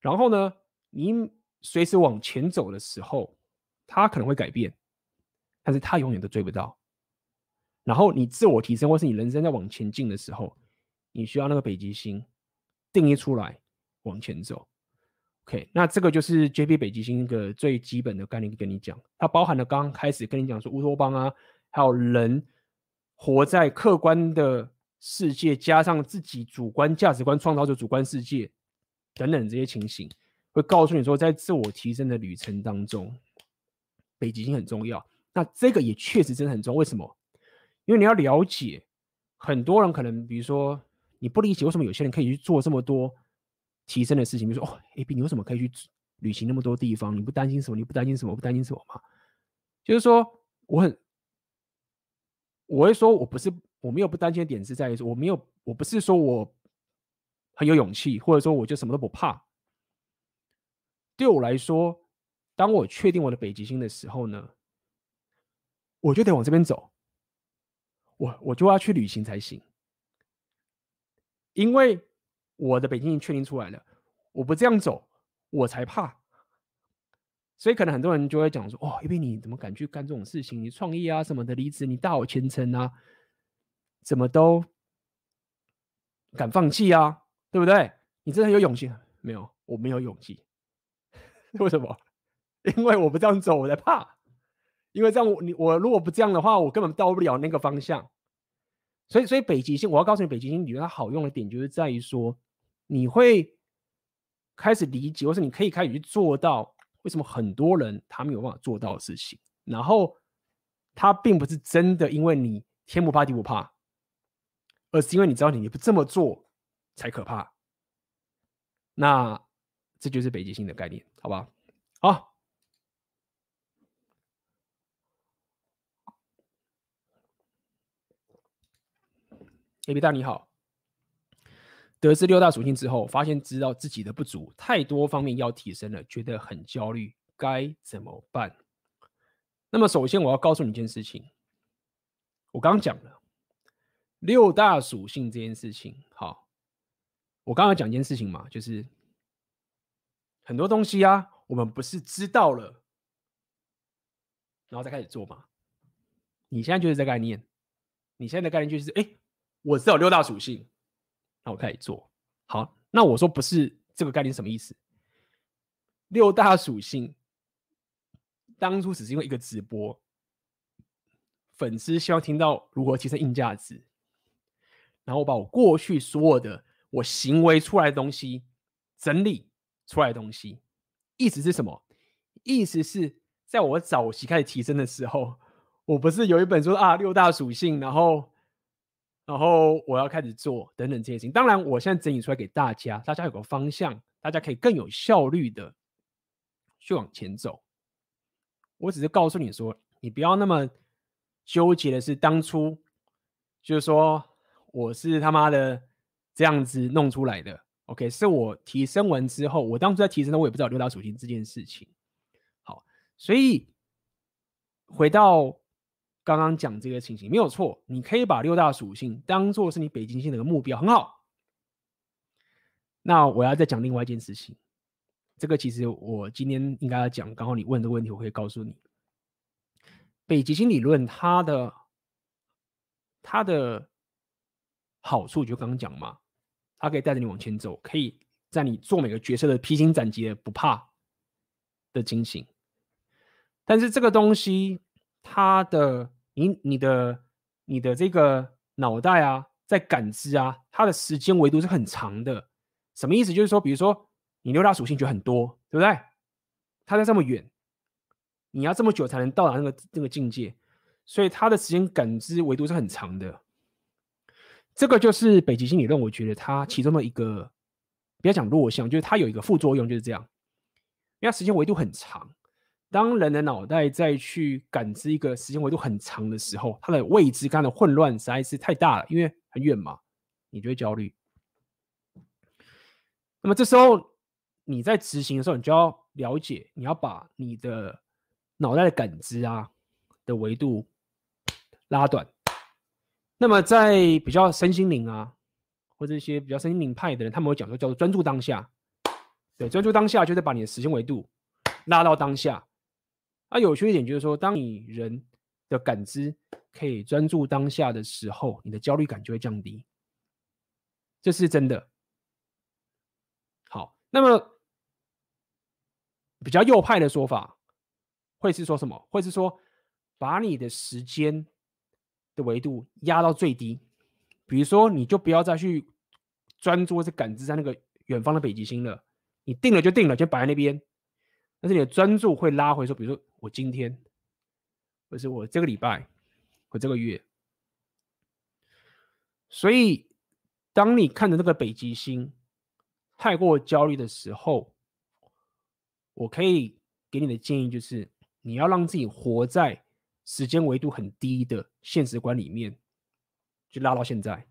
然后呢，你随时往前走的时候，它可能会改变，但是它永远都追不到。然后你自我提升或是你人生在往前进的时候，你需要那个北极星定义出来往前走。OK，那这个就是 JP 北极星一个最基本的概念，跟你讲，它包含了刚刚开始跟你讲说乌托邦啊，还有人活在客观的世界，加上自己主观价值观创造的主观世界等等这些情形，会告诉你说，在自我提升的旅程当中，北极星很重要。那这个也确实真的很重要。为什么？因为你要了解，很多人可能比如说你不理解为什么有些人可以去做这么多。提升的事情，比如说哦，AB，你为什么可以去旅行那么多地方？你不担心什么？你不担心什么？不担心什么吗？就是说，我很，我会说，我不是，我没有不担心的点是在于说，我没有，我不是说我很有勇气，或者说我就什么都不怕。对我来说，当我确定我的北极星的时候呢，我就得往这边走，我我就要去旅行才行，因为。我的北京已经确定出来了，我不这样走，我才怕。所以可能很多人就会讲说：“哦，因为你怎么敢去干这种事情？你创业啊什么的，离职，你大好前程啊，怎么都敢放弃啊？对不对？你真的有勇气？没有，我没有勇气。[laughs] 为什么？因为我不这样走，我才怕。因为这样，我你我如果不这样的话，我根本到不了那个方向。所以，所以北极星，我要告诉你，北极星理论它好用的点就是在于说。你会开始理解，或是你可以开始去做到为什么很多人他没有办法做到的事情。然后他并不是真的因为你天不怕地不怕，而是因为你知道你不这么做才可怕。那这就是北极星的概念，好吧？好，AB 大你好。得知六大属性之后，发现知道自己的不足，太多方面要提升了，觉得很焦虑，该怎么办？那么首先我要告诉你一件事情，我刚刚讲了六大属性这件事情。好，我刚刚讲一件事情嘛，就是很多东西啊，我们不是知道了，然后再开始做嘛。你现在就是这概念，你现在的概念就是，哎，我只有六大属性。那我开始做好。那我说不是这个概念什么意思？六大属性当初只是因为一个直播，粉丝希望听到如何提升硬价值，然后我把我过去所有的我行为出来的东西整理出来的东西，意思是什么？意思是在我早期开始提升的时候，我不是有一本说啊六大属性，然后。然后我要开始做等等这些事情。当然，我现在整理出来给大家，大家有个方向，大家可以更有效率的去往前走。我只是告诉你说，你不要那么纠结的是当初，就是说我是他妈的这样子弄出来的。OK，是我提升完之后，我当初在提升的，我也不知道六大属性这件事情。好，所以回到。刚刚讲这个情形没有错，你可以把六大属性当做是你北极星的一个目标，很好。那我要再讲另外一件事情，这个其实我今天应该要讲。刚好你问的问题，我可以告诉你，北极星理论它的它的好处就刚刚讲嘛，它可以带着你往前走，可以在你做每个角色的披荆斩棘的不怕的情形。但是这个东西。它的你你的你的这个脑袋啊，在感知啊，它的时间维度是很长的。什么意思？就是说，比如说你六大属性就很多，对不对？它在这么远，你要这么久才能到达那个那个境界，所以它的时间感知维度是很长的。这个就是北极星理论，我觉得它其中的一个不要讲弱项，就是它有一个副作用，就是这样，因为它时间维度很长。当人的脑袋再去感知一个时间维度很长的时候，它的未知感的混乱实在是太大了，因为很远嘛，你就会焦虑。那么这时候你在执行的时候，你就要了解，你要把你的脑袋的感知啊的维度拉短。那么在比较身心灵啊，或者一些比较身心灵派的人，他们会讲说叫做专注当下。对，专注当下就是把你的时间维度拉到当下。啊，有趣一点就是说，当你人的感知可以专注当下的时候，你的焦虑感就会降低，这是真的。好，那么比较右派的说法会是说什么？会是说把你的时间的维度压到最低，比如说你就不要再去专注是感知在那个远方的北极星了，你定了就定了，就摆在那边。但是你的专注会拉回说，比如说我今天，或是我这个礼拜，或这个月。所以，当你看着那个北极星太过焦虑的时候，我可以给你的建议就是，你要让自己活在时间维度很低的现实观里面，就拉到现在。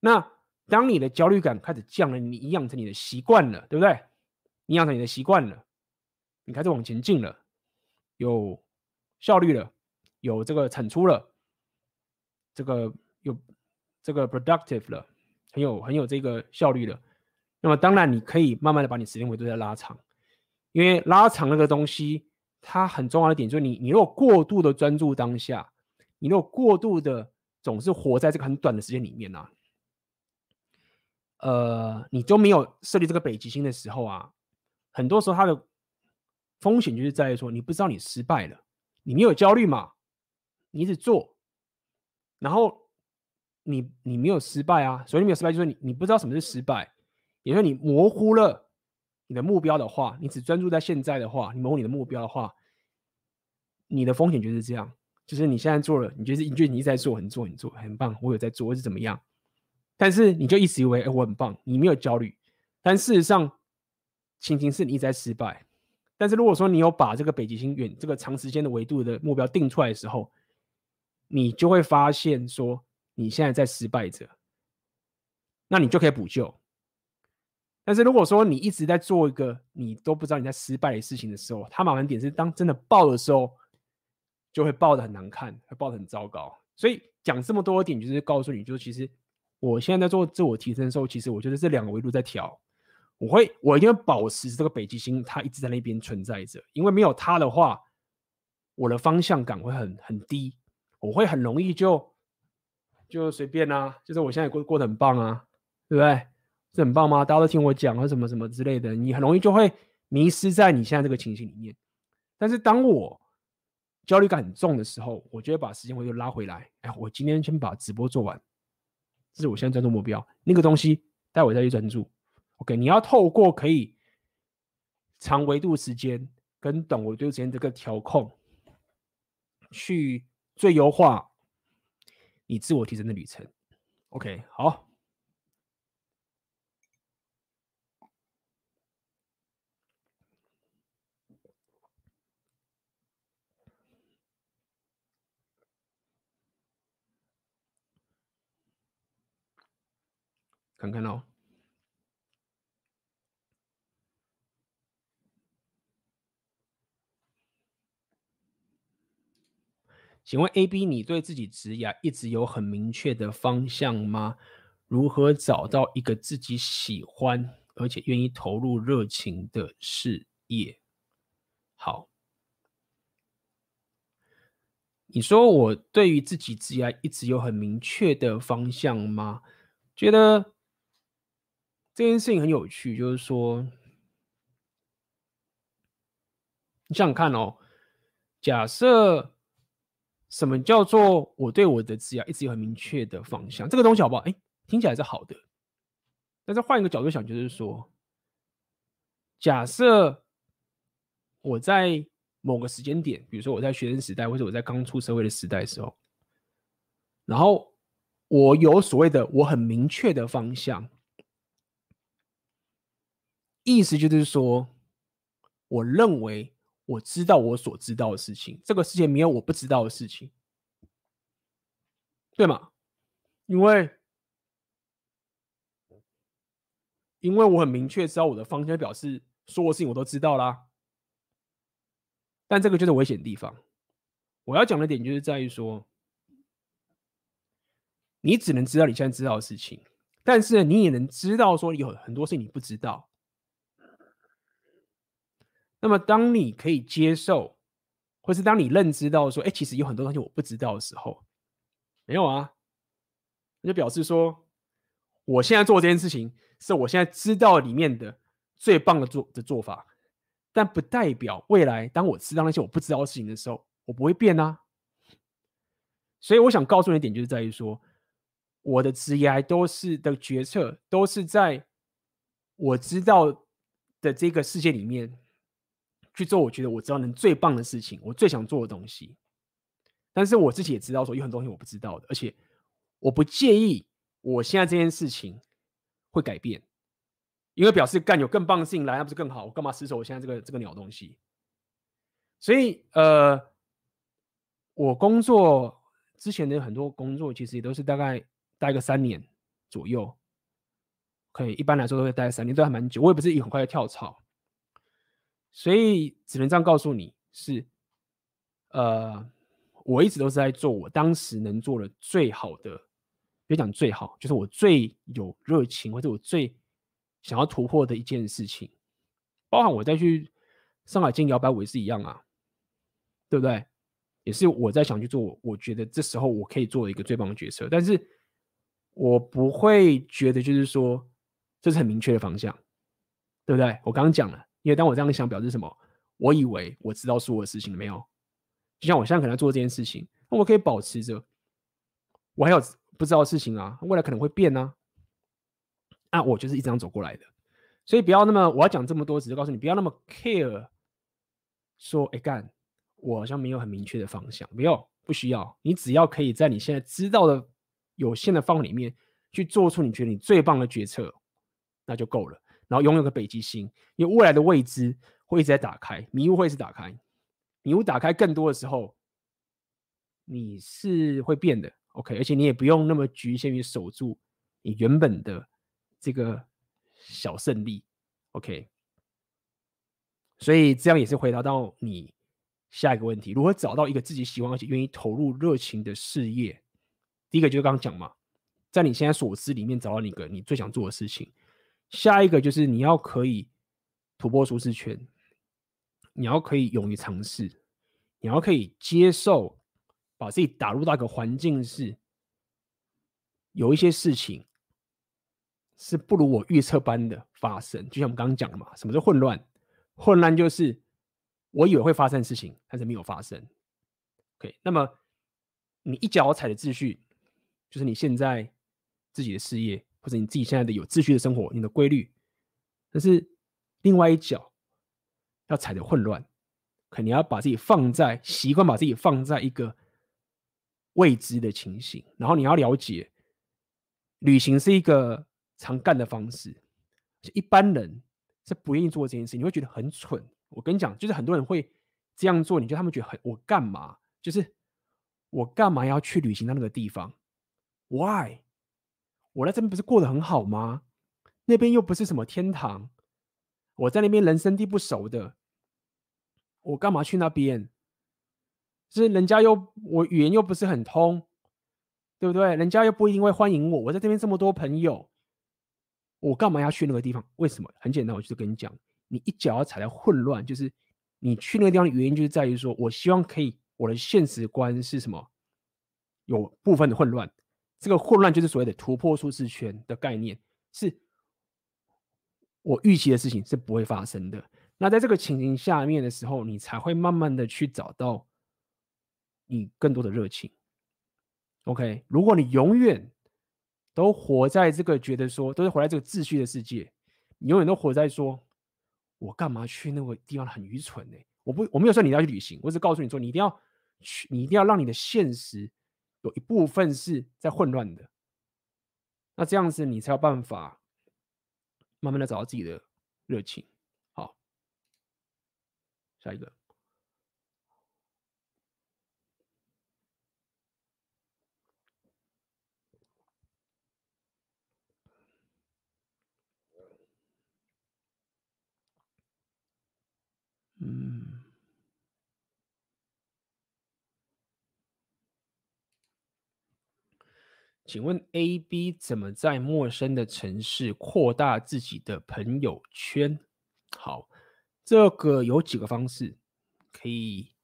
那当你的焦虑感开始降了，你养成你的习惯了，对不对？你养成你的习惯了。你开始往前进了，有效率了，有这个产出了，这个有这个 productive 了，很有很有这个效率了。那么当然你可以慢慢的把你时间维度再拉长，因为拉长那个东西，它很重要的点就是你你如果过度的专注当下，你如果过度的总是活在这个很短的时间里面啊，呃，你都没有设立这个北极星的时候啊，很多时候它的。风险就是在于说，你不知道你失败了，你没有焦虑嘛？你一直做，然后你你没有失败啊，所以你没有失败，就是你你不知道什么是失败，也就是你模糊了你的目标的话，你只专注在现在的话，你模糊你的目标的话，你的风险就是这样，就是你现在做了，你觉得你觉得你一直在做，你做你做很棒，我有在做，或是怎么样，但是你就一直以为哎我很棒，你没有焦虑，但事实上情形是你一直在失败。但是如果说你有把这个北极星远这个长时间的维度的目标定出来的时候，你就会发现说你现在在失败着，那你就可以补救。但是如果说你一直在做一个你都不知道你在失败的事情的时候，它麻烦点是当真的爆的时候，就会爆的很难看，会爆的很糟糕。所以讲这么多点，就是告诉你，就是其实我现在在做自我提升的时候，其实我觉得这两个维度在调。我会，我一定会保持这个北极星，它一直在那边存在着。因为没有它的话，我的方向感会很很低，我会很容易就就随便啊，就是我现在过过得很棒啊，对不对？是很棒吗？大家都听我讲，或什么什么之类的，你很容易就会迷失在你现在这个情形里面。但是当我焦虑感很重的时候，我就会把时间回就拉回来。哎，我今天先把直播做完，这是我现在专注目标。那个东西待会再去专注。OK，你要透过可以长维度时间跟短维度时间这个调控，去最优化你自我提升的旅程。OK，好，看看哦。请问 A、B，你对自己职涯一直有很明确的方向吗？如何找到一个自己喜欢而且愿意投入热情的事业？好，你说我对于自己职涯一直有很明确的方向吗？觉得这件事情很有趣，就是说，你想想看哦，假设。什么叫做我对我的职业一直有很明确的方向？这个东西好不好？哎，听起来是好的。但是换一个角度想，就是说，假设我在某个时间点，比如说我在学生时代，或者我在刚出社会的时代的时候，然后我有所谓的我很明确的方向，意思就是说，我认为我知道我所知道的事情，这个世界没有我不知道的事情，对吗？因为，因为我很明确知道我的方向，表示所有事情我都知道啦。但这个就是危险的地方。我要讲的点就是在于说，你只能知道你现在知道的事情，但是你也能知道说有很多事情你不知道。那么，当你可以接受，或是当你认知到说，哎，其实有很多东西我不知道的时候，没有啊，那就表示说，我现在做这件事情是我现在知道里面的最棒的做的做法，但不代表未来当我知道那些我不知道的事情的时候，我不会变啊。所以，我想告诉你一点，就是在于说，我的职业都是的决策，都是在我知道的这个世界里面。去做我觉得我知道能最棒的事情，我最想做的东西。但是我自己也知道说有很多东西我不知道的，而且我不介意我现在这件事情会改变，因为表示干有更棒的事情来，那不是更好？我干嘛死守我现在这个这个鸟东西？所以呃，我工作之前的很多工作其实也都是大概待个三年左右，可以一般来说都会待三年，都还蛮久。我也不是一很快就跳槽。所以只能这样告诉你是，呃，我一直都是在做我当时能做的最好的，别讲最好，就是我最有热情或者我最想要突破的一件事情，包含我再去上海经摇摆，我也是一样啊，对不对？也是我在想去做，我觉得这时候我可以做一个最棒的决策，但是我不会觉得就是说这是很明确的方向，对不对？我刚刚讲了。因为当我这样想，表示什么？我以为我知道所有的事情了没有？就像我现在可能做这件事情，那我可以保持着，我还有不知道的事情啊，未来可能会变啊。那我就是一直这样走过来的，所以不要那么，我要讲这么多，只是告诉你不要那么 care，说哎干，我好像没有很明确的方向，没有，不需要，你只要可以在你现在知道的有限的范围里面去做出你觉得你最棒的决策，那就够了。然后拥有个北极星，因为未来的未知会一直在打开，迷雾会一直打开，迷雾打开更多的时候，你是会变的，OK，而且你也不用那么局限于守住你原本的这个小胜利，OK，所以这样也是回答到你下一个问题：如何找到一个自己喜欢而且愿意投入热情的事业？第一个就是刚刚讲嘛，在你现在所知里面找到一个你最想做的事情。下一个就是你要可以突破舒适圈，你要可以勇于尝试，你要可以接受把自己打入到一个环境是有一些事情是不如我预测般的发生，就像我们刚刚讲的嘛，什么是混乱？混乱就是我以为会发生的事情，但是没有发生。OK，那么你一脚踩的秩序，就是你现在自己的事业。或者你自己现在的有秩序的生活，你的规律，但是另外一脚要踩的混乱，肯定要把自己放在习惯，把自己放在一个未知的情形，然后你要了解，旅行是一个常干的方式，一般人是不愿意做这件事，你会觉得很蠢。我跟你讲，就是很多人会这样做，你觉得他们觉得很我干嘛？就是我干嘛要去旅行到那个地方？Why？我在这边不是过得很好吗？那边又不是什么天堂，我在那边人生地不熟的，我干嘛去那边？是人家又我语言又不是很通，对不对？人家又不一定会欢迎我。我在这边这么多朋友，我干嘛要去那个地方？为什么？很简单，我就是跟你讲，你一脚要踩在混乱，就是你去那个地方的原因就是在于说，我希望可以我的现实观是什么？有部分的混乱。这个混乱就是所谓的突破舒适圈的概念，是我预期的事情是不会发生的。那在这个情形下面的时候，你才会慢慢的去找到你更多的热情。OK，如果你永远都活在这个觉得说，都是活在这个秩序的世界，你永远都活在说，我干嘛去那个地方很愚蠢呢？我不，我没有说你要去旅行，我只告诉你说，你一定要去，你一定要让你的现实。有一部分是在混乱的，那这样子你才有办法慢慢的找到自己的热情。好，下一个。嗯，请问 A、B 怎么在陌生的城市扩大自己的朋友圈？好，这个有几个方式可以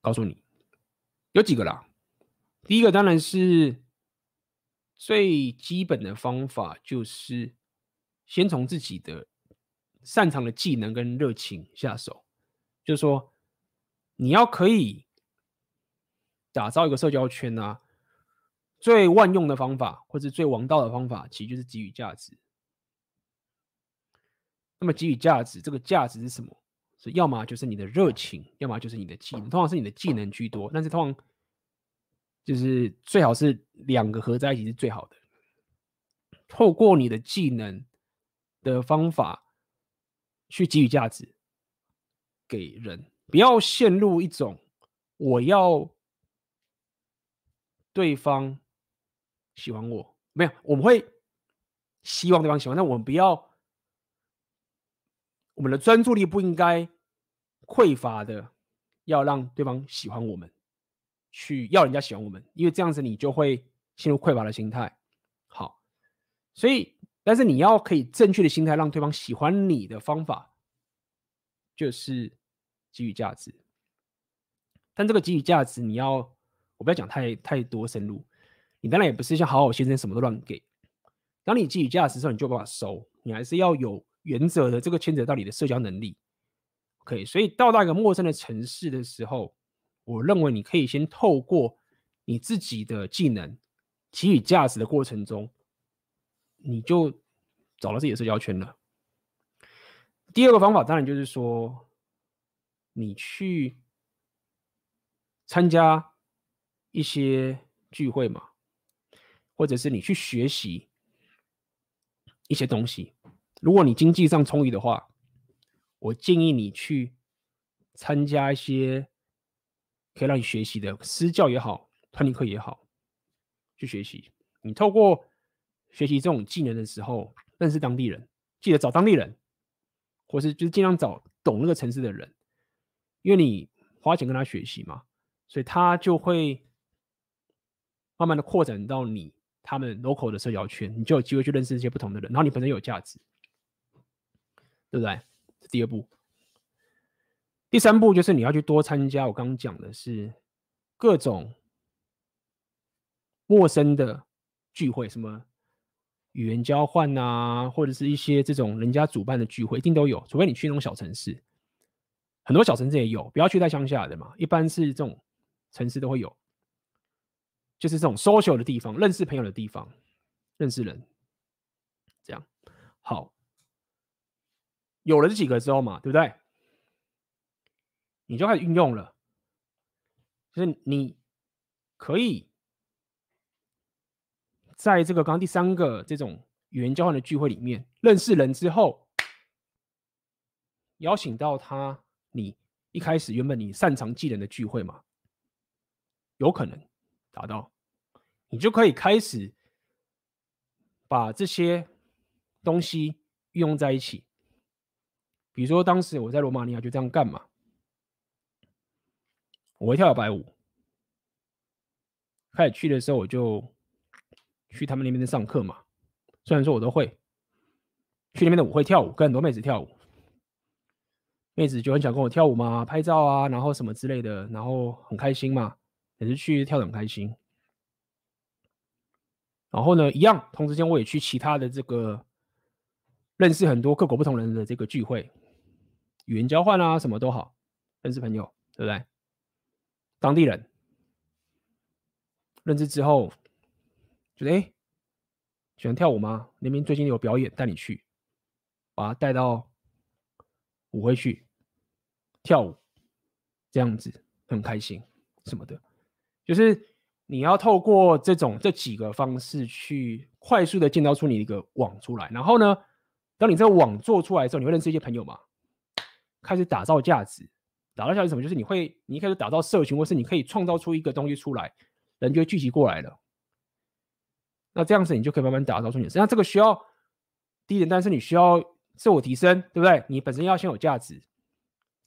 告诉你，有几个啦。第一个当然是最基本的方法，就是先从自己的。擅长的技能跟热情下手，就是说，你要可以打造一个社交圈啊，最万用的方法或者最王道的方法，其实就是给予价值。那么给予价值，这个价值是什么？是要么就是你的热情，要么就是你的技能，通常是你的技能居多，但是通常就是最好是两个合在一起是最好的。透过你的技能的方法。去给予价值给人，不要陷入一种我要对方喜欢我，没有，我们会希望对方喜欢，但我们不要，我们的专注力不应该匮乏的要让对方喜欢我们，去要人家喜欢我们，因为这样子你就会陷入匮乏的心态。好，所以。但是你要可以正确的心态，让对方喜欢你的方法，就是给予价值。但这个给予价值，你要不要讲太太多深入。你当然也不是像好好先生什么都乱给。当你给予价值的时候，你就把它收。你还是要有原则的。这个牵扯到你的社交能力。OK，所以到那个陌生的城市的时候，我认为你可以先透过你自己的技能给予价值的过程中。你就找到自己的社交圈了。第二个方法当然就是说，你去参加一些聚会嘛，或者是你去学习一些东西。如果你经济上充裕的话，我建议你去参加一些可以让你学习的私教也好，团体课也好，去学习。你透过学习这种技能的时候，认识当地人，记得找当地人，或是就是尽量找懂那个城市的人，因为你花钱跟他学习嘛，所以他就会慢慢的扩展到你他们 local 的社交圈，你就有机会去认识一些不同的人，然后你本身有价值，对不对？这第二步，第三步就是你要去多参加，我刚刚讲的是各种陌生的聚会，什么？语言交换啊，或者是一些这种人家主办的聚会，一定都有。除非你去那种小城市，很多小城市也有。不要去在乡下的嘛，一般是这种城市都会有，就是这种 social 的地方，认识朋友的地方，认识人，这样。好，有了这几个之后嘛，对不对？你就开始运用了，就是你可以。在这个刚刚第三个这种语言交换的聚会里面，认识人之后，邀请到他，你一开始原本你擅长技能的聚会嘛，有可能达到，你就可以开始把这些东西运用在一起。比如说，当时我在罗马尼亚就这样干嘛，我会跳摇摆舞，开始去的时候我就。去他们那边的上课嘛，虽然说我都会去那边的舞会跳舞，跟很多妹子跳舞，妹子就很想跟我跳舞嘛，拍照啊，然后什么之类的，然后很开心嘛，也是去跳得很开心。然后呢，一样，同时间我也去其他的这个认识很多各国不同人的这个聚会，语言交换啊，什么都好，认识朋友，对不对？当地人认识之后。觉得哎，喜欢跳舞吗？那边最近有表演，带你去，把他带到舞会去跳舞，这样子很开心什么的。就是你要透过这种这几个方式去快速的建造出你一个网出来，然后呢，当你这个网做出来之后，你会认识一些朋友嘛？开始打造价值，打造价值什么？就是你会，你一开始打造社群，或是你可以创造出一个东西出来，人就会聚集过来了。那这样子，你就可以慢慢打造出你的。实际上，这个需要第一点，但是你需要自我提升，对不对？你本身要先有价值。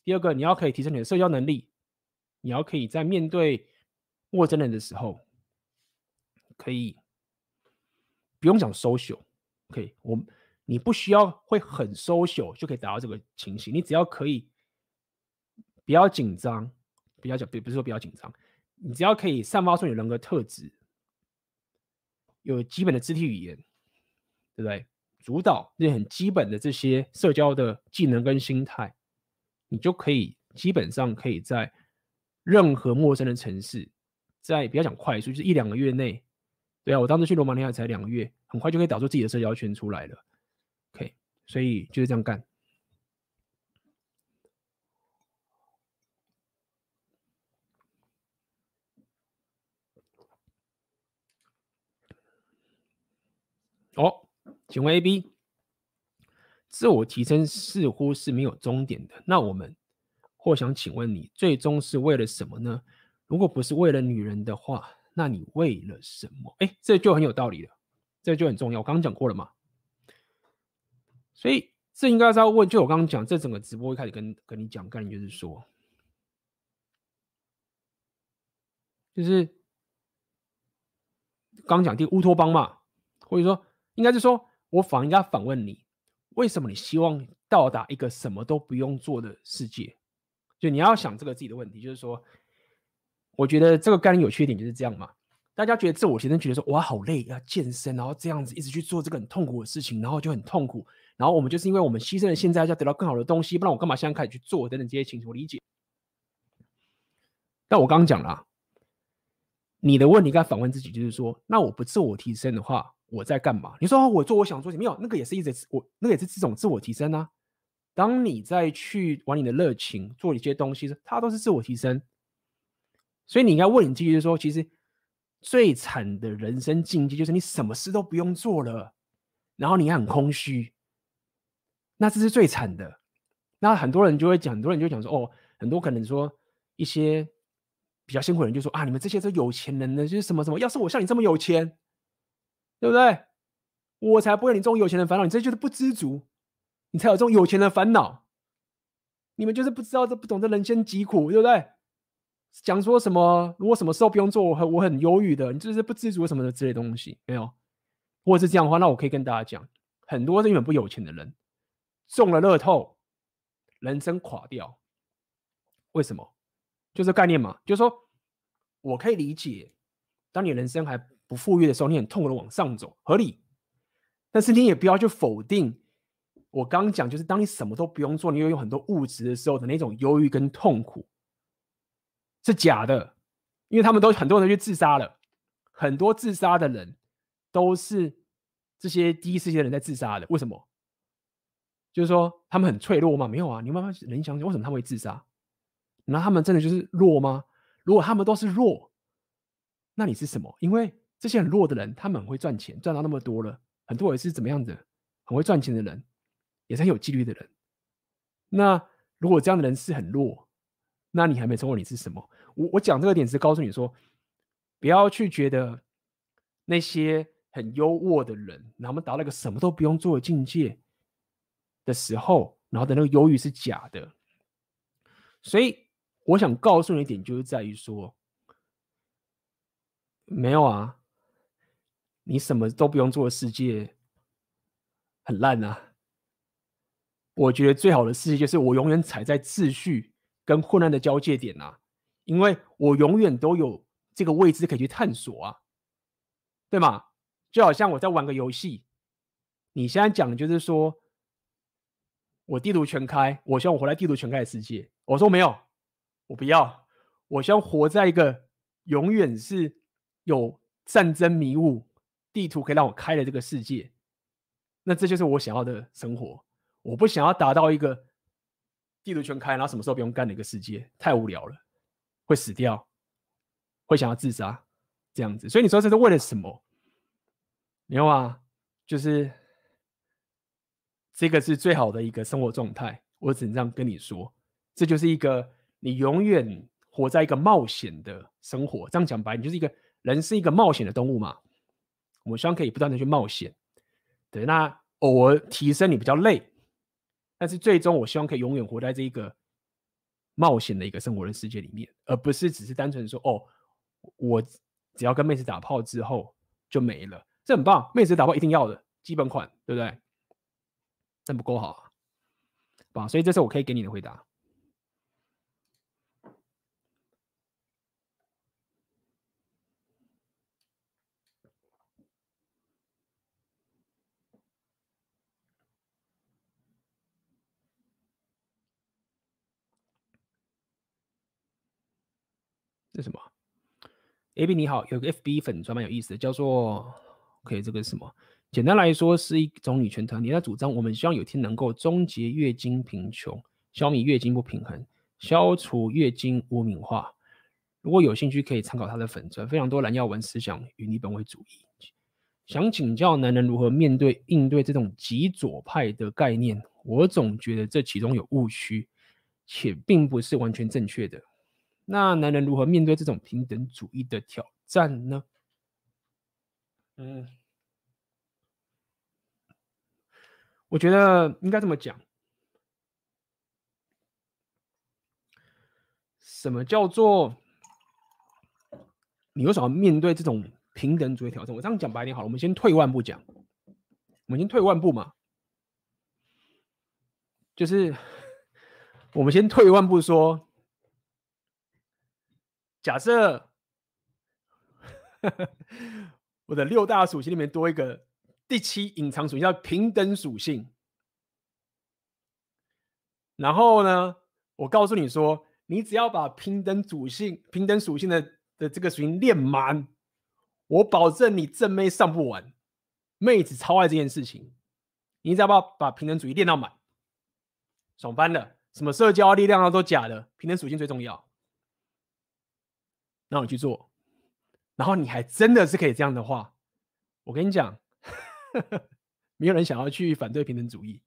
第二个，你要可以提升你的社交能力，你要可以在面对陌生人的时候，可以不用讲 social，可以，我你不需要会很 social 就可以达到这个情形，你只要可以不要紧张，不要讲，不不是说不要紧张，你只要可以散发出你人格特质。有基本的肢体语言，对不对？主导那很基本的这些社交的技能跟心态，你就可以基本上可以在任何陌生的城市，在不要讲快速，就是一两个月内，对啊，我当时去罗马尼亚才两个月，很快就可以导出自己的社交圈出来了。OK，所以就是这样干。哦，请问 A、B，自我提升似乎是没有终点的。那我们或想请问你，最终是为了什么呢？如果不是为了女人的话，那你为了什么？哎，这就很有道理了，这就很重要。我刚刚讲过了嘛，所以这应该是要问。就我刚刚讲，这整个直播一开始跟跟你讲概念就是说，就是刚讲第乌托邦嘛，或者说。应该是说，我反应该反问你，为什么你希望到达一个什么都不用做的世界？就你要想这个自己的问题，就是说，我觉得这个概念有缺点就是这样嘛。大家觉得自我提升，觉得说哇好累，要健身，然后这样子一直去做这个很痛苦的事情，然后就很痛苦。然后我们就是因为我们牺牲了现在，要得到更好的东西，不然我干嘛现在开始去做等等这些情绪，我理解。但我刚刚讲了，你的问题该反问自己，就是说，那我不自我提升的话。我在干嘛？你说我做我想做，没有那个也是一直我那个也是这种自我提升啊。当你再去玩你的热情，做一些东西，它都是自我提升。所以你应该问你自己，就是说，其实最惨的人生境界就是你什么事都不用做了，然后你还很空虚，那这是最惨的。那很多人就会讲，很多人就讲说，哦，很多可能说一些比较辛苦的人就说啊，你们这些都有钱人呢，就是什么什么，要是我像你这么有钱。对不对？我才不会有你这种有钱的烦恼，你这就是不知足，你才有这种有钱的烦恼。你们就是不知道这不懂得人间疾苦，对不对？讲说什么如果什么时候不用做，我很我很忧郁的，你就是不知足什么的之类的东西，没有。如果是这样的话，那我可以跟大家讲，很多是原本不有钱的人中了乐透，人生垮掉。为什么？就这概念嘛，就是说我可以理解，当你人生还。不富裕的时候，你很痛苦的往上走，合理。但是你也不要去否定我刚讲，就是当你什么都不用做，你拥有很多物质的时候的那种忧郁跟痛苦，是假的。因为他们都很多人去自杀了，很多自杀的人都是这些第一世界的人在自杀的。为什么？就是说他们很脆弱吗？没有啊，你慢慢人想想，为什么他们会自杀？那他们真的就是弱吗？如果他们都是弱，那你是什么？因为这些很弱的人，他们很会赚钱，赚到那么多了。很多人是怎么样的？很会赚钱的人，也是很有纪律的人。那如果这样的人是很弱，那你还没成为你是什么？我我讲这个点是告诉你说，不要去觉得那些很优渥的人，然后他们达到一个什么都不用做的境界的时候，然后的那个忧郁是假的。所以我想告诉你一点，就是在于说，没有啊。你什么都不用做的世界很烂啊！我觉得最好的世界就是我永远踩在秩序跟混乱的交界点啊，因为我永远都有这个位置可以去探索啊，对吗？就好像我在玩个游戏，你现在讲的就是说我地图全开，我希望我活在地图全开的世界。我说没有，我不要，我希望活在一个永远是有战争迷雾。地图可以让我开的这个世界，那这就是我想要的生活。我不想要达到一个地图全开，然后什么时候不用干的一个世界，太无聊了，会死掉，会想要自杀这样子。所以你说这是为了什么？没有啊，就是这个是最好的一个生活状态。我只能这样跟你说，这就是一个你永远活在一个冒险的生活。这样讲白，你就是一个人是一个冒险的动物嘛。我们希望可以不断的去冒险，对，那偶尔提升你比较累，但是最终我希望可以永远活在这一个冒险的一个生活的世界里面，而不是只是单纯说哦，我只要跟妹子打炮之后就没了，这很棒，妹子打炮一定要的基本款，对不对？但不够好啊，吧？所以这是我可以给你的回答。这什么？A B 你好，有个 F B 粉专蛮有意思的，叫做 OK，这个是什么？简单来说是一种女权团体，在主张我们希望有一天能够终结月经贫穷，消弭月经不平衡，消除月经污名化。如果有兴趣，可以参考他的粉专，非常多蓝药文思想与你本位主义。想请教男人如何面对应对这种极左派的概念？我总觉得这其中有误区，且并不是完全正确的。那男人如何面对这种平等主义的挑战呢？嗯，我觉得应该这么讲。什么叫做你为什么要面对这种平等主义挑战？我这样讲白一点好了，我们先退一万步讲，我们先退一万步嘛，就是 [laughs] 我们先退一万步说。假设我的六大属性里面多一个第七隐藏属性，叫平等属性。然后呢，我告诉你说，你只要把平等属性、平等属性的的这个属性练满，我保证你正妹上不完，妹子超爱这件事情。你只要把把平等主义练到满，爽翻了。什么社交力量啊都假的，平等属性最重要。让你去做，然后你还真的是可以这样的话，我跟你讲，没有人想要去反对平等主义，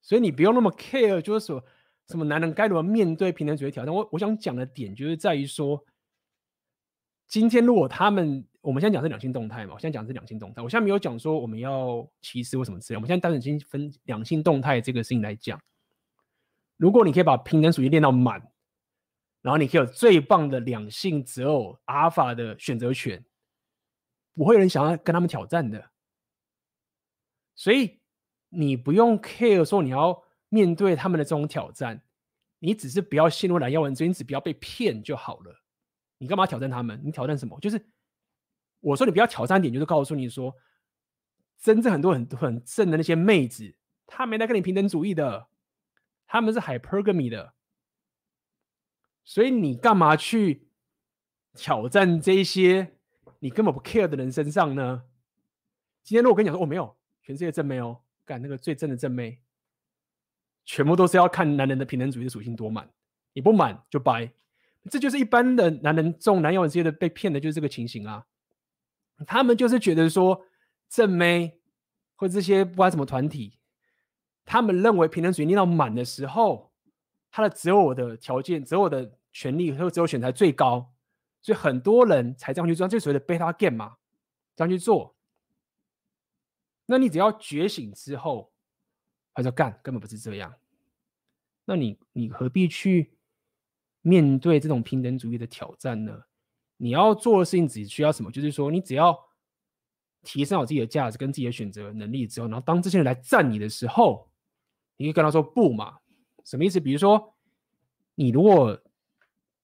所以你不用那么 care，就是说什么男人该如何面对平等主义挑战。我我想讲的点就是在于说，今天如果他们，我们现在讲是两性动态嘛，我现在讲是两性动态，我现在没有讲说我们要歧视或什么之类，我们现在单纯先分两性动态这个事情来讲，如果你可以把平等主义练到满。然后你可以有最棒的两性择偶阿尔法的选择权，不会有人想要跟他们挑战的。所以你不用 care 说你要面对他们的这种挑战，你只是不要陷入蓝药丸之，你只不要被骗就好了。你干嘛挑战他们？你挑战什么？就是我说你不要挑战点，就是告诉你说，真正很多很多很正的那些妹子，她没来跟你平等主义的，他们是 hypergamy 的。所以你干嘛去挑战这些你根本不 care 的人身上呢？今天如果跟你讲说，我、没有全世界正妹哦，干那个最正的正妹，全部都是要看男人的平等主义的属性多满，你不满就掰。这就是一般的男人中男友之间的被骗的，就是这个情形啊。他们就是觉得说正妹或这些不管什么团体，他们认为平等主义练到满的时候。他的择偶的条件、择偶的权利和择偶选择最高，所以很多人才这样去做，就所谓的 beta game 嘛，这样去做。那你只要觉醒之后，他说干，根本不是这样。那你你何必去面对这种平等主义的挑战呢？你要做的事情只需要什么？就是说，你只要提升好自己的价值跟自己的选择能力之后，然后当这些人来赞你的时候，你可以跟他说不嘛。什么意思？比如说，你如果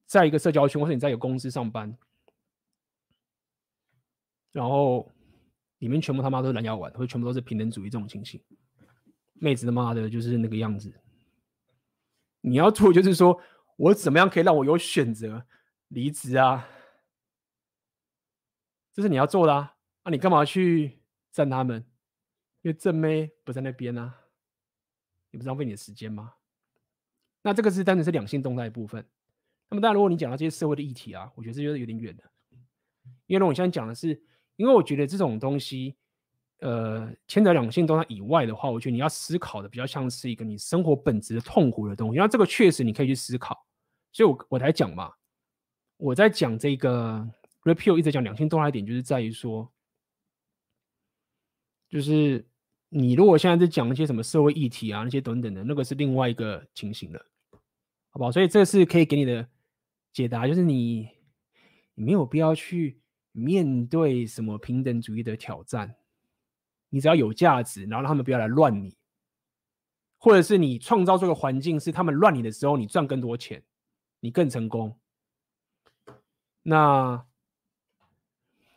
在一个社交圈，或者你在一个公司上班，然后里面全部他妈都是蓝药丸，或者全部都是平等主义这种情形，妹子他妈的就是那个样子。你要做就是说，我怎么样可以让我有选择离职啊？这是你要做的啊！那、啊、你干嘛去赞他们？因为正妹不在那边啊，你不是浪费你的时间吗？那这个是单纯是两性动态的部分。那么当然，如果你讲到这些社会的议题啊，我觉得这就是有点远的。因为如果我现在讲的是，因为我觉得这种东西呃牵扯两性动态以外的话，我觉得你要思考的比较像是一个你生活本质的痛苦的东西。那这个确实你可以去思考，所以我我才讲嘛，我在讲这个 repeal 一直讲两性动态点，就是在于说，就是你如果现在在讲一些什么社会议题啊那些等等的，那个是另外一个情形了，好不好？所以这是可以给你的解答，就是你你没有必要去。面对什么平等主义的挑战，你只要有价值，然后让他们不要来乱你，或者是你创造这个环境，是他们乱你的时候，你赚更多钱，你更成功。那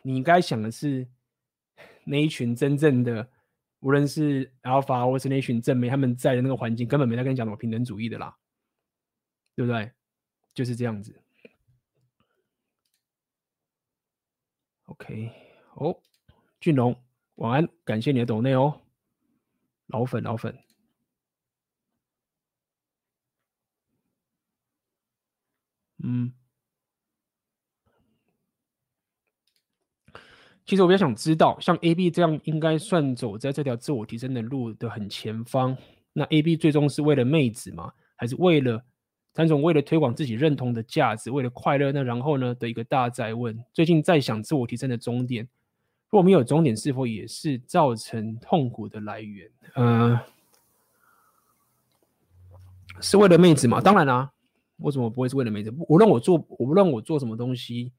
你应该想的是，那一群真正的，无论是 Alpha 或是那群正妹，他们在的那个环境根本没在跟你讲什么平等主义的啦，对不对？就是这样子。OK，哦，俊龙，晚安，感谢你的抖内哦，老粉老粉，嗯，其实我比较想知道，像 AB 这样，应该算走在这条自我提升的路的很前方。那 AB 最终是为了妹子吗？还是为了？单纯为了推广自己认同的价值，为了快乐，那然后呢的一个大哉问：最近在想自我提升的终点，如果没有终点，是否也是造成痛苦的来源？呃，是为了妹子吗？当然啦、啊，我怎么不会是为了妹子？无论我做，无论我做什么东西，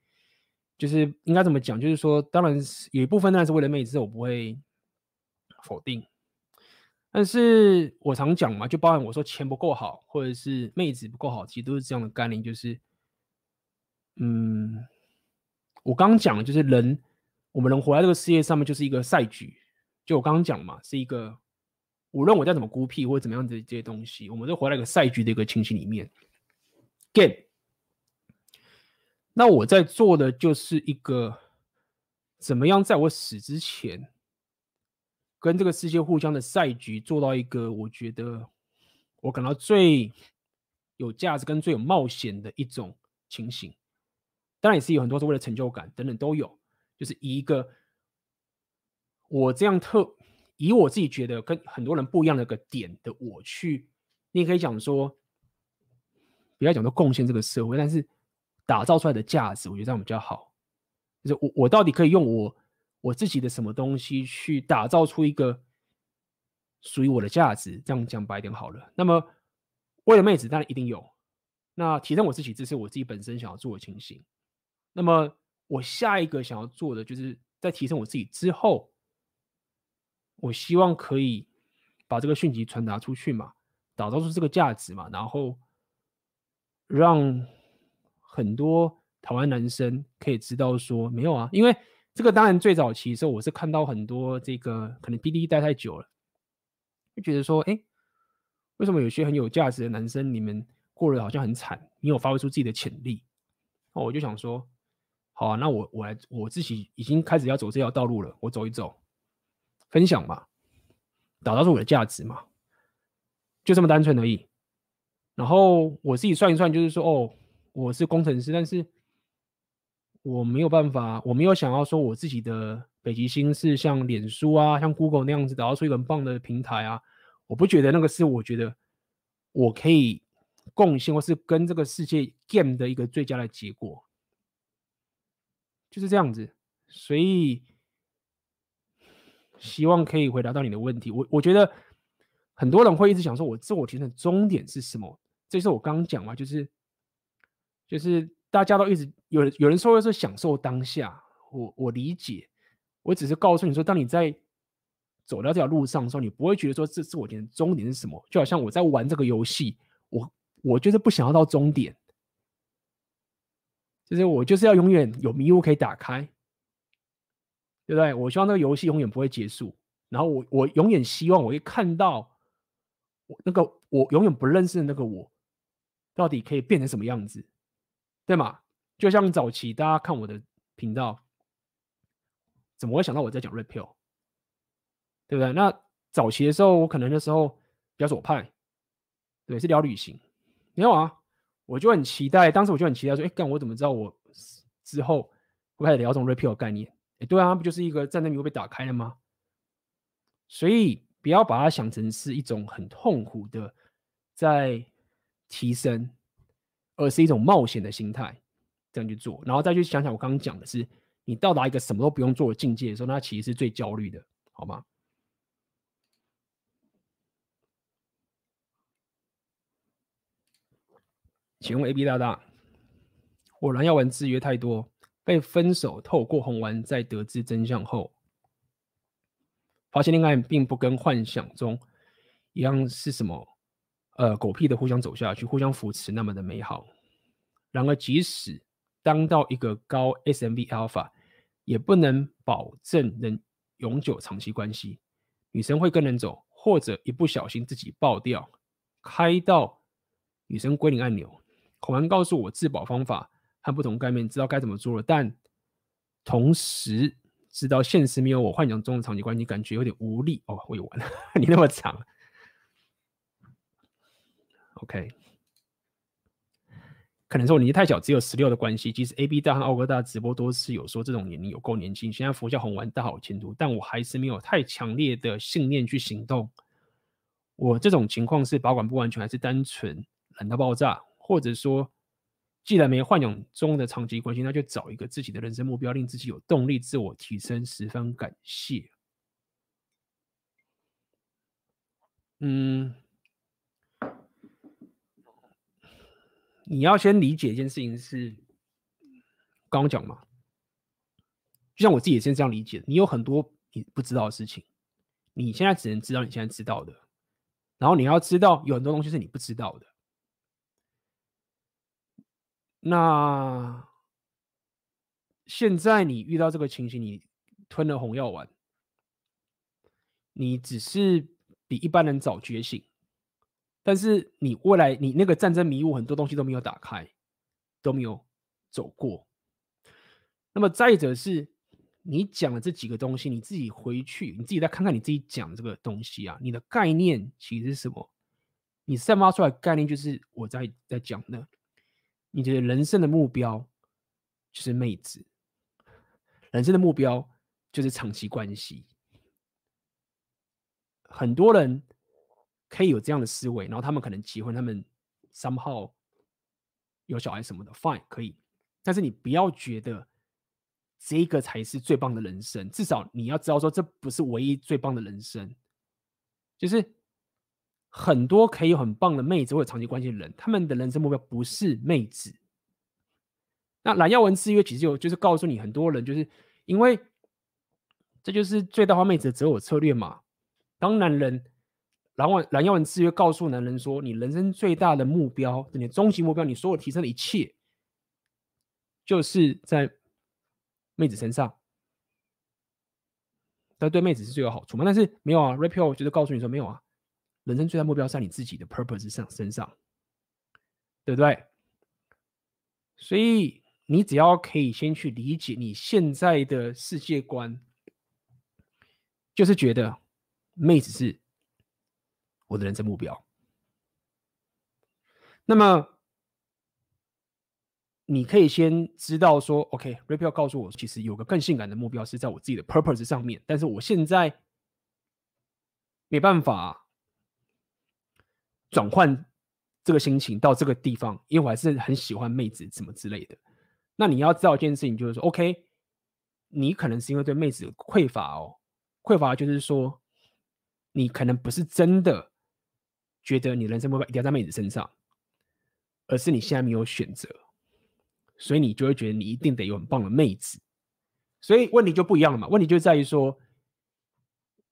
就是应该怎么讲？就是说，当然有一部分当然是为了妹子，我不会否定。但是我常讲嘛，就包含我说钱不够好，或者是妹子不够好，其实都是这样的概念。就是，嗯，我刚刚讲的就是人，我们能活在这个世界上面，就是一个赛局。就我刚刚讲嘛，是一个无论我再怎么孤僻或者怎么样的这些东西，我们都活在一个赛局的一个情形里面。Game，那我在做的就是一个怎么样在我死之前。跟这个世界互相的赛局，做到一个我觉得我感到最有价值跟最有冒险的一种情形。当然也是有很多是为了成就感等等都有，就是以一个我这样特以我自己觉得跟很多人不一样的一个点的我去，你也可以讲说，不要讲说贡献这个社会，但是打造出来的价值，我觉得这样比较好。就是我我到底可以用我。我自己的什么东西去打造出一个属于我的价值？这样讲白一点好了。那么为了妹子，当然一定有。那提升我自己，这是我自己本身想要做的情形。那么我下一个想要做的，就是在提升我自己之后，我希望可以把这个讯息传达出去嘛，打造出这个价值嘛，然后让很多台湾男生可以知道说，没有啊，因为。这个当然最早期的时候，我是看到很多这个可能 PTT 待太久了，就觉得说，哎，为什么有些很有价值的男生，你们过得好像很惨，没有发挥出自己的潜力？哦，我就想说，好啊，那我我来，我自己已经开始要走这条道路了，我走一走，分享嘛，打造出我的价值嘛，就这么单纯而已。然后我自己算一算，就是说，哦，我是工程师，但是。我没有办法，我没有想要说我自己的北极星是像脸书啊、像 Google 那样子打造出一个很棒的平台啊。我不觉得那个是我觉得我可以贡献或是跟这个世界 game 的一个最佳的结果，就是这样子。所以希望可以回答到你的问题。我我觉得很多人会一直想说，我自我提升的终点是什么？这是我刚刚讲嘛，就是就是。大家都一直有有人说会是享受当下，我我理解，我只是告诉你说，当你在走到这条路上的时候，你不会觉得说这是我的终点是什么？就好像我在玩这个游戏，我我就是不想要到终点，就是我就是要永远有迷雾可以打开，对不对？我希望那个游戏永远不会结束，然后我我永远希望我会看到我那个我永远不认识的那个我，到底可以变成什么样子。对嘛？就像早期大家看我的频道，怎么会想到我在讲 repeal？对不对？那早期的时候，我可能那时候比较左派，对，是聊旅行。没有啊，我就很期待，当时我就很期待说，哎，干我怎么知道我之后会开始聊这种 repeal 概念？哎，对啊，不就是一个战争迷雾被打开了吗？所以不要把它想成是一种很痛苦的在提升，而是一种冒险的心态这样去做，然后再去想想我刚刚讲的是，你到达一个什么都不用做的境界的时候，那其实是最焦虑的，好吗？请问 AB 大大，我蓝药丸制约太多，被分手，透过红丸在得知真相后，发现恋爱并不跟幻想中一样是什么，呃，狗屁的互相走下去，互相扶持那么的美好。然而，即使当到一个高 SMV Alpha，也不能保证能永久长期关系。女生会跟人走，或者一不小心自己爆掉，开到女生归零按钮。孔安告诉我自保方法和不同概念，知道该怎么做了，但同时知道现实没有我幻想中的长期关系，感觉有点无力。哦，我也完了，[laughs] 你那么长。OK，可能是我年纪太小，只有十六的关系。即使 AB 大和奥哥大直播多次有说这种年龄有够年轻，现在佛教红丸大好前途，但我还是没有太强烈的信念去行动。我这种情况是保管不完全，还是单纯懒到爆炸？或者说，既然没幻想中的长期关系，那就找一个自己的人生目标，令自己有动力、自我提升。十分感谢。嗯，你要先理解一件事情是，刚刚讲嘛，就像我自己也是这样理解，你有很多你不知道的事情，你现在只能知道你现在知道的，然后你要知道有很多东西是你不知道的。那现在你遇到这个情形，你吞了红药丸，你只是比一般人早觉醒，但是你未来你那个战争迷雾很多东西都没有打开，都没有走过。那么再者是，你讲的这几个东西，你自己回去，你自己再看看你自己讲的这个东西啊，你的概念其实是什么？你散发出来的概念就是我在在讲的。你觉得人生的目标就是妹子，人生的目标就是长期关系。很多人可以有这样的思维，然后他们可能结婚，他们 somehow 有小孩什么的，fine 可以。但是你不要觉得这个才是最棒的人生，至少你要知道说这不是唯一最棒的人生，就是。很多可以有很棒的妹子或者长期关系的人，他们的人生目标不是妹子。那蓝耀文制约其实有就是告诉你，很多人就是因为这就是最大化妹子的择偶策略嘛。当男人蓝丸蓝药丸制约告诉男人说，你人生最大的目标，你的终极目标，你所有提升的一切，就是在妹子身上。但对妹子是最有好处嘛？但是没有啊，Rapio 就是告诉你说没有啊。人生最大目标在你自己的 purpose 上身上，对不对？所以你只要可以先去理解你现在的世界观，就是觉得妹子是我的人生目标。那么你可以先知道说，OK，Rapio 告诉我，其实有个更性感的目标是在我自己的 purpose 上面，但是我现在没办法。转换这个心情到这个地方，因为我还是很喜欢妹子什么之类的。那你要知道一件事情，就是说，OK，你可能是因为对妹子匮乏哦，匮乏就是说，你可能不是真的觉得你人生目标一定要在妹子身上，而是你现在没有选择，所以你就会觉得你一定得有很棒的妹子，所以问题就不一样了嘛。问题就在于说，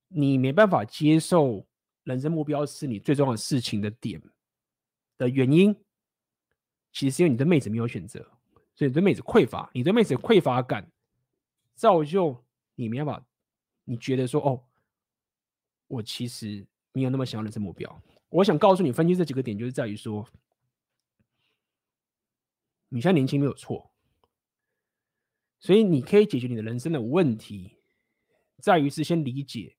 你没办法接受。人生目标是你最重要的事情的点的原因，其实是因为你对妹子没有选择，所以你对妹子匮乏，你对妹子匮乏感，造就你没办法，你觉得说哦，我其实没有那么想要人生目标。我想告诉你，分析这几个点，就是在于说，你现在年轻没有错，所以你可以解决你的人生的问题，在于是先理解。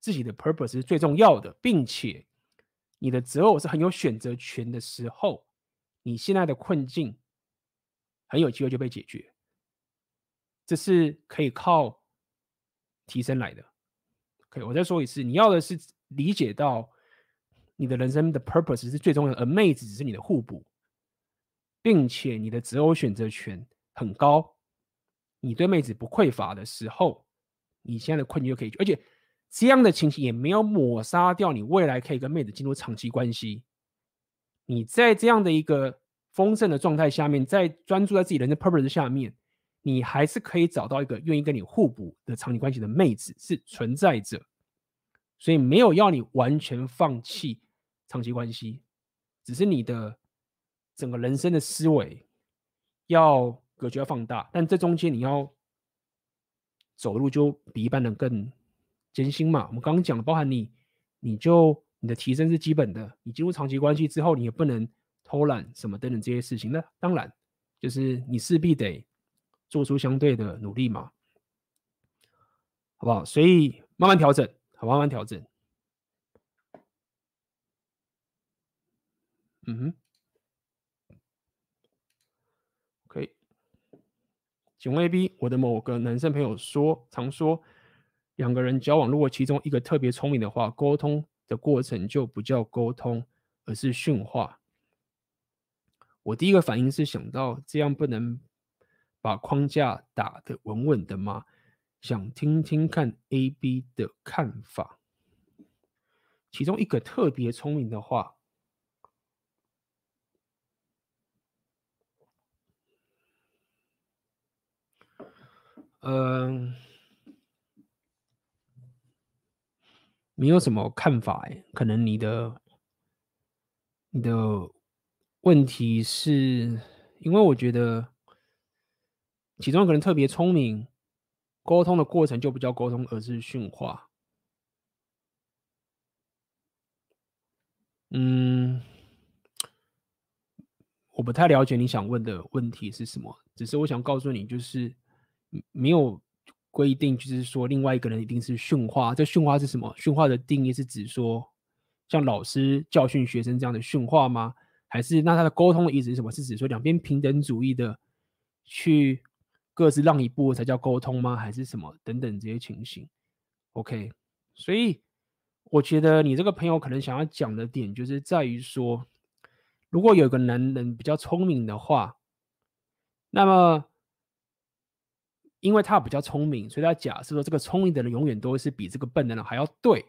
自己的 purpose 是最重要的，并且你的择偶是很有选择权的时候，你现在的困境很有机会就被解决。这是可以靠提升来的，OK，我再说一次，你要的是理解到你的人生的 purpose 是最重要的，而妹子只是你的互补，并且你的择偶选择权很高，你对妹子不匮乏的时候，你现在的困境就可以，而且这样的情形也没有抹杀掉你未来可以跟妹子进入长期关系。你在这样的一个丰盛的状态下面，在专注在自己人生 purpose 下面。你还是可以找到一个愿意跟你互补的长期关系的妹子是存在着，所以没有要你完全放弃长期关系，只是你的整个人生的思维要格局要放大，但这中间你要走路就比一般人更艰辛嘛。我们刚刚讲的，包含你，你就你的提升是基本的，你进入长期关系之后，你也不能偷懒什么等等这些事情。那当然就是你势必得。做出相对的努力嘛，好不好？所以慢慢调整，好，慢慢调整。嗯哼，OK。请问 AB，我的某个男生朋友说，常说两个人交往，如果其中一个特别聪明的话，沟通的过程就不叫沟通，而是训话。我第一个反应是想到这样不能。把框架打得稳稳的吗？想听听看 A、B 的看法。其中一个特别聪明的话，嗯，没有什么看法哎。可能你的你的问题是因为我觉得。其中一个人特别聪明，沟通的过程就不叫沟通，而是训话。嗯，我不太了解你想问的问题是什么，只是我想告诉你，就是没有规定，就是说另外一个人一定是训话。这训话是什么？训话的定义是指说，像老师教训学生这样的训话吗？还是那他的沟通的意思是什么？是指说两边平等主义的去。各自让一步才叫沟通吗？还是什么等等这些情形？OK，所以我觉得你这个朋友可能想要讲的点，就是在于说，如果有个男人比较聪明的话，那么因为他比较聪明，所以他假设说这个聪明的人永远都是比这个笨的人还要对。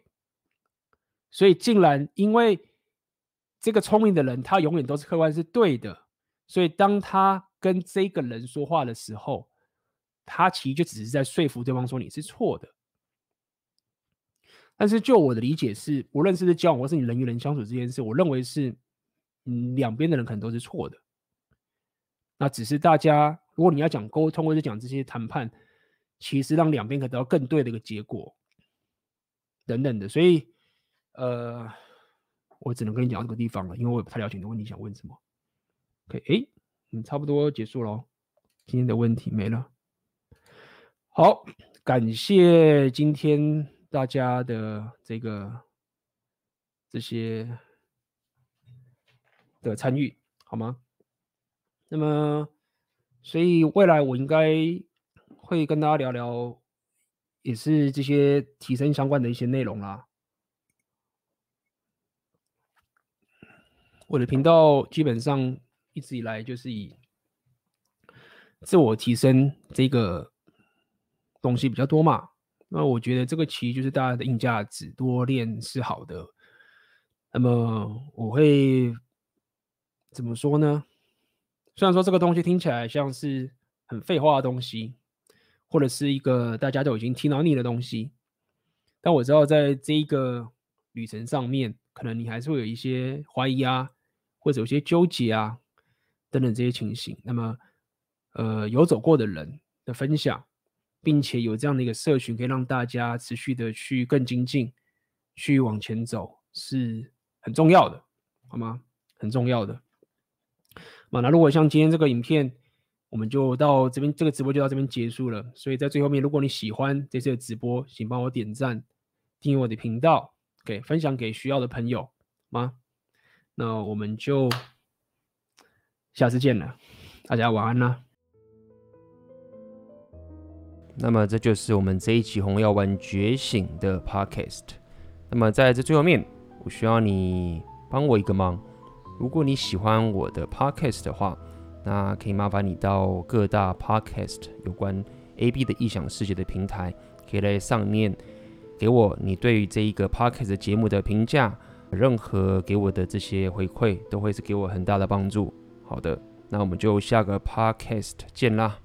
所以竟然因为这个聪明的人他永远都是客观是对的，所以当他跟这个人说话的时候，他其实就只是在说服对方说你是错的，但是就我的理解是，无论是交往或是你人与人相处这件事，我认为是，嗯，两边的人可能都是错的。那只是大家，如果你要讲沟通或者讲这些谈判，其实让两边可得到更对的一个结果，等等的。所以，呃，我只能跟你讲这个地方了，因为我也不太了解你的问题想问什么。OK，哎，你，差不多结束喽，今天的问题没了。好，感谢今天大家的这个这些的参与，好吗？那么，所以未来我应该会跟大家聊聊，也是这些提升相关的一些内容啦。我的频道基本上一直以来就是以自我提升这个。东西比较多嘛，那我觉得这个其实就是大家的硬价值，多练是好的。那么我会怎么说呢？虽然说这个东西听起来像是很废话的东西，或者是一个大家都已经听到腻的东西，但我知道在这一个旅程上面，可能你还是会有一些怀疑啊，或者有些纠结啊等等这些情形。那么，呃，有走过的人的分享。并且有这样的一个社群，可以让大家持续的去更精进，去往前走，是很重要的，好吗？很重要的。那如果像今天这个影片，我们就到这边，这个直播就到这边结束了。所以在最后面，如果你喜欢这次的直播，请帮我点赞、订阅我的频道，给分享给需要的朋友吗？那我们就下次见了，大家晚安啦。那么这就是我们这一期《红药丸觉醒》的 Podcast。那么在这最后面，我需要你帮我一个忙。如果你喜欢我的 Podcast 的话，那可以麻烦你到各大 Podcast 有关 AB 的异想世界的平台，可以在上面给我你对于这一个 Podcast 节目的评价。任何给我的这些回馈，都会是给我很大的帮助。好的，那我们就下个 Podcast 见啦。